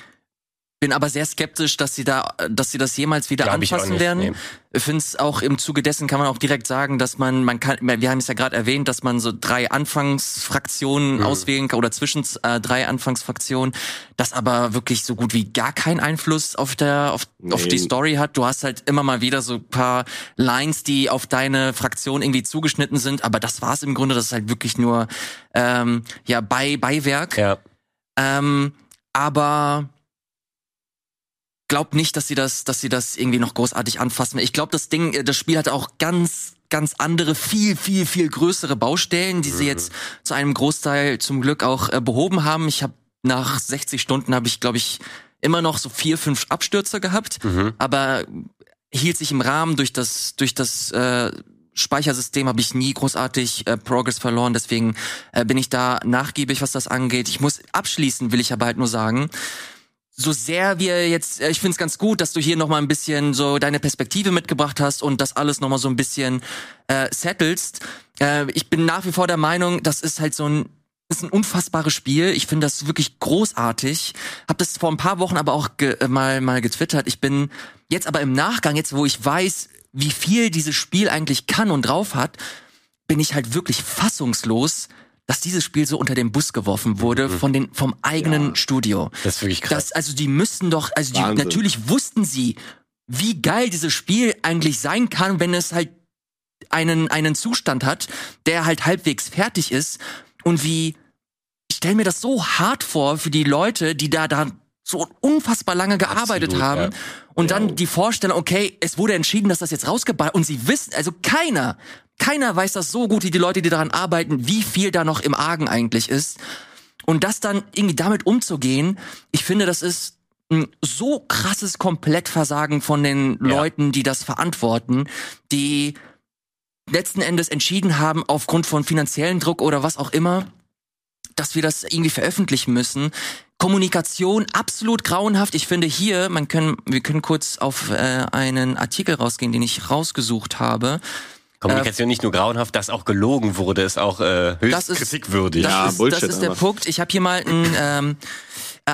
bin aber sehr skeptisch, dass sie da, dass sie das jemals wieder Glaub anfassen nicht, werden. nee. Ich finde es auch im Zuge dessen kann man auch direkt sagen, dass man, man kann, wir haben es ja gerade erwähnt, dass man so drei Anfangsfraktionen Mhm. auswählen kann oder zwischen äh, drei Anfangsfraktionen, das aber wirklich so gut wie gar keinen Einfluss auf der, auf, auf die Nee. Story hat. Du hast halt immer mal wieder so ein paar Lines, die auf deine Fraktion irgendwie zugeschnitten sind, aber das war's im Grunde. Das ist halt wirklich nur ähm, ja bei Beiwerk. Ja. Ähm, aber glaub nicht, dass sie das, dass sie das irgendwie noch großartig anfassen. Ich glaube, das Ding, äh, das Spiel hat auch ganz, ganz andere, viel, viel, viel größere Baustellen, die sie jetzt zu einem Großteil zum Glück auch äh, behoben haben. Ich habe nach 60 Stunden habe ich, glaube ich, immer noch so vier, fünf Abstürze gehabt, aber hielt sich im Rahmen durch das, durch das äh, Speichersystem habe ich nie großartig äh, Progress verloren, deswegen äh, bin ich da nachgiebig, was das angeht. Ich muss abschließen, will ich aber halt nur sagen, so sehr wir jetzt, äh, ich finde es ganz gut, dass du hier noch mal ein bisschen so deine Perspektive mitgebracht hast und das alles noch mal so ein bisschen äh, settelst. Äh, ich bin nach wie vor der Meinung, das ist halt so ein ist ein unfassbares Spiel. Ich finde das wirklich großartig. Hab das vor ein paar Wochen aber auch ge äh, mal mal getwittert. Ich bin jetzt aber im Nachgang, jetzt wo ich weiß, wie viel dieses Spiel eigentlich kann und drauf hat, bin ich halt wirklich fassungslos, dass dieses Spiel so unter den Bus geworfen wurde Mhm. von den vom eigenen Studio. Das ist wirklich krass. Das, also die müssten doch, also die, Wahnsinn. natürlich wussten sie, wie geil dieses Spiel eigentlich sein kann, wenn es halt einen, einen Zustand hat, der halt halbwegs fertig ist und wie, ich stelle mir das so hart vor für die Leute, die da, da so unfassbar lange gearbeitet Absolut, haben ja. Und dann die Vorstellung, okay, es wurde entschieden, dass das jetzt rausgeballt und sie wissen, also keiner, keiner weiß das so gut wie die Leute, die daran arbeiten, wie viel da noch im Argen eigentlich ist. Und das dann irgendwie damit umzugehen, ich finde, das ist ein so krasses Komplettversagen von den Ja. Leuten, die das verantworten, die letzten Endes entschieden haben, aufgrund von finanziellen Druck oder was auch immer, dass wir das irgendwie veröffentlichen müssen. Kommunikation absolut grauenhaft. Ich finde hier, man können, wir können kurz auf äh, einen Artikel rausgehen, den ich rausgesucht habe. Kommunikation nicht nur grauenhaft, dass auch gelogen wurde, ist auch äh, höchst Das ist- kritikwürdig. Das, Ja, ist, Bullshit das ist der. Punkt. Ich habe hier mal einen, ähm, äh,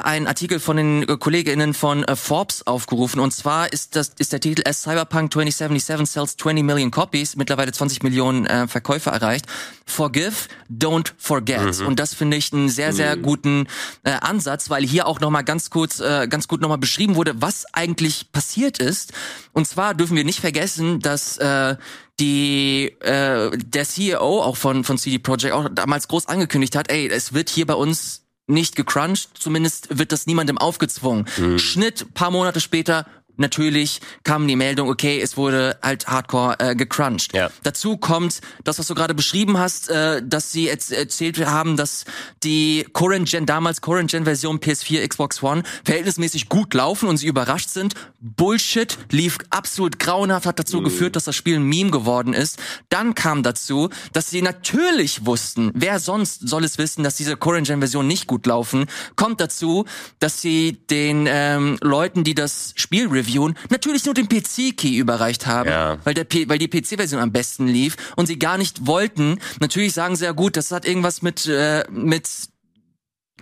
einen Artikel von den äh, KollegInnen von äh, Forbes aufgerufen. Und zwar ist das ist der Titel As Cyberpunk 2077 sells 20 million copies, mittlerweile 20 Millionen äh, Verkäufe erreicht. Forgive, don't forget. Und das finde ich einen sehr, sehr guten äh, Ansatz, weil hier auch nochmal ganz kurz, äh, ganz gut nochmal beschrieben wurde, was eigentlich passiert ist. Und zwar dürfen wir nicht vergessen, dass äh, die äh, der CEO auch von von CD Projekt auch damals groß angekündigt hat, ey, es wird hier bei uns nicht gecrunched, zumindest wird das niemandem aufgezwungen. Schnitt, paar Monate später, natürlich kam die Meldung, okay, es wurde halt hardcore äh, gecrunched. Ja. Dazu kommt das, was du gerade beschrieben hast, äh, dass sie jetzt erzählt haben, dass die Current Gen, damals Current Gen Version PS4, Xbox One verhältnismäßig gut laufen und sie überrascht sind. Bullshit, lief absolut grauenhaft, hat dazu geführt, dass das Spiel ein Meme geworden ist. Dann kam dazu, dass sie natürlich wussten, wer sonst soll es wissen, dass diese Current Gen Version nicht gut laufen. Kommt dazu, dass sie den ähm, Leuten, die das Spiel reviewen, natürlich nur den PC-Key überreicht haben, Ja. weil, der P weil die PC-Version am besten lief und sie gar nicht wollten. Natürlich sagen sie ja gut, das hat irgendwas mit, äh, mit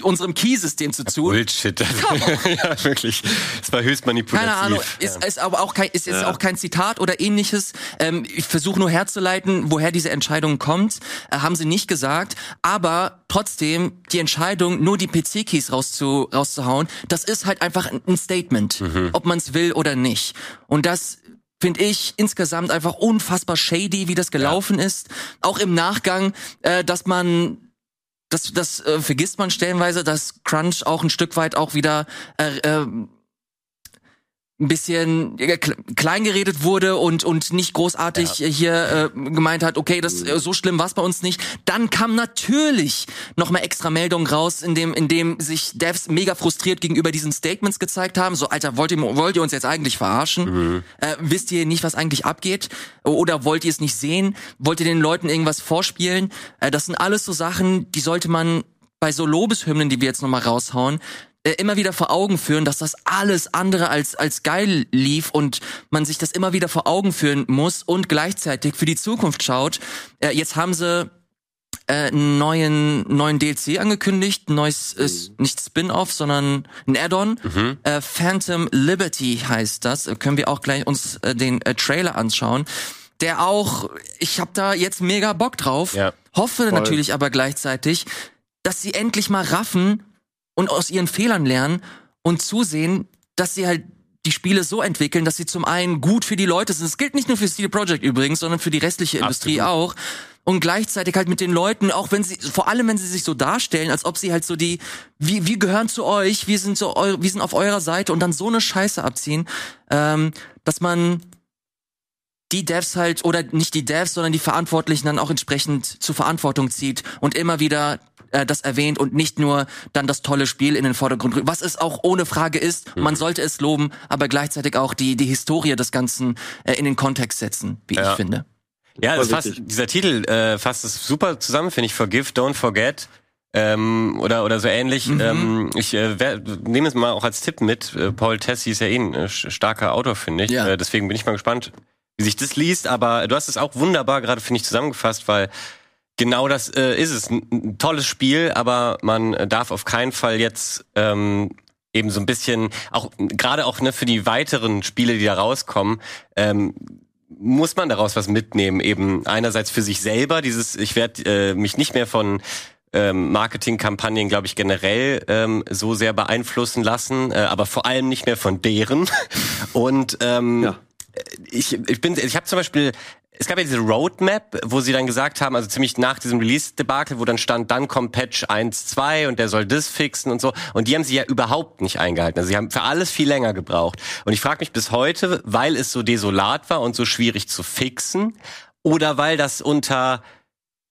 unserem Key-System zu tun. Bullshit. ja, wirklich. Es war höchst manipulativ. Keine Ahnung, ist, ist aber auch kein, ist, ist auch kein Zitat oder ähnliches. Ähm, ich versuche nur herzuleiten, woher diese Entscheidung kommt. Äh, haben sie nicht gesagt. Aber trotzdem, die Entscheidung, nur die PC-Keys rauszu, rauszuhauen, das ist halt einfach ein Statement, ob man es will oder nicht. Und das finde ich insgesamt einfach unfassbar shady, wie das gelaufen ist. Auch im Nachgang, äh, dass man das, das äh, vergisst man stellenweise, dass Crunch auch ein Stück weit auch wieder äh, äh, ein bisschen äh, kle- klein geredet wurde und und nicht großartig äh, hier äh, gemeint hat, okay, das äh, so schlimm war's bei uns nicht. Dann kam natürlich noch mal extra Meldungen raus, in dem in dem sich Devs mega frustriert gegenüber diesen Statements gezeigt haben, so Alter, wollt ihr wollt ihr uns jetzt eigentlich verarschen? Äh, wisst ihr nicht, was eigentlich abgeht oder wollt ihr es nicht sehen? Wollt ihr den Leuten irgendwas vorspielen? Äh, das sind alles so Sachen, die sollte man bei so Lobeshymnen, die wir jetzt noch mal raushauen, äh, immer wieder vor Augen führen, dass das alles andere als als geil lief und man sich das immer wieder vor Augen führen muss und gleichzeitig für die Zukunft schaut. Äh, jetzt haben sie äh, einen neuen neuen DLC angekündigt, neues äh, nicht Spin-off, sondern ein Add-on. Äh, Phantom Liberty heißt das. Können wir auch gleich uns äh, den äh, Trailer anschauen. Der auch, ich habe da jetzt mega Bock drauf. Ja. Hoffe natürlich aber gleichzeitig, dass sie endlich mal raffen und aus ihren Fehlern lernen und zusehen, dass sie halt die Spiele so entwickeln, dass sie zum einen gut für die Leute sind. Das gilt nicht nur für CD Projekt übrigens, sondern für die restliche Industrie auch. Und gleichzeitig halt mit den Leuten, auch wenn sie, vor allem wenn sie sich so darstellen, als ob sie halt so die, wir, wir gehören zu euch, wir sind so, wir sind auf eurer Seite und dann so eine Scheiße abziehen, ähm, dass man die Devs halt, oder nicht die Devs, sondern die Verantwortlichen dann auch entsprechend zur Verantwortung zieht und immer wieder äh, das erwähnt und nicht nur dann das tolle Spiel in den Vordergrund rückt, was es auch ohne Frage ist. Man sollte es loben, aber gleichzeitig auch die, die Historie des Ganzen äh, in den Kontext setzen, wie Ja. ich finde. Ja, das fasst, dieser Titel äh, fasst es super zusammen, finde ich. Forgive, don't forget. Ähm, oder oder so ähnlich. Ähm, ich äh, wer- nehme es mal auch als Tipp mit. Äh, Paul Tessie ist ja eh ein äh, starker Autor, finde ich. Ja. Äh, deswegen bin ich mal gespannt, wie sich das liest. Aber du hast es auch wunderbar gerade, finde ich, zusammengefasst, weil Genau das äh, ist es. Ein, ein tolles Spiel, aber man äh, darf auf keinen Fall jetzt ähm, eben so ein bisschen, auch gerade auch ne, für die weiteren Spiele, die da rauskommen, ähm, muss man daraus was mitnehmen. Eben einerseits für sich selber, dieses, ich werde äh, mich nicht mehr von ähm, Marketingkampagnen, glaube ich, generell ähm, so sehr beeinflussen lassen, äh, aber vor allem nicht mehr von deren. Und ähm, ja. ich, ich bin, ich habe zum Beispiel es gab ja diese Roadmap, wo sie dann gesagt haben, also ziemlich nach diesem Release-Debakel, wo dann stand, dann kommt Patch 1.2 und der soll das fixen und so. Und die haben sie ja überhaupt nicht eingehalten. Also sie haben für alles viel länger gebraucht. Und ich frage mich bis heute, weil es so desolat war und so schwierig zu fixen, oder weil das unter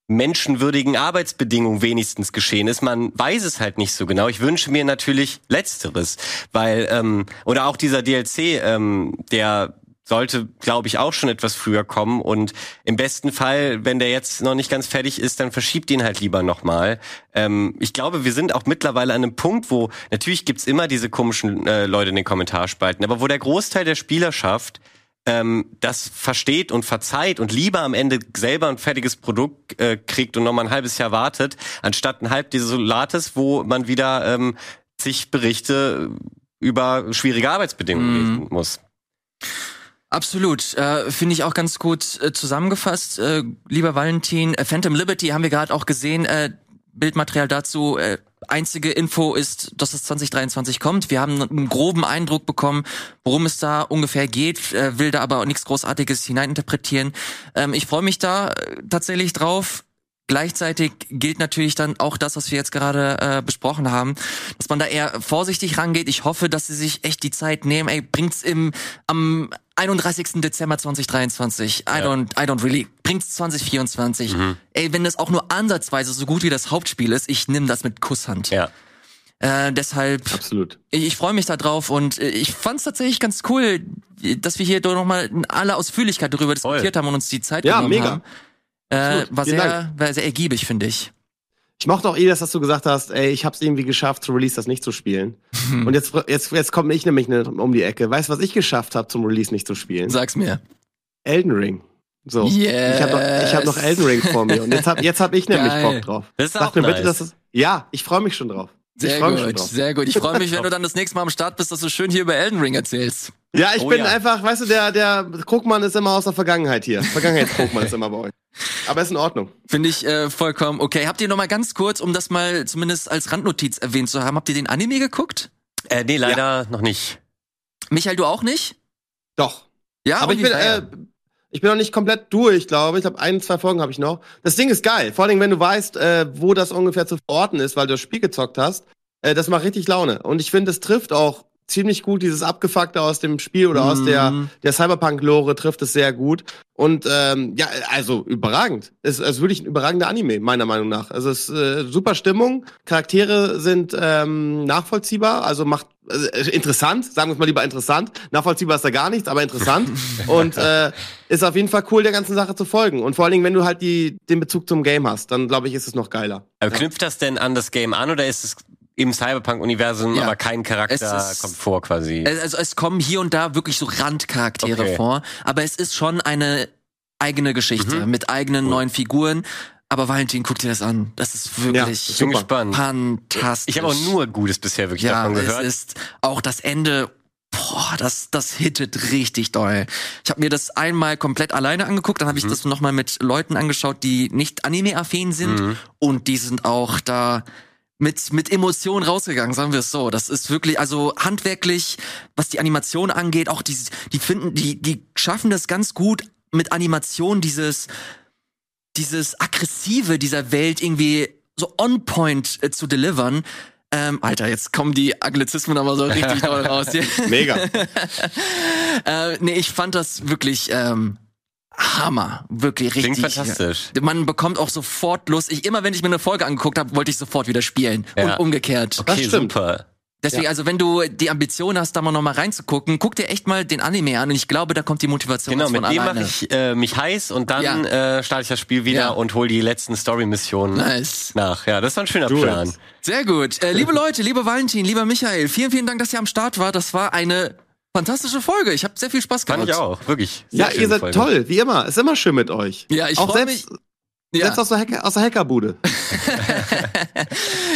menschenwürdigen Arbeitsbedingungen wenigstens geschehen ist. Man weiß es halt nicht so genau. Ich wünsche mir natürlich Letzteres, weil ähm, oder auch dieser DLC, ähm, der sollte, glaube ich, auch schon etwas früher kommen. Und im besten Fall, wenn der jetzt noch nicht ganz fertig ist, dann verschiebt ihn halt lieber nochmal. Ähm, ich glaube, wir sind auch mittlerweile an einem Punkt, wo natürlich gibt's immer diese komischen äh, Leute in den Kommentarspalten, aber wo der Großteil der Spielerschaft ähm, das versteht und verzeiht und lieber am Ende selber ein fertiges Produkt äh, kriegt und nochmal ein halbes Jahr wartet, anstatt ein halb desolates, wo man wieder ähm, sich Berichte über schwierige Arbeitsbedingungen Mhm. lesen muss. Absolut, äh, finde ich auch ganz gut äh, zusammengefasst, äh, lieber Valentin. Äh, Phantom Liberty haben wir gerade auch gesehen, äh, Bildmaterial dazu. Äh, einzige Info ist, dass es 2023 kommt. Wir haben einen groben Eindruck bekommen, worum es da ungefähr geht, äh, will da aber auch nichts Großartiges hineininterpretieren. Ähm, ich freue mich da äh, tatsächlich drauf. Gleichzeitig gilt natürlich dann auch das, was wir jetzt gerade äh, besprochen haben, dass man da eher vorsichtig rangeht. Ich hoffe, dass sie sich echt die Zeit nehmen. Ey, bringt's im am 31. Dezember 2023. I Ja. don't, I don't really. Bringt's 2024. Mhm. Ey, wenn das auch nur ansatzweise so gut wie das Hauptspiel ist, ich nehme das mit Kusshand. Ja. Äh, deshalb, Absolut. ich, ich freue mich da drauf und äh, ich fand's tatsächlich ganz cool, dass wir hier doch nochmal in aller Ausführlichkeit darüber Voll. diskutiert haben und uns die Zeit Ja, genommen mega. haben. Äh, war Vielen sehr, war sehr ergiebig, finde ich. Ich mochte auch eh, dass du gesagt hast, ey, ich hab's irgendwie geschafft, zu Release das nicht zu spielen. Und jetzt, jetzt, jetzt komme ich nämlich um die Ecke. Weißt du, was ich geschafft habe, zum Release nicht zu spielen? Sag's mir. Elden Ring. So. Yes. Ich habe noch, ich hab noch Elden Ring vor mir. Und jetzt hab, jetzt hab ich nämlich Geil. Bock drauf. Das ist Sag auch mir bitte, nice. dass es. Ja, ich freue mich schon drauf. ich Sehr gut, drauf. sehr gut. Ich freue mich, wenn du dann das nächste Mal am Start bist, dass du schön hier über Elden Ring erzählst. Ja, ich Oh bin ja. einfach, weißt du, der, der Krugmann ist immer aus der Vergangenheit hier. Vergangenheitskrugmann ist immer bei euch. Aber ist in Ordnung. Finde ich äh, vollkommen okay. Habt ihr noch mal ganz kurz, um das mal zumindest als Randnotiz erwähnt zu haben, habt ihr den Anime geguckt? Äh, nee, leider noch nicht. Michael, du auch nicht? Doch. Ja, Aber ich bin, äh, ich bin noch nicht komplett durch, glaube ich. Ich habe ein, zwei Folgen habe ich noch. Das Ding ist geil. Vor allem, wenn du weißt, äh, wo das ungefähr zu verorten ist, weil du das Spiel gezockt hast. Äh, das macht richtig Laune. Und ich finde, es trifft auch ziemlich gut dieses Abgefuckte aus dem Spiel oder aus der, Mhm. der Cyberpunk-Lore trifft es sehr gut. Und ähm, ja, also überragend. Es ist wirklich ein überragender Anime, meiner Meinung nach. Also es ist äh, super Stimmung, Charaktere sind ähm, nachvollziehbar, also macht äh, interessant, sagen wir es mal lieber interessant. Nachvollziehbar ist da gar nichts, aber interessant. Und äh, ist auf jeden Fall cool, der ganzen Sache zu folgen. Und vor allen Dingen, wenn du halt die, den Bezug zum Game hast, dann glaube ich, ist es noch geiler. Aber knüpft das denn an das Game an oder ist es im Cyberpunk-Universum, Ja. aber kein Charakter Es ist- kommt vor quasi? Also es kommen hier und da wirklich so Randcharaktere Okay. vor, aber es ist schon eine eigene Geschichte Mhm. mit eigenen neuen Figuren. Aber Valentin, guck dir das an. Das ist Ja, wirklich ich bin gespannt. fantastisch. Ich habe auch nur Gutes bisher wirklich ja, davon es gehört. ist auch das Ende. Boah, das, das hittet richtig doll. Ich habe mir das einmal komplett alleine angeguckt, dann habe ich das nochmal mit Leuten angeschaut, die nicht anime-affin sind Mhm. und die sind auch da mit, mit Emotionen rausgegangen, sagen wir es so. Das ist wirklich, also handwerklich, was die Animation angeht, auch die, die finden, die, die schaffen das ganz gut mit Animation, dieses, dieses aggressive dieser Welt irgendwie so on point äh, zu delivern. Ähm, Alter, jetzt kommen die Anglizismen aber so richtig doll raus hier. Mega. äh, nee, ich fand das wirklich ähm, Hammer. Wirklich richtig. Klingt fantastisch. Man bekommt auch sofort Lust. Ich, immer wenn ich mir eine Folge angeguckt habe, wollte ich sofort wieder spielen. Ja. Und umgekehrt. Das Okay, stimmt. super. Deswegen, also wenn du die Ambition hast, da mal noch mal reinzugucken, guck dir echt mal den Anime an und ich glaube, da kommt die Motivation Genau, ganz mit von dem alleine. mache ich äh, mich heiß und dann äh, starte ich das Spiel wieder Ja. und hole die letzten Story-Missionen Nice. nach. Ja, das war ein schöner it. Plan. Sehr gut. Äh, liebe Leute, lieber Valentin, lieber Michael, vielen, vielen Dank, dass ihr am Start war. Das war eine fantastische Folge. Ich habe sehr viel Spaß gehabt. Fand ich auch, wirklich. Sehr Ja, ihr seid Folge. toll, wie immer. Ist immer schön mit euch. Ja, ich Auch freu selbst, Ja. Selbst aus der, Hacker, aus der Hackerbude.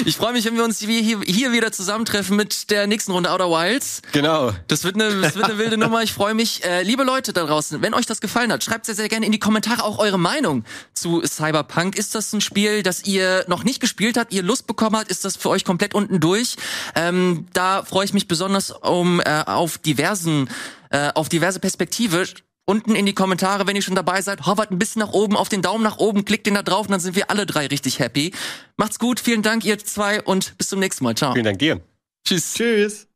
Ich freue mich, wenn wir uns hier, hier, wieder zusammentreffen mit der nächsten Runde Outer Wilds. Genau. Das wird eine, das wird eine wilde Nummer. Ich freue mich. Äh, liebe Leute da draußen, wenn euch das gefallen hat, schreibt sehr, sehr gerne in die Kommentare auch eure Meinung zu Cyberpunk. Ist das ein Spiel, das ihr noch nicht gespielt habt, ihr Lust bekommen habt? Ist das für euch komplett unten durch? Ähm, da freue ich mich besonders um äh, auf diversen, äh, auf diverse Perspektive. Unten in die Kommentare, wenn ihr schon dabei seid, hovert ein bisschen nach oben, auf den Daumen nach oben, klickt den da drauf und dann sind wir alle drei richtig happy. Macht's gut, vielen Dank ihr zwei und bis zum nächsten Mal. Ciao. Vielen Dank dir. Tschüss. Tschüss.